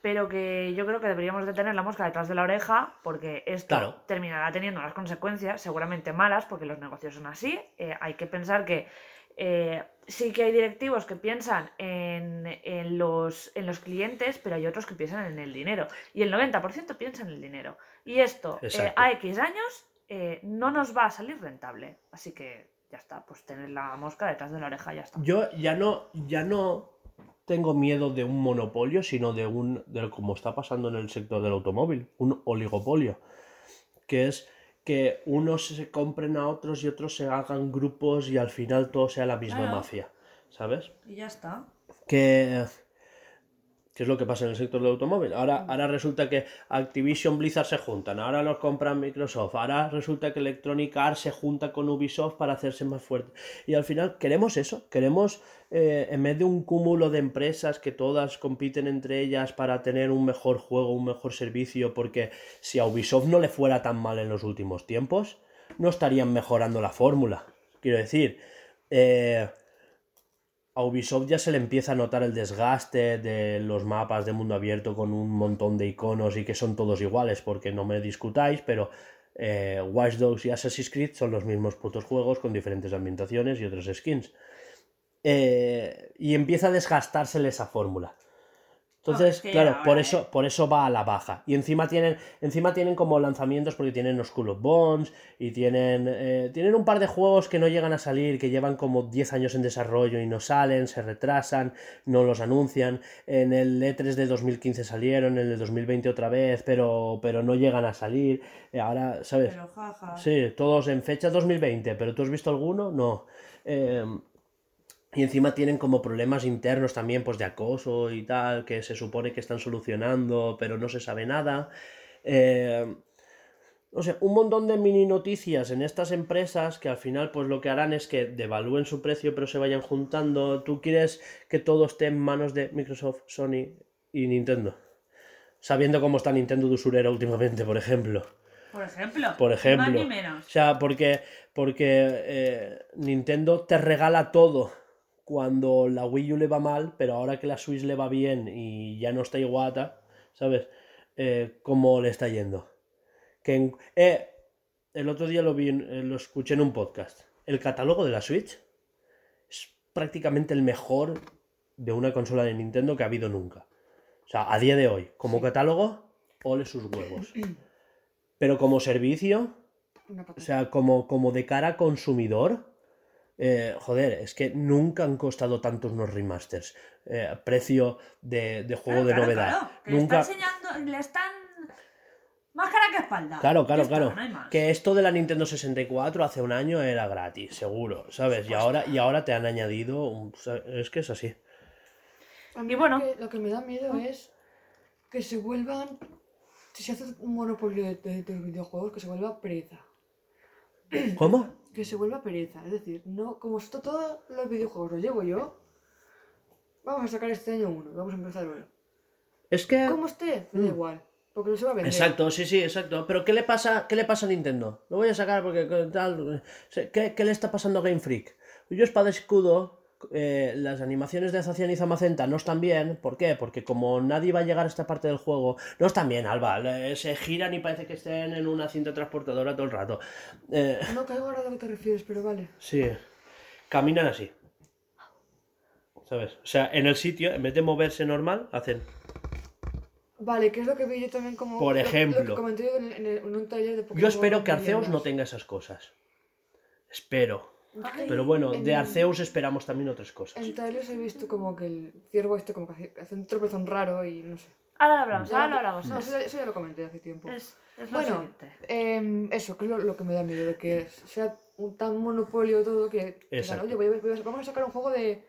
pero que yo creo que deberíamos de tener la mosca detrás de la oreja, porque esto
Claro.
terminará teniendo unas consecuencias seguramente malas, porque los negocios son así. Eh, hay que pensar que eh, sí que hay directivos que piensan en, en los, en los clientes, pero hay otros que piensan en el dinero. Y el 90% piensa en el dinero. Y esto, eh, a X años, eh, no nos va a salir rentable. Así que ya está, pues tener la mosca detrás de la oreja, ya está.
Yo ya no, ya no tengo miedo de un monopolio, sino de un, de como está pasando en el sector del automóvil, un oligopolio, que es que unos se compren a otros y otros se hagan grupos y al final todo sea la misma
Claro.
mafia, ¿sabes?
Y ya está.
que, que es lo que pasa en el sector del automóvil. Ahora, ahora resulta que Activision Blizzard se juntan, ahora los compran Microsoft, ahora resulta que Electronic Arts se junta con Ubisoft para hacerse más fuerte. Y al final queremos eso, queremos, eh, en vez de un cúmulo de empresas que todas compiten entre ellas para tener un mejor juego, un mejor servicio, porque si a Ubisoft no le fuera tan mal en los últimos tiempos, no estarían mejorando la fórmula. Quiero decir, eh, a Ubisoft ya se le empieza a notar el desgaste de los mapas de mundo abierto con un montón de iconos y que son todos iguales, porque no me discutáis, pero eh, Watch Dogs y Assassin's Creed son los mismos putos juegos con diferentes ambientaciones y otros skins. Eh, y empieza a desgastársele esa fórmula. Entonces, claro,
ahora,
por
¿eh?
eso, por eso va a la baja. Y encima tienen, encima tienen como lanzamientos porque tienen los of Bones y tienen, eh, tienen un par de juegos que no llegan a salir, que llevan como 10 años en desarrollo y no salen, se retrasan, no los anuncian. En el E3 de 2015 salieron, en el de 2020 otra vez, pero, pero no llegan a salir. Eh, ahora, ¿sabes?
Pero jaja.
Sí, todos en fecha 2020, pero ¿tú has visto alguno? No. Eh, y encima tienen como problemas internos también, pues de acoso y tal, que se supone que están solucionando, pero no se sabe nada. Eh, no sé, un montón de mini noticias en estas empresas que al final pues lo que harán es que devalúen su precio pero se vayan juntando. ¿Tú quieres que todo esté en manos de Microsoft, Sony y Nintendo? Sabiendo cómo está Nintendo de usurera últimamente, por ejemplo.
Por ejemplo.
Por ejemplo.
Más ni menos.
O sea, porque, porque eh, Nintendo te regala todo cuando la Wii U le va mal, pero ahora que la Switch le va bien y ya no está iguata, ¿sabes? Eh, ¿Cómo le está yendo? Que en- eh, el otro día lo vi, eh, lo escuché en un podcast. El catálogo de la Switch es prácticamente el mejor de una consola de Nintendo que ha habido nunca. O sea, a día de hoy, como catálogo, ole sus huevos. Pero como servicio, o sea, como, como de cara a consumidor, eh, joder, es que nunca han costado tantos unos remasters. Eh, precio de, de juego
Claro,
de
claro,
novedad.
claro, que
nunca.
Le está enseñando, le están. Más cara que espalda.
Claro, claro,
está,
claro.
no.
Que esto de la Nintendo 64 hace un año era gratis, seguro, ¿sabes? Y ahora, y ahora te han añadido. un- Es que es así.
A mí
Y bueno.
lo que, lo que me da miedo es que se vuelvan. Si se hace un monopolio de, de- de videojuegos, que se vuelva pereza.
¿Cómo?
Que se vuelva pereza. Es decir, no, como esto todos los videojuegos los llevo yo, vamos a sacar este año uno, vamos a empezar uno.
Es que...
Como esté, me da igual. Porque no se va a vender.
Exacto, sí, sí, exacto. Pero ¿qué le pasa, qué le pasa a Nintendo? Lo voy a sacar porque tal. ¿Qué, qué le está pasando a Game Freak? Yo espada escudo. Eh, las animaciones de Zacian y Zamacenta no están bien. ¿Por qué? Porque como nadie va a llegar a esta parte del juego, no están bien, Alba. le- Se giran y parece que estén en una cinta transportadora todo el rato. Eh,
No caigo ahora a lo que te refieres, pero vale.
sí, caminan así. ¿Sabes? O sea, en el sitio, en vez de moverse normal, hacen.
Vale, que es lo que vi yo también como.
Por
lo- Lo,
ejemplo.
que comenté yo en, en el- en un taller de Pokémon.
Yo espero que Arceus no tenga esas cosas. Espero.
Ay,
Pero bueno,
en-
de Arceus esperamos también otras cosas.
En trailers he visto como que el ciervo este como que hace, hace un tropezón raro y no sé.
Ahora lo hablamos,
Ya
ahora
lo-
hablamos.
No,
es-
eso, ya- eso ya lo comenté hace tiempo.
Es, es lo
Bueno,
siguiente.
em, eso, que es lo, lo que me da miedo, de que sea un tan monopolio todo que, oye, voy a- voy a- vamos a sacar un juego de...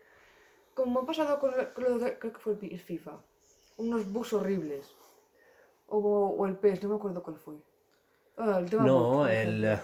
Como ha pasado con, lo- con lo de, creo que fue el Pi- el FIFA. Unos bugs horribles. O, o el PES, no me acuerdo cuál fue. Ah, el tema
No, el.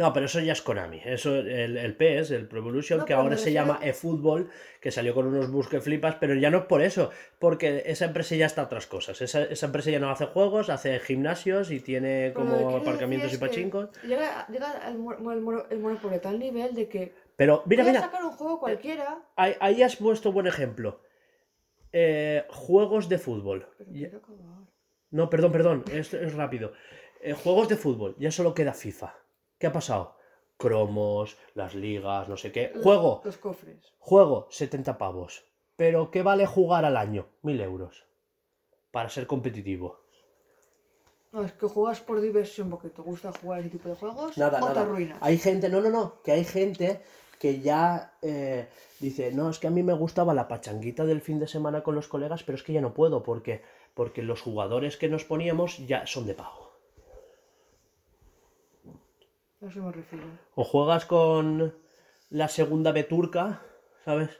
No, pero eso ya es Konami. Eso, el, el PS, el Pro Evolution,
No,
que ahora se llama eFootball, que salió con unos bugs que flipas, pero ya no es por eso, porque esa empresa ya está a otras cosas. Esa, esa empresa ya no hace juegos, hace gimnasios y tiene como aparcamientos y pachincos.
Llega, llega el, el, el monopolio tal nivel de que
Pero mira, mira,
sacar un juego cualquiera.
ahí, ahí has puesto buen ejemplo. Eh, juegos de fútbol.
Pero.
No, perdón, perdón, esto es rápido. Eh, juegos de fútbol, ya solo queda FIFA. ¿Qué ha pasado? Cromos, las ligas, no sé qué. Juego,
Los cofres.
juego, 70 pavos. Pero ¿qué vale jugar al año? 1000 euros. Para ser competitivo.
No, es que juegas por diversión porque te gusta jugar ese tipo de juegos
Nada,
o te
nada.
arruinas.
Hay gente, no, no, no, que hay gente que ya eh, dice, no, es que a mí me gustaba la pachanguita del fin de semana con los colegas, pero es que ya no puedo porque, porque los jugadores que nos poníamos ya son de pago.
A eso me refiero.
O juegas con la segunda B turca, ¿sabes?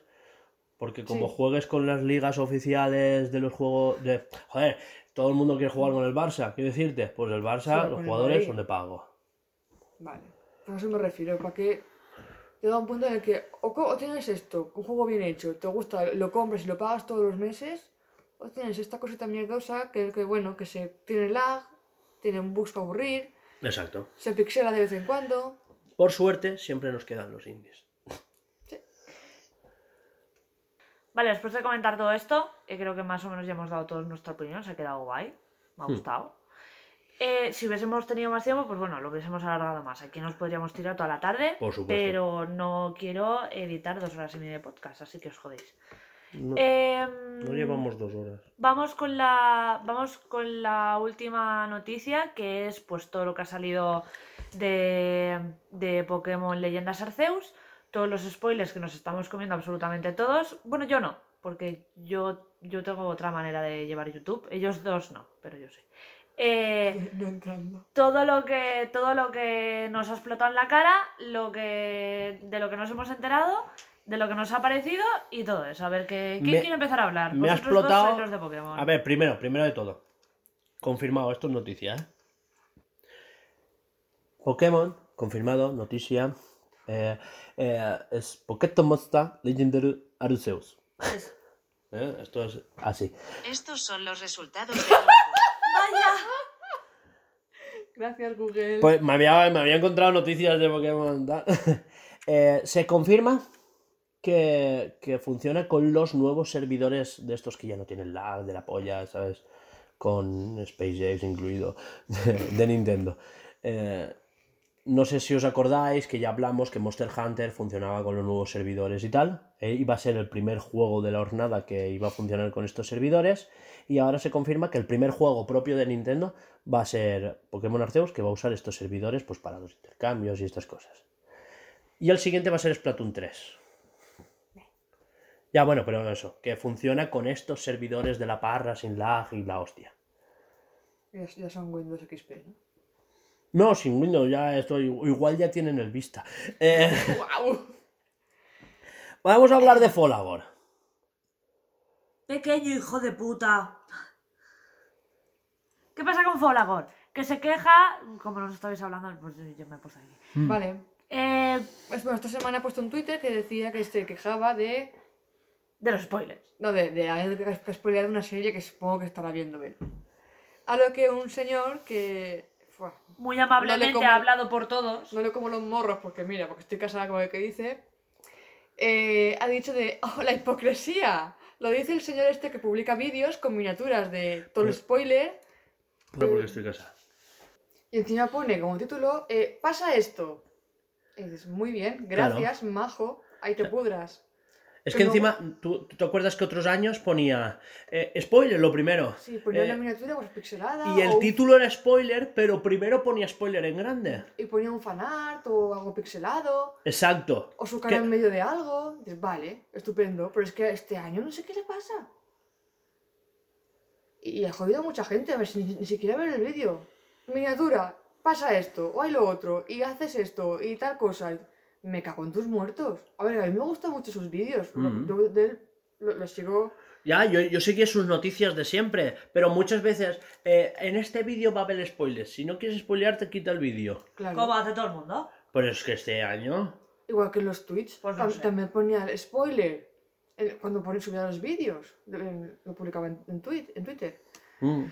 Porque como
Sí.
juegues con las ligas oficiales de los juegos de... Joder, todo el mundo quiere jugar con el Barça, quiero decirte. Pues el Barça,
Sí,
los jugadores son de pago.
Vale. A eso me refiero. Para que llega un punto en el que o, tienes esto, un juego bien hecho, te gusta, lo compras y lo pagas todos los meses, o tienes esta cosita mierdosa que, que bueno, que se tiene lag, tiene un bugs para aburrir,
Exacto.
se pixela de vez en cuando.
Por suerte, siempre nos quedan los indies.
Vale, después de comentar todo esto, eh, creo que más o menos ya hemos dado toda nuestra opinión, se ha quedado guay, me ha
Hmm.
gustado. Eh, si hubiésemos tenido más tiempo, pues bueno, lo hubiésemos alargado más. Aquí nos podríamos tirar toda la tarde,
Por supuesto.
pero no quiero editar dos horas y media de podcast, así que os jodéis.
No,
Em,
no llevamos dos horas.
Vamos con la vamos con la última noticia, que es pues todo lo que ha salido de, de Pokémon Leyendas Arceus, todos los spoilers que nos estamos comiendo absolutamente todos. Bueno, yo no, porque yo, yo tengo otra manera de llevar YouTube. Ellos dos no, pero yo sí. Eh,
No
todo lo que todo lo que nos ha explotado en la cara, lo que de lo que nos hemos enterado, de lo que nos ha parecido y todo eso. A ver qué quién
Me-
quiere empezar a hablar.
me ha
dos
explotado-
sois los de Pokémon.
A ver, primero, primero de todo. Confirmado, esto es noticia, ¿eh? Pokémon, confirmado, noticia. Eh, eh, es Pokémon Monster Legendary Arceus.
Es-
¿Eh? Esto es así.
Estos son los resultados juego.
Gracias, Google.
Pues me había, me había encontrado noticias de Pokémon. Eh, se confirma que, funciona con los nuevos servidores de estos que ya no tienen lag de la polla, ¿sabes? Con Space James incluido, de, de Nintendo. Eh, no sé si os acordáis que ya hablamos que Monster Hunter funcionaba con los nuevos servidores y tal. Eh, iba a ser el primer juego de la hornada que iba a funcionar con estos servidores. Y ahora se confirma que el primer juego propio de Nintendo va a ser Pokémon Arceus, que va a usar estos servidores pues, para los intercambios y estas cosas. Y el siguiente va a ser Splatoon 3. Ya, bueno, pero eso, que funciona con estos servidores de la parra sin lag y la hostia.
Ya, ya son Windows XP, ¿no?
No, sin Windows, ya estoy. Igual ya tienen el Vista. Eh,
¡Wow!
vamos a hablar de Fallout.
Pequeño hijo de puta.
¿Qué pasa con Folagor? Que se queja, como nos estabais hablando, pues yo me puse aquí.
Vale.
Eh,
Pues, bueno, esta semana he puesto un Twitter que decía que se quejaba de.
De los spoilers.
No, de, de alguien que ha spoileado una serie que supongo que estará viendo él. A lo que un señor que. fua,
Muy amablemente
como-
ha hablado por todos.
no le como los morros porque mira, porque estoy casada con el que dice. eh, ha dicho de. ¡Oh, la hipocresía! Lo dice el señor este que publica vídeos con miniaturas de todo el spoiler.
No porque estoy casado.
Y encima pone como título, eh, pasa esto. Y dices, muy bien, gracias, majo, ahí te pudras.
Es
Que
que
luego-
encima, ¿tú, tú te acuerdas que otros años ponía eh, spoiler lo primero?
Sí, ponía
Eh,
una miniatura pues pixelada.
Y el
o
título era spoiler, pero primero ponía spoiler en grande.
Y ponía un fanart o algo pixelado.
Exacto.
O su cara en medio de algo. Dices, vale, estupendo. Pero es que este año no sé qué le pasa. Y ha jodido a mucha gente, a ver si ni, ni siquiera ver el vídeo. Miniatura, pasa esto, o hay lo otro, y haces esto, y tal cosa. Me cago en tus muertos. A ver, a mí me gustan mucho sus vídeos.
Mm.
yo de él lo, lo sigo.
Ya, yo, yo seguí sus noticias de siempre, pero muchas veces eh, en este vídeo va a haber spoilers. Si no quieres spoilear, te quita el vídeo.
Claro.
Como hace todo el mundo.
Pero es que este año.
Igual que en los tweets.
Pues no
tam-. También ponía el spoiler. el- cuando ponía, subía los vídeos. de- Lo publicaba en, en, tweet, en Twitter.
mm,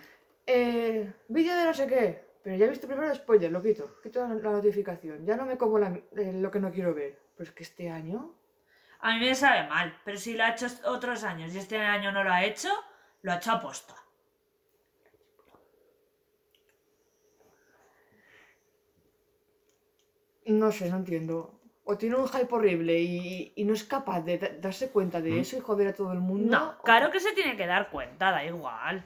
Eh, vídeo de no sé qué. Pero ya he visto primero el spoiler, lo quito. Quito la, la notificación. Ya no me como la- eh, lo que no quiero ver. Pero es que este año.
A mí me sabe mal, pero si lo ha hecho otros años y este año no lo ha hecho, lo ha hecho aposta.
No sé, no entiendo. O tiene un hype horrible y, y no es capaz de da- darse cuenta de eso y joder a todo el mundo.
No,
o-
claro que se tiene que dar cuenta, da igual.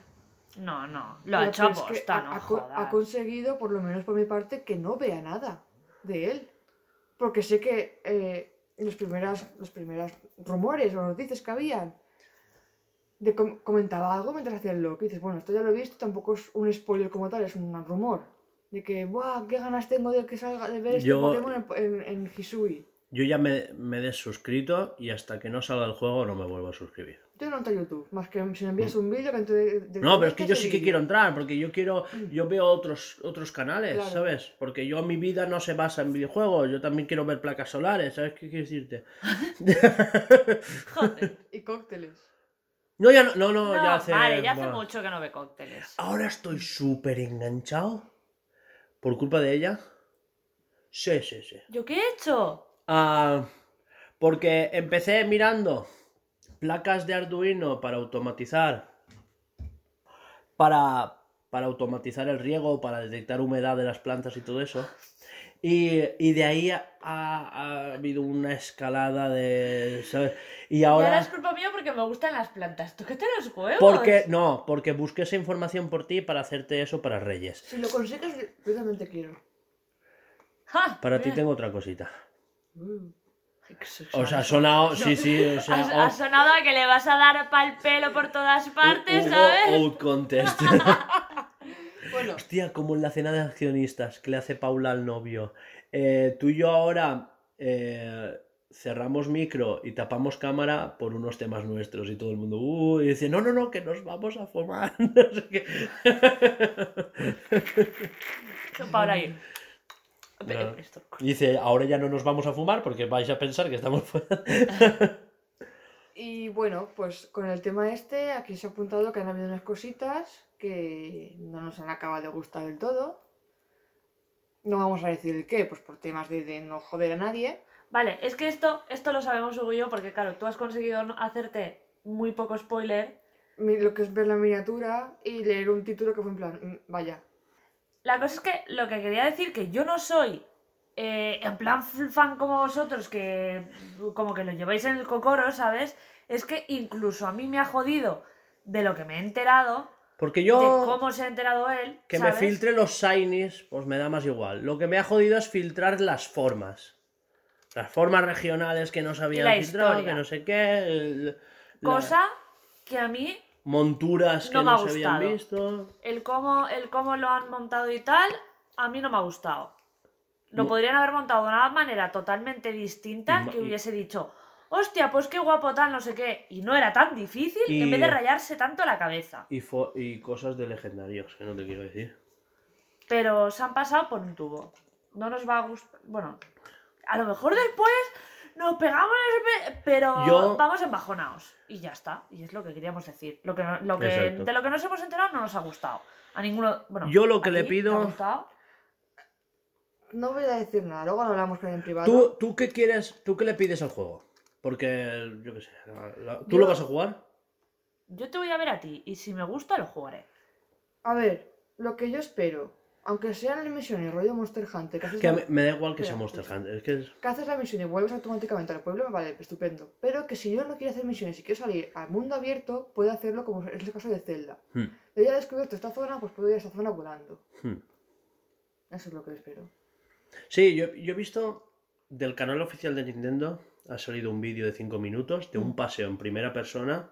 No, no, lo ha hecho
pero es que
aposta,
ha-
no
ha,
jodas.
ha conseguido, por lo menos por mi parte, que no vea nada de él. Porque sé que eh, los, primeras, los primeros rumores o noticias que habían, de com- comentaba algo mientras hacía el loco. Y dices, bueno, esto ya lo he visto, tampoco es un spoiler como tal, es un rumor. De que, ¡buah! ¡Qué ganas tengo de que salga de ver este
Yo-
Pokémon en, en, en Hisui!
Yo ya me, me he desuscrito y hasta que no salga el juego no me vuelvo a suscribir.
Yo no entro a YouTube, más que si me envías un vídeo que de, de-
Mm. No, pero es que yo sí que quiero entrar, porque yo quiero, yo veo otros, otros canales,
Claro.
¿sabes? Porque yo mi vida no se basa en videojuegos, yo también quiero ver placas solares, ¿sabes qué quiero decirte?
Joder.
Y cócteles.
No, ya no, no, no,
No,
ya hace...
vale, ya hace
bueno.
mucho que no ve cócteles.
Ahora estoy súper enganchado por culpa de ella. Sí, sí, sí.
¿Yo qué he hecho?
Ah, porque empecé mirando placas de Arduino para automatizar. Para, para automatizar el riego, para detectar humedad de las plantas y todo eso. Y, y de ahí ha, ha habido una escalada de. ¿sabes? Y
Y ahora es culpa mía porque me gustan las plantas. Tócate los huevos.
Porque, no, porque busqué esa información por ti para hacerte eso para Reyes.
Si lo consigues, yo también te quiero.
Ja,
Para ti tengo otra cosita.
Uh.
O sea, ha sonado. Sí, sí, o sea.
Ha, ha sonado a que le vas a dar pa'l pelo por todas partes,
Hugo
¿sabes?
Out Contest.
Bueno,
Hostia, como en la cena de accionistas que le hace Paula al novio. Eh, tú y yo ahora eh, cerramos micro y tapamos cámara por unos temas nuestros y todo el mundo. "Uh", y dice, no, no, no, que nos vamos a fumar. no sé qué.
Paula ahí.
No. Dice, ahora ya no nos vamos a fumar porque vais a pensar que estamos fuera.
y bueno, pues con el tema este, aquí se ha apuntado que han habido unas cositas que no nos han acabado de gustar del todo. No vamos a decir el qué, pues por temas de, de no joder a nadie.
Vale, es que esto, esto lo sabemos Hugo y yo porque, claro, tú has conseguido no- hacerte muy poco spoiler.
Mi- Lo que es ver la miniatura y leer un título que fue en plan, mm, vaya.
La cosa es que lo que quería decir que yo no soy eh, en plan fan como vosotros, que como que lo lleváis en el cocoro, ¿sabes? Es que incluso a mí me ha jodido de lo que me he enterado,
Porque
de
yo,
cómo se ha enterado él.
que me filtre los shinies, pues me da más igual. Lo que me ha jodido es filtrar las formas. Las formas regionales que no filtrado,
historia.
que no sé qué. el- la-
Cosa que a mí
monturas que
No
no, se habían visto.
el cómo, el cómo lo han montado y tal, a mí no me ha gustado. Lo
No.
podrían haber montado de una manera totalmente distinta que hubiese dicho, hostia, pues qué guapo tal, no sé qué. Y no era tan difícil
Y-
en vez de rayarse tanto la cabeza.
Y, y cosas de legendarios, que no te quiero decir.
Pero se han pasado por un tubo. No nos va a gustar. Bueno, a lo mejor después nos pegamos, pero
Yo-
vamos embajonados. Y ya está. Y es lo que queríamos decir. Lo que, no- lo que,
Exacto.
de lo que nos hemos enterado no nos ha gustado. A ninguno. Bueno,
Yo lo que
¿a
le
ti
pido-
¿Te ha gustado?
No voy a decir nada, luego lo hablamos con él en privado.
¿Tú, ¿Tú qué quieres? ¿Tú qué le pides al juego? Porque, yo qué sé, la- la- ¿tú
Yo-
lo vas a jugar?
Yo te voy a ver a ti. Y si me gusta, lo jugaré.
A ver, lo que yo espero, aunque sean las misiones rollo Monster Hunter, que haces,
Que
la,
me da igual que sea
Espera,
Monster. Hunter. Es que es-
que haces la misión y vuelves automáticamente al pueblo, me vale, estupendo. Pero que si yo no quiero hacer misiones y quiero salir al mundo abierto, puedo hacerlo como es el caso de Zelda.
Hmm,
Yo ya he descubierto esta zona, pues puedo ir a esta zona volando.
hmm.
Eso es lo que espero.
Sí, yo, yo he visto del canal oficial de Nintendo, ha salido un vídeo de 5 minutos de un
Mm.
paseo en primera persona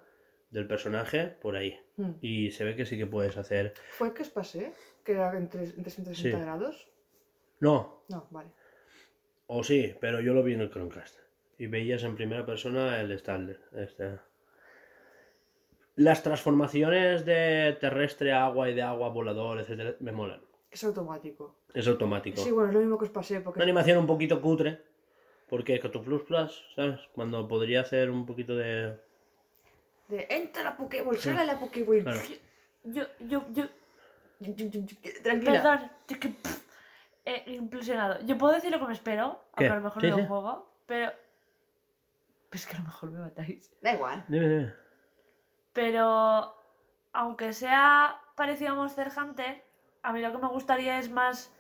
del personaje por ahí.
Hmm.
Y se ve que sí que puedes hacer...
¿Fue que os pasé? ¿Que era en, tres- en 360
Sí.
grados?
No,
No, vale.
o sí, pero yo lo vi en el Chromecast. Y veías en primera persona el stand. Este. Las transformaciones de terrestre a agua y de agua a volador, etcétera, me molan.
Es automático.
Es automático.
Sí, bueno, es lo mismo que os pasé, porque
Una animación un poquito cutre. Porque Coto Plus Plus, ¿sabes? Cuando podría hacer un poquito de.
de entra la Pokéball, sale la Pokéball.
Claro.
Yo, yo, yo.
Tranquila.
Perdón, es que. pff, eh, implosionado. Yo puedo decir lo que me espero,
¿Qué?
aunque a lo mejor
Sí,
no
sí.
lo juego, pero. Pues que a lo mejor me matáis.
Da igual.
Dime, dime.
Pero. Aunque sea parecido a Monster Hunter, a mí lo que me gustaría es más.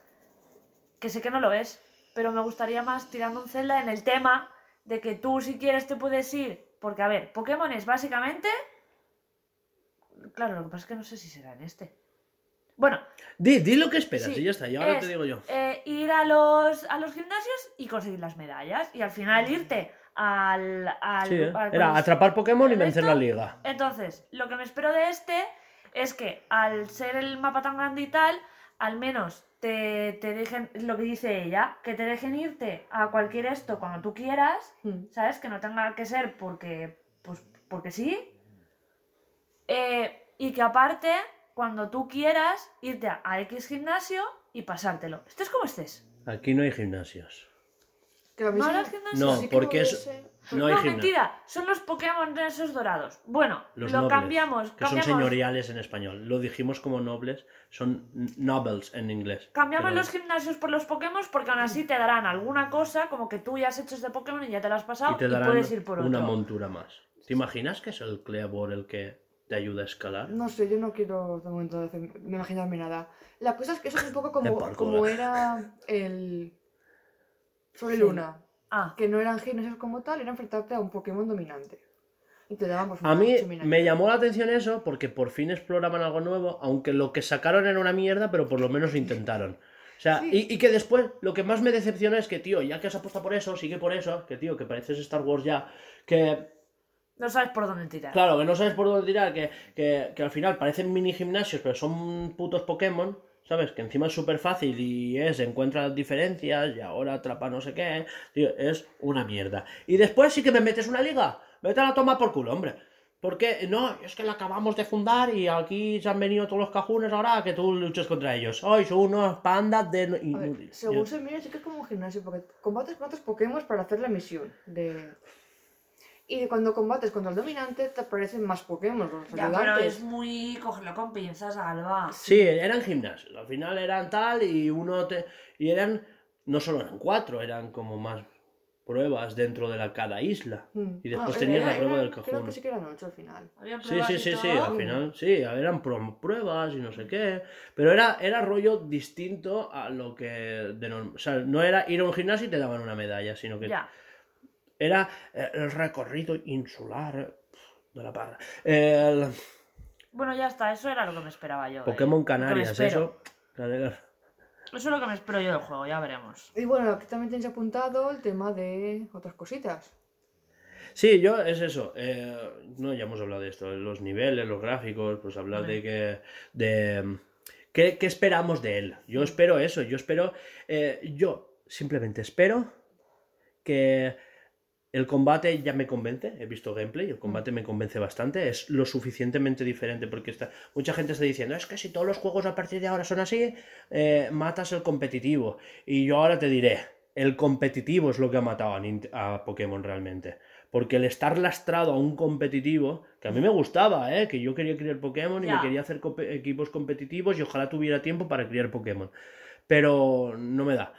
Que sé que no lo es, pero me gustaría más tirando un Zelda en el tema de que tú, si quieres, te puedes ir. Porque, a ver, Pokémon es básicamente. Claro, lo que pasa es que no sé si será en este. Bueno,
Di, di lo que esperas
Sí,
y ya está. Y ahora
es,
te digo yo.
eh, ir a los, a los gimnasios y conseguir las medallas. Y al final irte al. al-
Sí, ¿eh?
al-
Era atrapar Pokémon y
¿el
vencer la liga.
Entonces, lo que me espero de este es que al ser el mapa tan grande y tal, al menos te, te dejen, lo que dice ella, que te dejen irte a cualquier esto cuando tú quieras,
Hmm.
¿sabes? Que no tenga que ser porque, pues, porque sí. Eh, y que aparte, cuando tú quieras, irte a, a X gimnasio y pasártelo. Estés como estés.
Aquí no hay gimnasios.
¿No
sí-
harás gimnasio?
No, porque es- No hay
no, mentira, son los Pokémon de esos dorados. Bueno,
Los
lo
nobles,
cambiamos,
Que son señoriales en español. Lo dijimos como nobles. Son nobles en inglés.
cambiamos
Pero-
los gimnasios por los Pokémon porque aún así te darán alguna cosa como que tú ya has hecho este Pokémon y ya te lo has pasado
Y te darán
puedes ir por
una
otro.
montura más. ¿Te imaginas que es el Cleavor el que te ayuda a escalar?
No sé, yo no quiero de momento imaginarme nada. La cosa es que eso es un poco como, como era el Sol y
Sí.
Luna.
Ah,
Que no eran gimnasios como tal, era enfrentarte a un Pokémon dominante. Y te daban pues,
A mí me llamó la atención eso porque por fin exploraban algo nuevo, aunque lo que sacaron era una mierda, pero por lo menos lo intentaron. O sea,
Sí.
y, y que después lo que más me decepciona es que, tío, ya que has apostado por eso, sigue por eso, que tío, que pareces Star Wars ya, que
no sabes por dónde tirar.
Claro, que no sabes por dónde tirar, que, que, que al final parecen mini gimnasios, pero son putos Pokémon, ¿sabes? Que encima es súper fácil y es, encuentra las diferencias y ahora atrapa no sé qué, tío, es una mierda. Y después sí que me metes una liga, vete a la toma por culo, hombre. Porque no, es que la acabamos de fundar y aquí se han venido todos los cajunes ahora a que tú luches contra ellos. Ay, son unos pandas de... Inútiles.
según se mira, sí que es como un gimnasio, porque combates con otros Pokémon para hacer la misión. De... Y cuando combates contra el dominante, te aparecen más Pokémon, los
Ya, pero es muy cogerlo con pinzas, Alba.
Sí, eran gimnasios. Al final eran tal y uno te... Y eran... No solo eran cuatro, eran como más pruebas dentro de la cada isla.
Mm.
Y después
Ah,
tenías la prueba
era-
del
Creo
cajón.
que sí que eran ocho al final.
Había
Sí, sí, sí, sí, al final sí, eran pruebas y no sé qué. Pero era, era rollo distinto a lo que de norm- O sea, no era ir a un gimnasio y te daban una medalla, sino que
Ya.
Era eh, el recorrido insular eh, de la paga. El
Bueno, ya está, eso era lo que me esperaba yo.
Pokémon
me
Canarias, eso. Canarias.
Eso es lo que me espero yo del juego, ya veremos.
Y bueno, aquí también tenéis apuntado el tema de otras cositas.
Sí, yo es eso. eh, no, ya hemos hablado de esto. Los niveles, los gráficos, pues hablar de que. de ¿qué, qué esperamos de él? Yo espero eso. Yo espero. eh, yo simplemente espero que El combate ya me convence, he visto gameplay, el combate me convence bastante, es lo suficientemente diferente porque está, mucha gente está diciendo, es que si todos los juegos a partir de ahora son así, eh, matas el competitivo. Y yo ahora te diré, el competitivo es lo que ha matado a, a Pokémon realmente. Porque el estar lastrado a un competitivo, que a mí me gustaba, ¿eh? que yo quería criar Pokémon y me quería hacer equipos competitivos y ojalá tuviera tiempo para criar Pokémon. Pero no me da.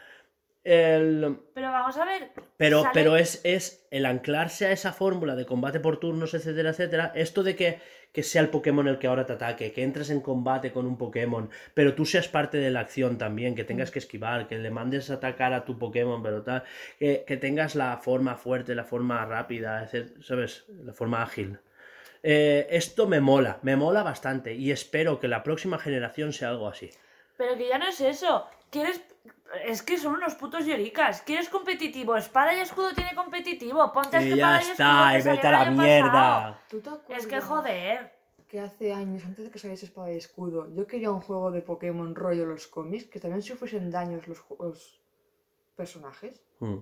El,
Pero vamos a ver.
pero,
sale-
pero es, es el anclarse a esa fórmula de combate por turnos, etcétera, etcétera. Esto de que, que sea el Pokémon el que ahora te ataque, que entres en combate con un Pokémon, pero tú seas parte de la acción también, que tengas que esquivar, que le mandes a atacar a tu Pokémon, pero tal, que, que tengas la forma fuerte, la forma rápida, etcétera, ¿sabes? La forma ágil. Eh, esto me mola, me mola bastante y espero que la próxima generación sea algo así.
Pero que ya no es eso. ¿Quieres.? Es que son unos putos lloricas. ¿Quieres competitivo? Espada y escudo tiene competitivo. Ponte a
Y
espada
ya
y escudo
está,
que
y vete a la mierda.
¿Tú te acuerdas?
Es que joder.
Que hace años, antes de que saliese Espada y Escudo, yo quería un juego de Pokémon rollo los cómics, que también sufriesen daños los, los personajes.
Mm.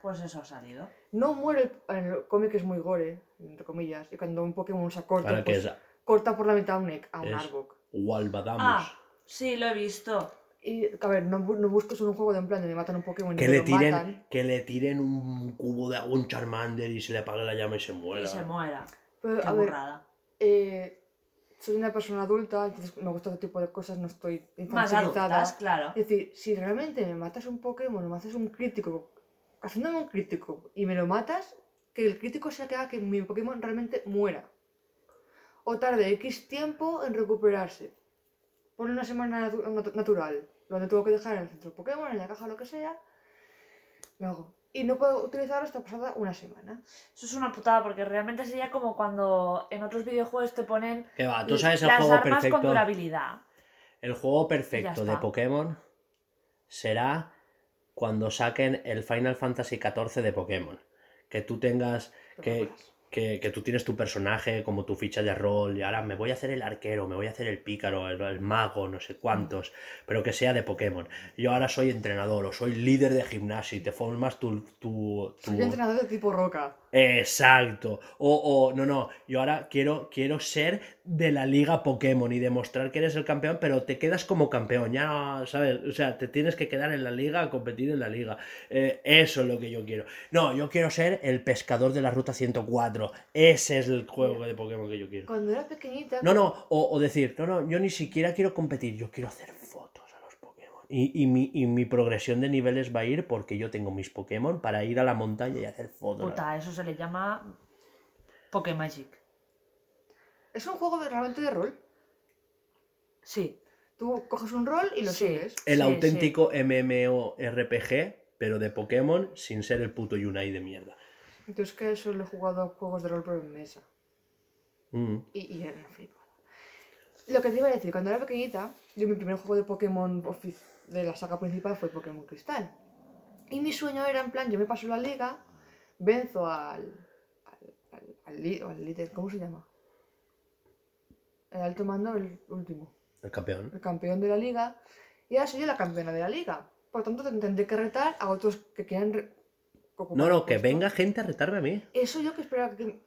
Pues eso ha salido.
No muere el, el cómic es muy gore, entre comillas, y cuando un Pokémon se corta,
que
pues,
es
corta por la mitad a un, a un Arbok.
Walbadamus.
Ah, sí, lo he visto.
Y, a ver, no, no busques un juego de en plan donde matan un Pokémon y
Que
me
le,
lo
tiren,
matan.
que le tiren un cubo de un Charmander y se le apague la llama y se muera.
Y se muera.
Pero,
Qué
a ver, eh, soy una persona adulta, entonces me gusta este tipo de cosas, no estoy
Más
infantilizada.
adultas, claro.
Es decir, si realmente me matas un Pokémon o me haces un crítico, haciéndome un crítico y me lo matas, que el crítico sea que haga que mi Pokémon realmente muera. O tarde X tiempo en recuperarse. Por una semana natu- natu- natural. Donde tengo que dejar en el centro Pokémon, en la caja, lo que sea. Lo hago. Y no puedo utilizarlo hasta pasada una semana.
Eso es una putada porque realmente sería como cuando en otros videojuegos te ponen
Que va, tú sabes el
las
juego
armas con
perfecto.
durabilidad.
El juego perfecto de. Pokémon será cuando saquen el Final Fantasy XIV de Pokémon. Que tú tengas. Que, que, tú tienes tu personaje como tu ficha de rol y ahora me voy a hacer el arquero, me voy a hacer el pícaro, el, el mago, no sé cuántos, pero que sea de Pokémon. Yo ahora soy entrenador o soy líder de gimnasio y te formas tu... tu, tu-
Soy entrenador de tipo roca.
Exacto. O, o, no, no, yo ahora quiero, quiero ser de la liga Pokémon y demostrar que eres el campeón, pero te quedas como campeón, ya ¿sabes? O sea, te tienes que quedar en la liga a competir en la liga. Eh, eso es lo que yo quiero. No, yo quiero ser el pescador de la ruta 104. Ese es el juego de Pokémon que yo quiero.
Cuando era pequeñita.
No, no, o, o decir, no, no, yo ni siquiera quiero competir, yo quiero hacer fotos a los Pokémon. Y, y mi, y mi progresión de niveles va a ir porque yo tengo mis Pokémon para ir a la montaña y hacer fotos.
Puta, eso se le llama Pokémagic.
Es un juego de- realmente de rol.
Sí.
Tú coges un rol y lo
Sí.
sigues.
El
Sí,
auténtico MMORPG, pero de Pokémon sin ser el puto Yunai de mierda.
Entonces que solo he jugado a juegos de rol pero en mesa.
Mm.
Y, y era una flipada. Lo que te iba a decir, cuando era pequeñita, yo mi primer juego de Pokémon ofi- de la saga principal fue Pokémon Cristal. Y mi sueño era, en plan, yo me paso la liga, venzo al... al, al, al li- al líder, ¿cómo se llama? El alto mando, el último.
El campeón.
el campeón de la liga, y ahora soy yo la campeona de la liga. Por tanto, te- tendré que retar a otros que quieran. re-
No, no, que
puesto.
venga gente a retarme a mí.
Eso yo que esperaba que.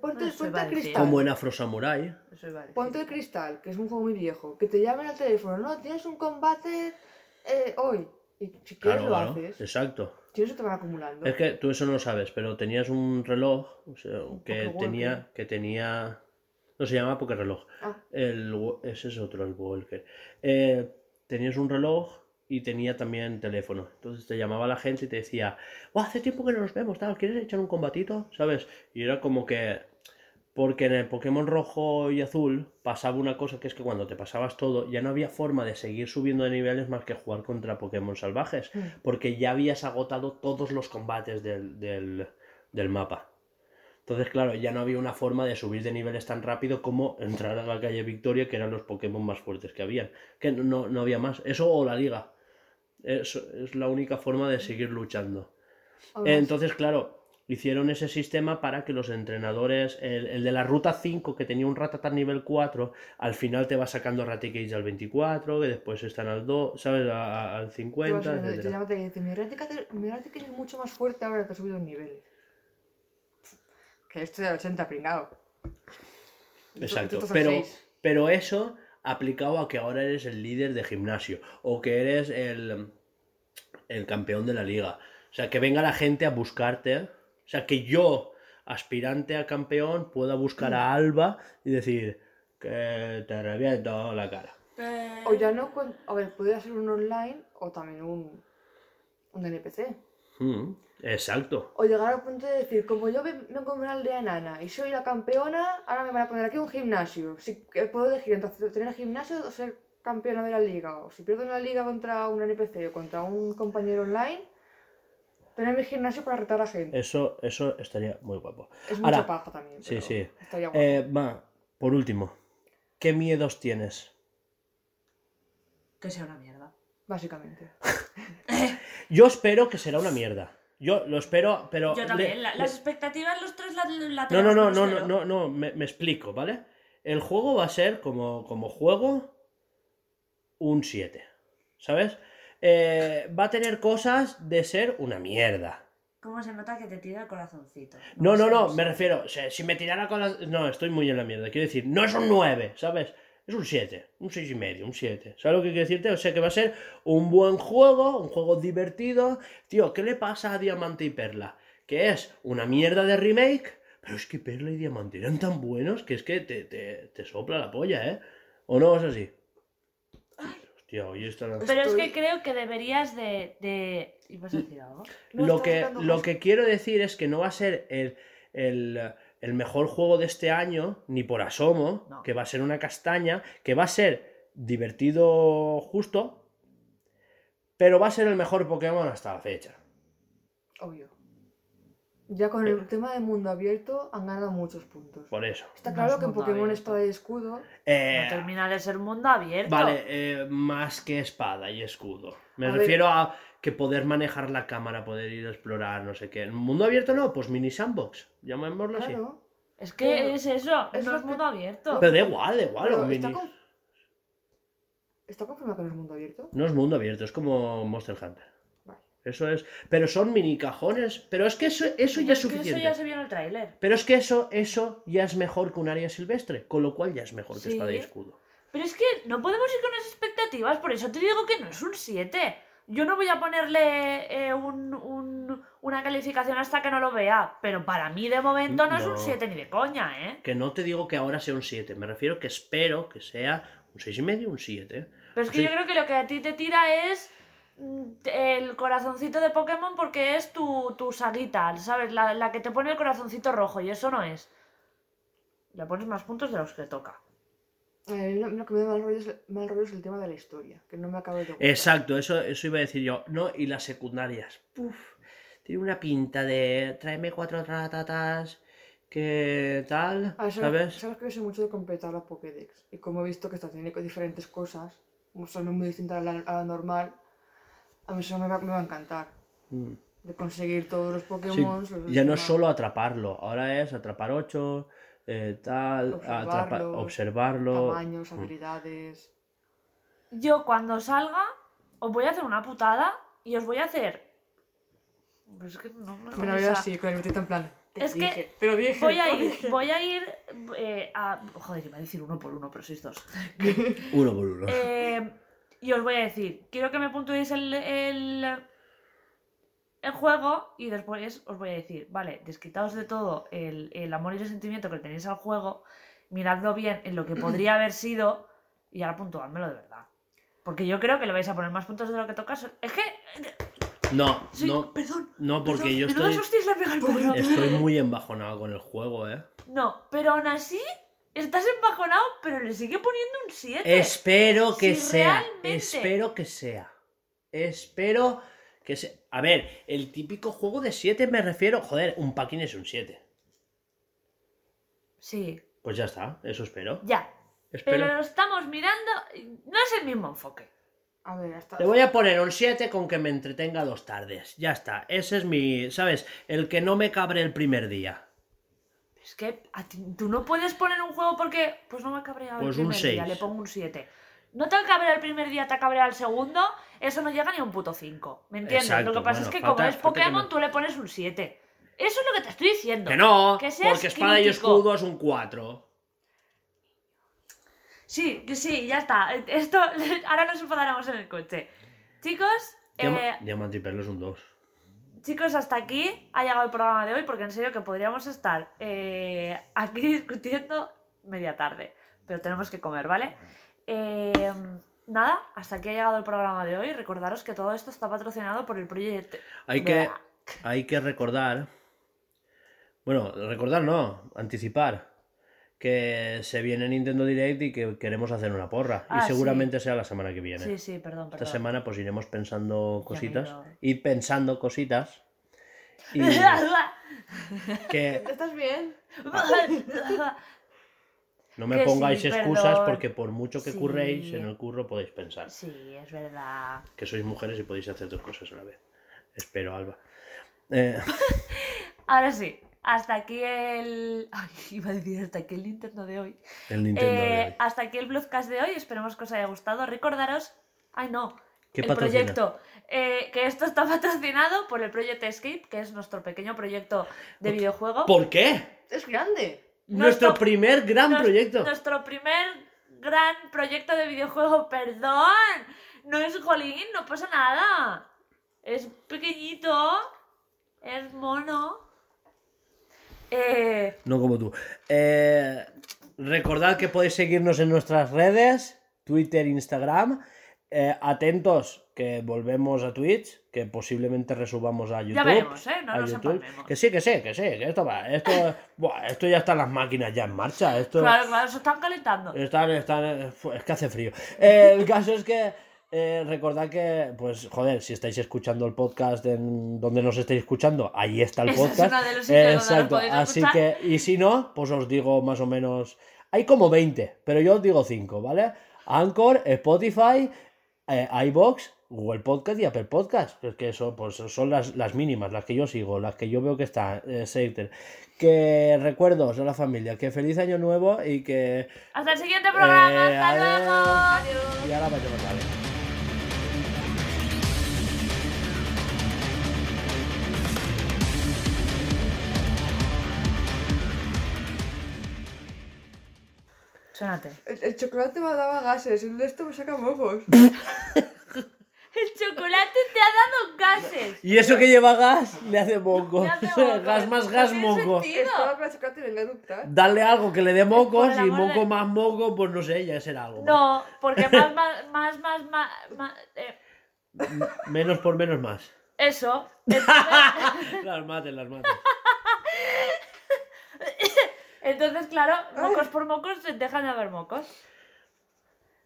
ponte
Eso
ponte el cristal.
Como en Afro Samurai.
Ponte el cristal, que es un juego muy viejo. Que te llamen al teléfono. No, tienes un combate eh, hoy. Y si quieres
Claro,
lo
claro.
haces.
Exacto.
Si se te van acumulando.
Es que tú eso no lo sabes, pero tenías un reloj o sea, que tenía. Que tenía. No se llama porque reloj.
Ah.
El, ese es otro, el Walker. Eh, tenías un reloj y tenía también teléfono. Entonces te llamaba la gente y te decía, "Buah, hace tiempo que no nos vemos, tal, ¿quieres echar un combatito? ¿Sabes? Y era como que... Porque en el Pokémon rojo y azul pasaba una cosa que es que cuando te pasabas todo ya no había forma de seguir subiendo de niveles más que jugar contra Pokémon salvajes.
Mm.
Porque ya habías agotado todos los combates del, del, del mapa. Entonces, claro, ya no había una forma de subir de niveles tan rápido como entrar a la calle Victoria, que eran los Pokémon más fuertes que habían. Que no- no, había más. Eso o la liga. Eso es la única forma de seguir luchando. Entonces, claro, hicieron ese sistema para que los entrenadores, el, el de la ruta 5 que tenía un Rattata nivel 4, al final te va sacando Raticage al 24, que después están al 2, ¿sabes? A- a- al
te, vas
50,
subiendo, te
etcétera.
te dice: Mi Raticate es mucho más fuerte ahora que ha subido el nivel. Que esto del 80 pringado.
Exacto. Pero, pero eso aplicado a que ahora eres el líder de gimnasio o que eres el, el campeón de la liga. O sea, que venga la gente a buscarte. O sea, que yo, aspirante a campeón, pueda buscar a Alba y decir que te reviento la cara.
Eh,
O ya no. A ver, podría ser un online o también un. Un NPC.
Mm, exacto.
O llegar al punto de decir, como yo ve- vengo de una aldea enana y soy la campeona, ahora me van a poner aquí un gimnasio. Si que puedo elegir entre tener gimnasio o ser campeona de la liga. O si pierdo en la liga contra un NPC o contra un compañero online, tener mi gimnasio para retar a gente.
Eso, eso estaría muy guapo.
Es
ahora-
mucha paja también.
sí, sí.
Estaría guapo.
Eh, va, por último, ¿qué miedos tienes?
Que sea una mierda.
Básicamente.
Yo espero que será una mierda. Yo lo espero, pero...
Yo
le-
también. la-
le-
las expectativas los tres la, la
No, no, no, no, no, no, no, me, me explico, ¿vale? El juego va a ser como, como juego un 7, ¿sabes? Eh, va a tener cosas de ser una mierda.
¿Cómo se nota que te tira el corazoncito?
No, no, no, me refiero, si me tirara con las... No, estoy muy en la mierda, quiero decir, no es un 9, ¿sabes? Es un 7, un 6 y medio, un 7. ¿Sabes lo que quiero decirte? O sea, que va a ser un buen juego, un juego divertido. Tío, ¿qué le pasa a Diamante y Perla? Que es una mierda de remake, pero es que Perla y Diamante eran tan buenos que es que te, te, te sopla la polla, ¿eh? ¿O no es así?
Pero es que creo que deberías de. de... ¿Ibas a decir algo?
No,
lo que, lo que quiero decir es que no va a ser el, el- el mejor juego de este año, ni por asomo,
No.
que va a ser una castaña, que va a ser divertido justo, pero va a ser el mejor Pokémon hasta la fecha.
Obvio. Ya con el tema de mundo abierto han ganado muchos puntos.
Por eso.
Está
No
claro
es
que en
mundo
Pokémon
abierto.
Espada y Escudo
Eh,
No termina de ser mundo abierto.
vale, eh, más que espada y escudo. Me
A ver.
refiero a que poder manejar la cámara, poder ir a explorar, no sé qué. ¿En mundo abierto no? Pues mini sandbox, llamémoslo así.
Claro.
Es que
Pero
es eso,
es
no es
que-
mundo abierto.
Pero da igual, da igual.
Pero
un
está,
mini-
con- ¿Está confirmado que no es mundo abierto?
No es mundo abierto, es como Monster Hunter. Eso es. Pero son mini cajones. Pero es que eso, eso ya es
Es que
suficiente.
eso ya se vio en el tráiler.
Pero es que eso, eso ya es mejor que un área silvestre. Con lo cual ya es mejor que
Sí.
espada y escudo.
Pero es que no podemos ir con las expectativas, por eso te digo que no es un 7. Yo no voy a ponerle eh, un- un- una calificación hasta que no lo vea, pero para mí de momento no, es un 7 ni de coña, ¿eh?
Que no te digo que ahora sea un 7. Me refiero que espero que sea un 6,5 y medio, un 7.
Pero es que yo creo que lo que a ti te tira es el corazoncito de Pokémon porque es tu, tu saguita, ¿sabes? La, la que te pone el corazoncito rojo y eso no es. Le pones más puntos de los que toca.
Eh, lo, lo que me da mal rollo, es, mal rollo es el tema de la historia, que no me acaba de gustar.
Exacto, eso, eso iba a decir yo. No, y las secundarias. Puf, tiene una pinta de tráeme cuatro ratatas. Que tal,
Ah, sabes,
¿sabes?
sabes que yo soy mucho de completar la Pokédex. Y como he visto que esta tiene diferentes cosas, son muy distintas a la, a la normal, a mí eso me va, me va a encantar.
Mm.
De conseguir todos los
Sí,
Pokémon.
ya no es solo atraparlo, ahora es atrapar ocho, eh, tal,
Observarlos,
atrapar, observarlo.
Tamaños,
Mm.
habilidades.
Yo cuando salga os voy a hacer una putada y os voy a hacer... Pues es que no me a-
así, con el metito en plan. Te
Es que
dije, te lo dije.
Voy a ir,
dije.
voy a ir eh, a... Joder, iba a decir uno por uno, pero sois dos.
Uno por uno.
Eh, y os voy a decir, quiero que me puntuéis el, el, el juego y después os voy a decir, vale, desquitaos de todo el, el amor y el sentimiento que tenéis al juego, miradlo bien en lo que podría haber sido y ahora puntuármelo de verdad. Porque yo creo que le vais a poner más puntos de lo que tocas. Es que...
No,
sí,
no,
perdón.
no, porque
perdón,
yo estoy,
hostia le pega el
estoy muy embajonado con el juego, ¿eh?
No, pero aún así estás empajonado, pero le sigue poniendo un 7.
Espero que
Si
sea,
realmente-
espero que sea. Espero que sea. A ver, el típico juego de 7 me refiero, joder, un packing es un 7.
Sí,
Pues ya está, eso espero.
ya.
Espero.
Pero lo estamos mirando, no es el mismo enfoque.
A ver, hasta.
Le voy a poner un 7 con que me entretenga dos tardes. Ya está. Ese es mi. ¿Sabes? El que no me cabre el primer día.
Es que a ti- tú no puedes poner un juego porque, pues no me ha cabreado
Pues
el primer día, le pongo un 7. No te ha cabreado el primer día, te ha cabreado el segundo, eso no llega ni a un puto 5. ¿Me entiendes?
Exacto,
Lo que pasa
bueno,
es que
falta-
como es Pokémon, tú le pones un 7. Eso es lo que te estoy diciendo.
Que no,
Que seas
porque espada y escudo es un 4.
Sí, sí, ya está. Esto, ahora nos enfadaremos en el coche. Chicos, eh,
Diamante y perlo es un 2.
Chicos, hasta aquí ha llegado el programa de hoy, porque en serio que podríamos estar eh, aquí discutiendo media tarde, pero tenemos que comer, ¿vale? Eh, nada, hasta aquí ha llegado el programa de hoy. Recordaros que todo esto está patrocinado por el proyecto.
Hay que, hay que recordar. Bueno, recordar no, anticipar. Que se viene Nintendo Direct y que queremos hacer una porra.
Ah,
y seguramente sea la semana que viene.
Sí, sí, perdón,
Esta semana pues iremos pensando cositas. Y pensando cositas. Y que
¿Estás bien?
no me
Que
pongáis
sí,
excusas
perdón.
porque por mucho que
Sí.
curréis, en el curro podéis pensar.
sí, es verdad.
Que sois mujeres y podéis hacer dos cosas a la vez. Espero, Alba. Eh,
Ahora sí, hasta aquí el. Ay, iba a decir hasta aquí el Nintendo de hoy.
el Nintendo de
Eh,
hoy.
hasta aquí el Bluffcast de hoy. Esperemos que os haya gustado. Recordaros. Ay, no.
¿Qué
el
patrocina?
proyecto. eh, que esto está patrocinado por el Project Escape, que es nuestro pequeño proyecto de videojuego.
¿Por qué?
Es grande.
Nuestro,
Nuestro-
primer gran
Nos-
proyecto.
Nuestro primer gran proyecto de videojuego. Perdón. No es Jolín, no pasa nada. Es pequeñito. Es mono. Eh,
No como tú. Eh, recordad que podéis seguirnos en nuestras redes, Twitter, Instagram. Eh, atentos que volvemos a Twitch, que posiblemente resubamos a YouTube.
veremos, ¿eh? No nos
YouTube. Que sí, que sí, que sí, que esto va. Esto, buah, esto ya están las máquinas ya en marcha. Esto
claro, claro, se están calentando.
están, están, eh, es que hace frío. Eh, el caso es que eh, recordad que, pues, joder, si estáis escuchando el podcast en donde nos estéis escuchando, ahí está el
es
podcast.
de los
Exacto, así que, y si no, pues os digo más o menos. Hay como 20, pero yo os digo 5, ¿vale? Anchor, Spotify, eh, iBox, Google Podcast y Apple Podcast. Es que eso pues, son las, las mínimas, las que yo sigo, las que yo veo que están. Eh, Seiter. Que recuerdos a la familia, que feliz año nuevo y que.
Hasta el siguiente programa.
Eh,
Hasta
adiós.
luego.
Y ahora vayamos a
Suénate.
El, el chocolate me daba gases, el de esto me saca mocos.
El chocolate te ha dado gases.
Y eso que lleva gas le hace moco.
Le hace moco.
gas más gas,
tiene
moco.
sentido.
Estaba con el chocolate y venga a eructar.
Darle algo que le dé mocos
Por el
y
amor
moco
de-
más moco, pues no sé, ya será algo.
No, porque más, más, más, más, más, más- eh,
Menos por menos más.
eso. Entonces,
las mates, las mates.
Entonces, claro, mocos por mocos dejan de haber mocos.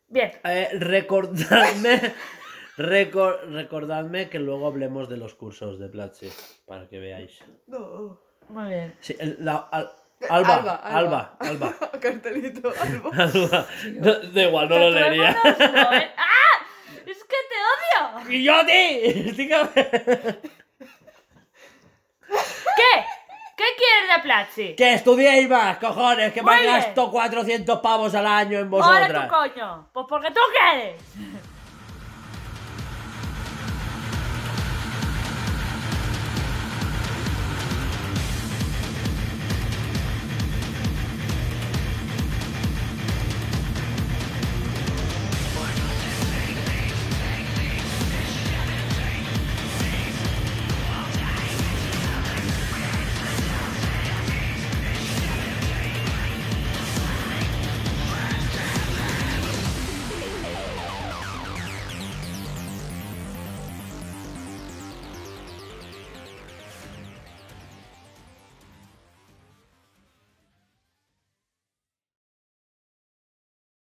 Bien.
Eh, recordadme, recor- recordadme que luego hablemos de los cursos de Platzi, para que veáis.
No.
Muy bien.
Sí, el- la- al- Alba,
Alba,
Alba,
Alba.
Alba.
Cartelito.
Alba. No, da igual, no lo leería.
¿eh? ¡Ah! ¡Es que te odio!
¡Y yo a ti! Dígame.
¿Qué? ¿Qué quieres de Platzi?
Que estudiéis más, cojones, que me
Muy bien.
gasto 400 pavos al año en
¡Ahora
vosotras.
tu coño! Pues porque tú quieres.